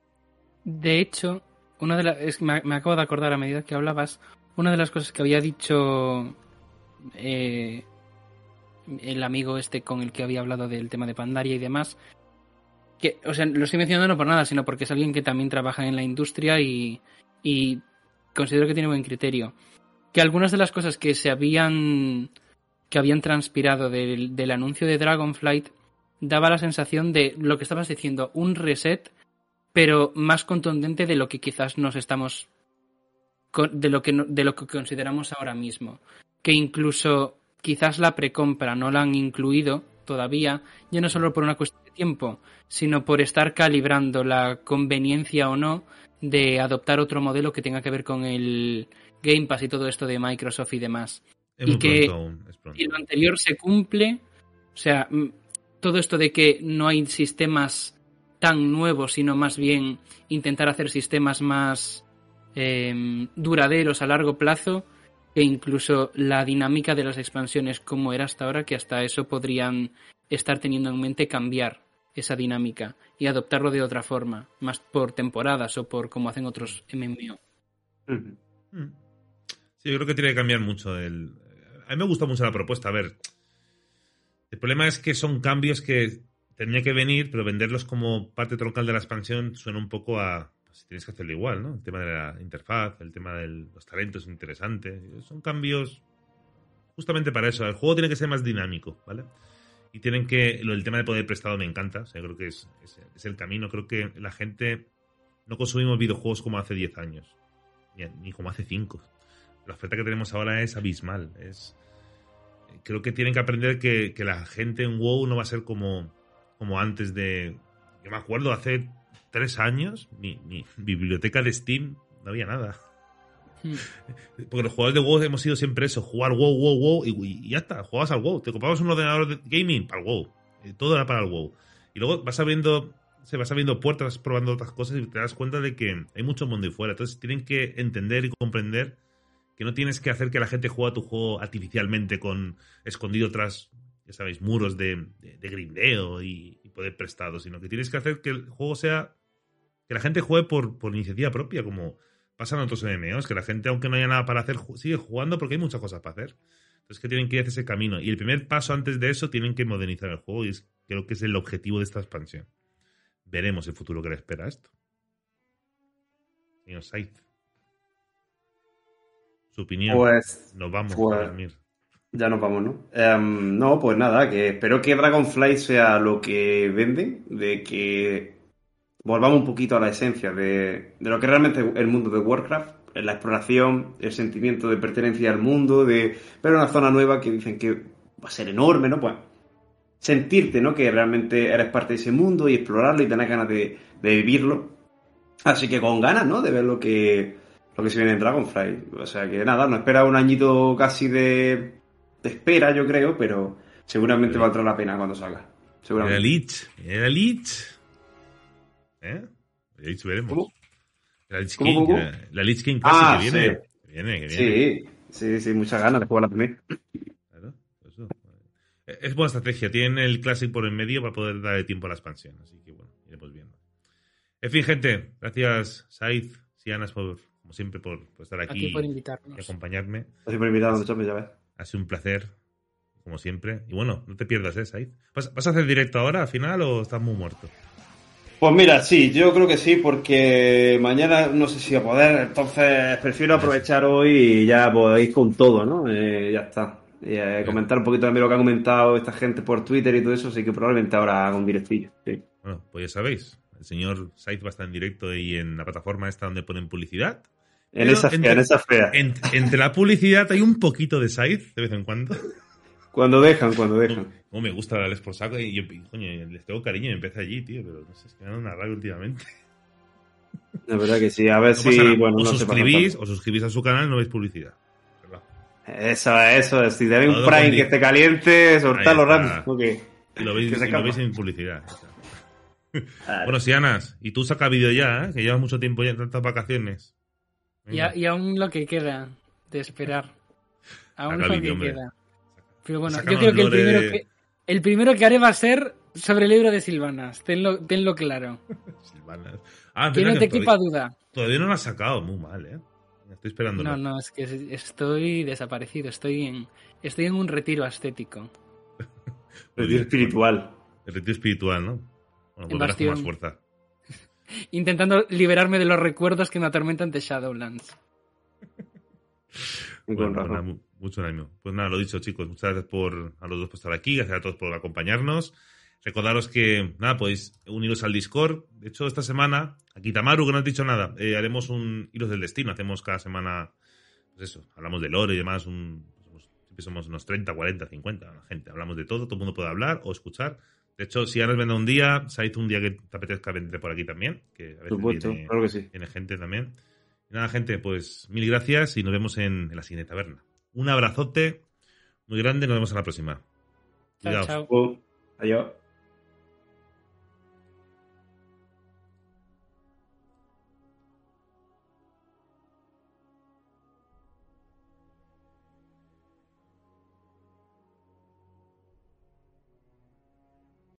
De hecho, una de las, es que me, me acabo de acordar a medida que hablabas, una de las cosas que había dicho eh, el amigo este con el que había hablado del tema de Pandaria y demás, que, o sea, lo estoy mencionando no por nada, sino porque es alguien que también trabaja en la industria y, y considero que tiene buen criterio. Que algunas de las cosas que se habían que habían transpirado del, del anuncio de Dragonflight daba la sensación de lo que estabas diciendo, un reset, pero más contundente de lo que quizás nos estamos de lo que de lo que consideramos ahora mismo. Que incluso quizás la precompra no la han incluido todavía, ya no solo por una cuestión de tiempo, sino por estar calibrando la conveniencia o no de adoptar otro modelo que tenga que ver con el Game Pass y todo esto de Microsoft y demás Es Y que- pronto pronto. y lo anterior se cumple, o sea, mm, todo esto de que no hay sistemas tan nuevos, sino más bien intentar hacer sistemas más em, duraderos a largo plazo, e incluso la dinámica de las expansiones como era hasta ahora, que hasta eso podrían estar teniendo en mente cambiar esa dinámica y adoptarlo de otra forma, más por temporadas o por como hacen otros MMO. Mm. Sí, yo creo que tiene que cambiar mucho el... A mí me gusta mucho la propuesta. A ver, el problema es que son cambios que tenía que venir, pero venderlos como parte troncal de la expansión suena un poco a... Pues tienes que hacerlo igual, ¿no? El tema de la interfaz, el tema de los talentos es interesante. Son cambios justamente para eso. El juego tiene que ser más dinámico, ¿vale? Y tienen que... Del tema de poder prestado me encanta. O sea, creo que es, es, el camino. Creo que la gente... No consumimos videojuegos como hace 10 años. Ni, ni como hace 5 la oferta que tenemos ahora es abismal. Es, creo que tienen que aprender que, que la gente en WoW no va a ser como, como antes de... Yo me acuerdo, hace tres años, mi, mi biblioteca de Steam no había nada. Porque los jugadores de WoW hemos sido siempre eso, jugar WoW, WoW, WoW, y, y ya está, jugabas al WoW. Te comprabas un ordenador de gaming para el WoW. Eh, Todo era para el WoW. Y luego vas abriendo, se vas abriendo puertas, vas probando otras cosas y te das cuenta de que hay mucho mundo ahí fuera. Entonces tienen que entender y comprender que no tienes que hacer que la gente juegue a tu juego artificialmente con escondido tras, ya sabéis, muros de, de, de grindeo y, y poder prestado, sino que tienes que hacer que el juego sea que la gente juegue por, por iniciativa propia, como pasan en otros MMOs, que la gente, aunque no haya nada para hacer, sigue jugando porque hay muchas cosas para hacer. Entonces que tienen que ir hacia ese camino. Y el primer paso antes de eso tienen que modernizar el juego y es- creo que es el objetivo de esta expansión. Veremos el futuro que le espera a esto. Señor Said. Su opinión. Pues Nos vamos pues- a dormir. Ya nos vamos, ¿no? Em, no, pues nada, que espero que Dragonfly sea lo que venden, de que volvamos un poquito a la esencia de, de lo que realmente es el mundo de Warcraft, la exploración, el sentimiento de pertenencia al mundo, de ver una zona nueva que dicen que va a ser enorme, ¿no? Pues sentirte, ¿no? Que realmente eres parte de ese mundo y explorarlo y tener ganas de, de vivirlo. Así que con ganas, ¿no? De ver lo que, lo que se viene en Dragonfly. O sea que nada, nos espera un añito casi de, de espera, yo creo, pero seguramente valdrá la pena cuando salga. Era Seguramente. Lich. Era Lich. ¿Eh? Lich veremos. ¿Cómo? La Lich ¿Cómo, King. cómo? La, la Lich King Ah, casi que viene. sí. Que viene, que viene. Sí, sí, sí, muchas ganas de jugar la primera. Claro, eso. Es buena estrategia. Tienen el Classic por en medio para poder darle tiempo a la expansión. Así que bueno, iremos viendo. En fin, gente. Gracias, Said, Sianas, por, como siempre, por, por estar aquí ti por y invitarnos. acompañarme. Gracias por invitarme, muchachos, ya ves. Ha sido un placer, como siempre. Y bueno, no te pierdas, ¿eh, Said? ¿Vas, vas a hacer directo ahora, al final, o estás muy muerto? Pues mira, sí, yo creo que sí, porque mañana no sé si a poder, entonces prefiero aprovechar hoy y ya podéis con todo, ¿no? Eh, ya está. Y, eh, comentar un poquito también lo que ha comentado esta gente por Twitter y todo eso, así que probablemente ahora haga un directillo. Sí. Bueno, pues ya sabéis. El señor Said va a estar en directo y en la plataforma esta donde ponen publicidad. En esa entre- fea, en esa fea. En- entre la publicidad hay un poquito de Said de vez en cuando. Cuando dejan, cuando dejan. Como me gusta darles por saco y yo, coño, les tengo cariño y empecé allí, tío, pero no sé, es que me dan una rabia últimamente. La verdad que sí, a ver No si, bueno, no suscribís, o suscribís a su canal no veis publicidad. ¿Verdad? Eso, eso, es, si tenéis un Prime que esté caliente, está. rápido. ok. Y lo veis, y lo veis sin publicidad. Bueno, Sianas, y tú saca vídeo ya, ¿eh? que llevas mucho tiempo ya en tantas vacaciones. Y, a- y aún lo que queda de esperar. Aún lo que hombre. queda. Pero bueno, yo creo que el primero de- que El primero que haré va a ser sobre el libro de Silvanas, tenlo, tenlo claro. Silvanas. Ah, Que no te todavía- quepa duda. Todavía no lo has sacado, muy mal, ¿eh? Estoy esperando. No, no, es que estoy desaparecido, estoy en, estoy en un retiro ascético. Retiro espiritual. El retiro espiritual, ¿no? Bueno, volverás con Bastión. más fuerza. Intentando liberarme de los recuerdos que me atormentan de Shadowlands. Bueno, con pues nada, mucho ánimo. Pues nada, lo dicho, chicos. Muchas gracias por a los dos por estar aquí. Gracias a todos por acompañarnos. Recordaros que, nada, podéis uniros al Discord. De hecho, esta semana, aquí Tamaru, que no has dicho nada, eh, haremos un Hilos del Destino. Hacemos cada semana, pues eso, hablamos de lore y demás. Un, somos- siempre somos unos 30, 40, 50 la gente. Hablamos de todo, todo el mundo puede hablar o escuchar. De hecho, si ya nos venda un día, Said, un día que te apetezca vente por aquí también. Que a Por veces supuesto, viene- claro que sí. tiene gente también. Y nada, gente, pues mil gracias y nos vemos en, en la siguiente taberna. Un abrazote muy grande, nos vemos en la próxima. Chao, Cuidaos. chao. Adiós.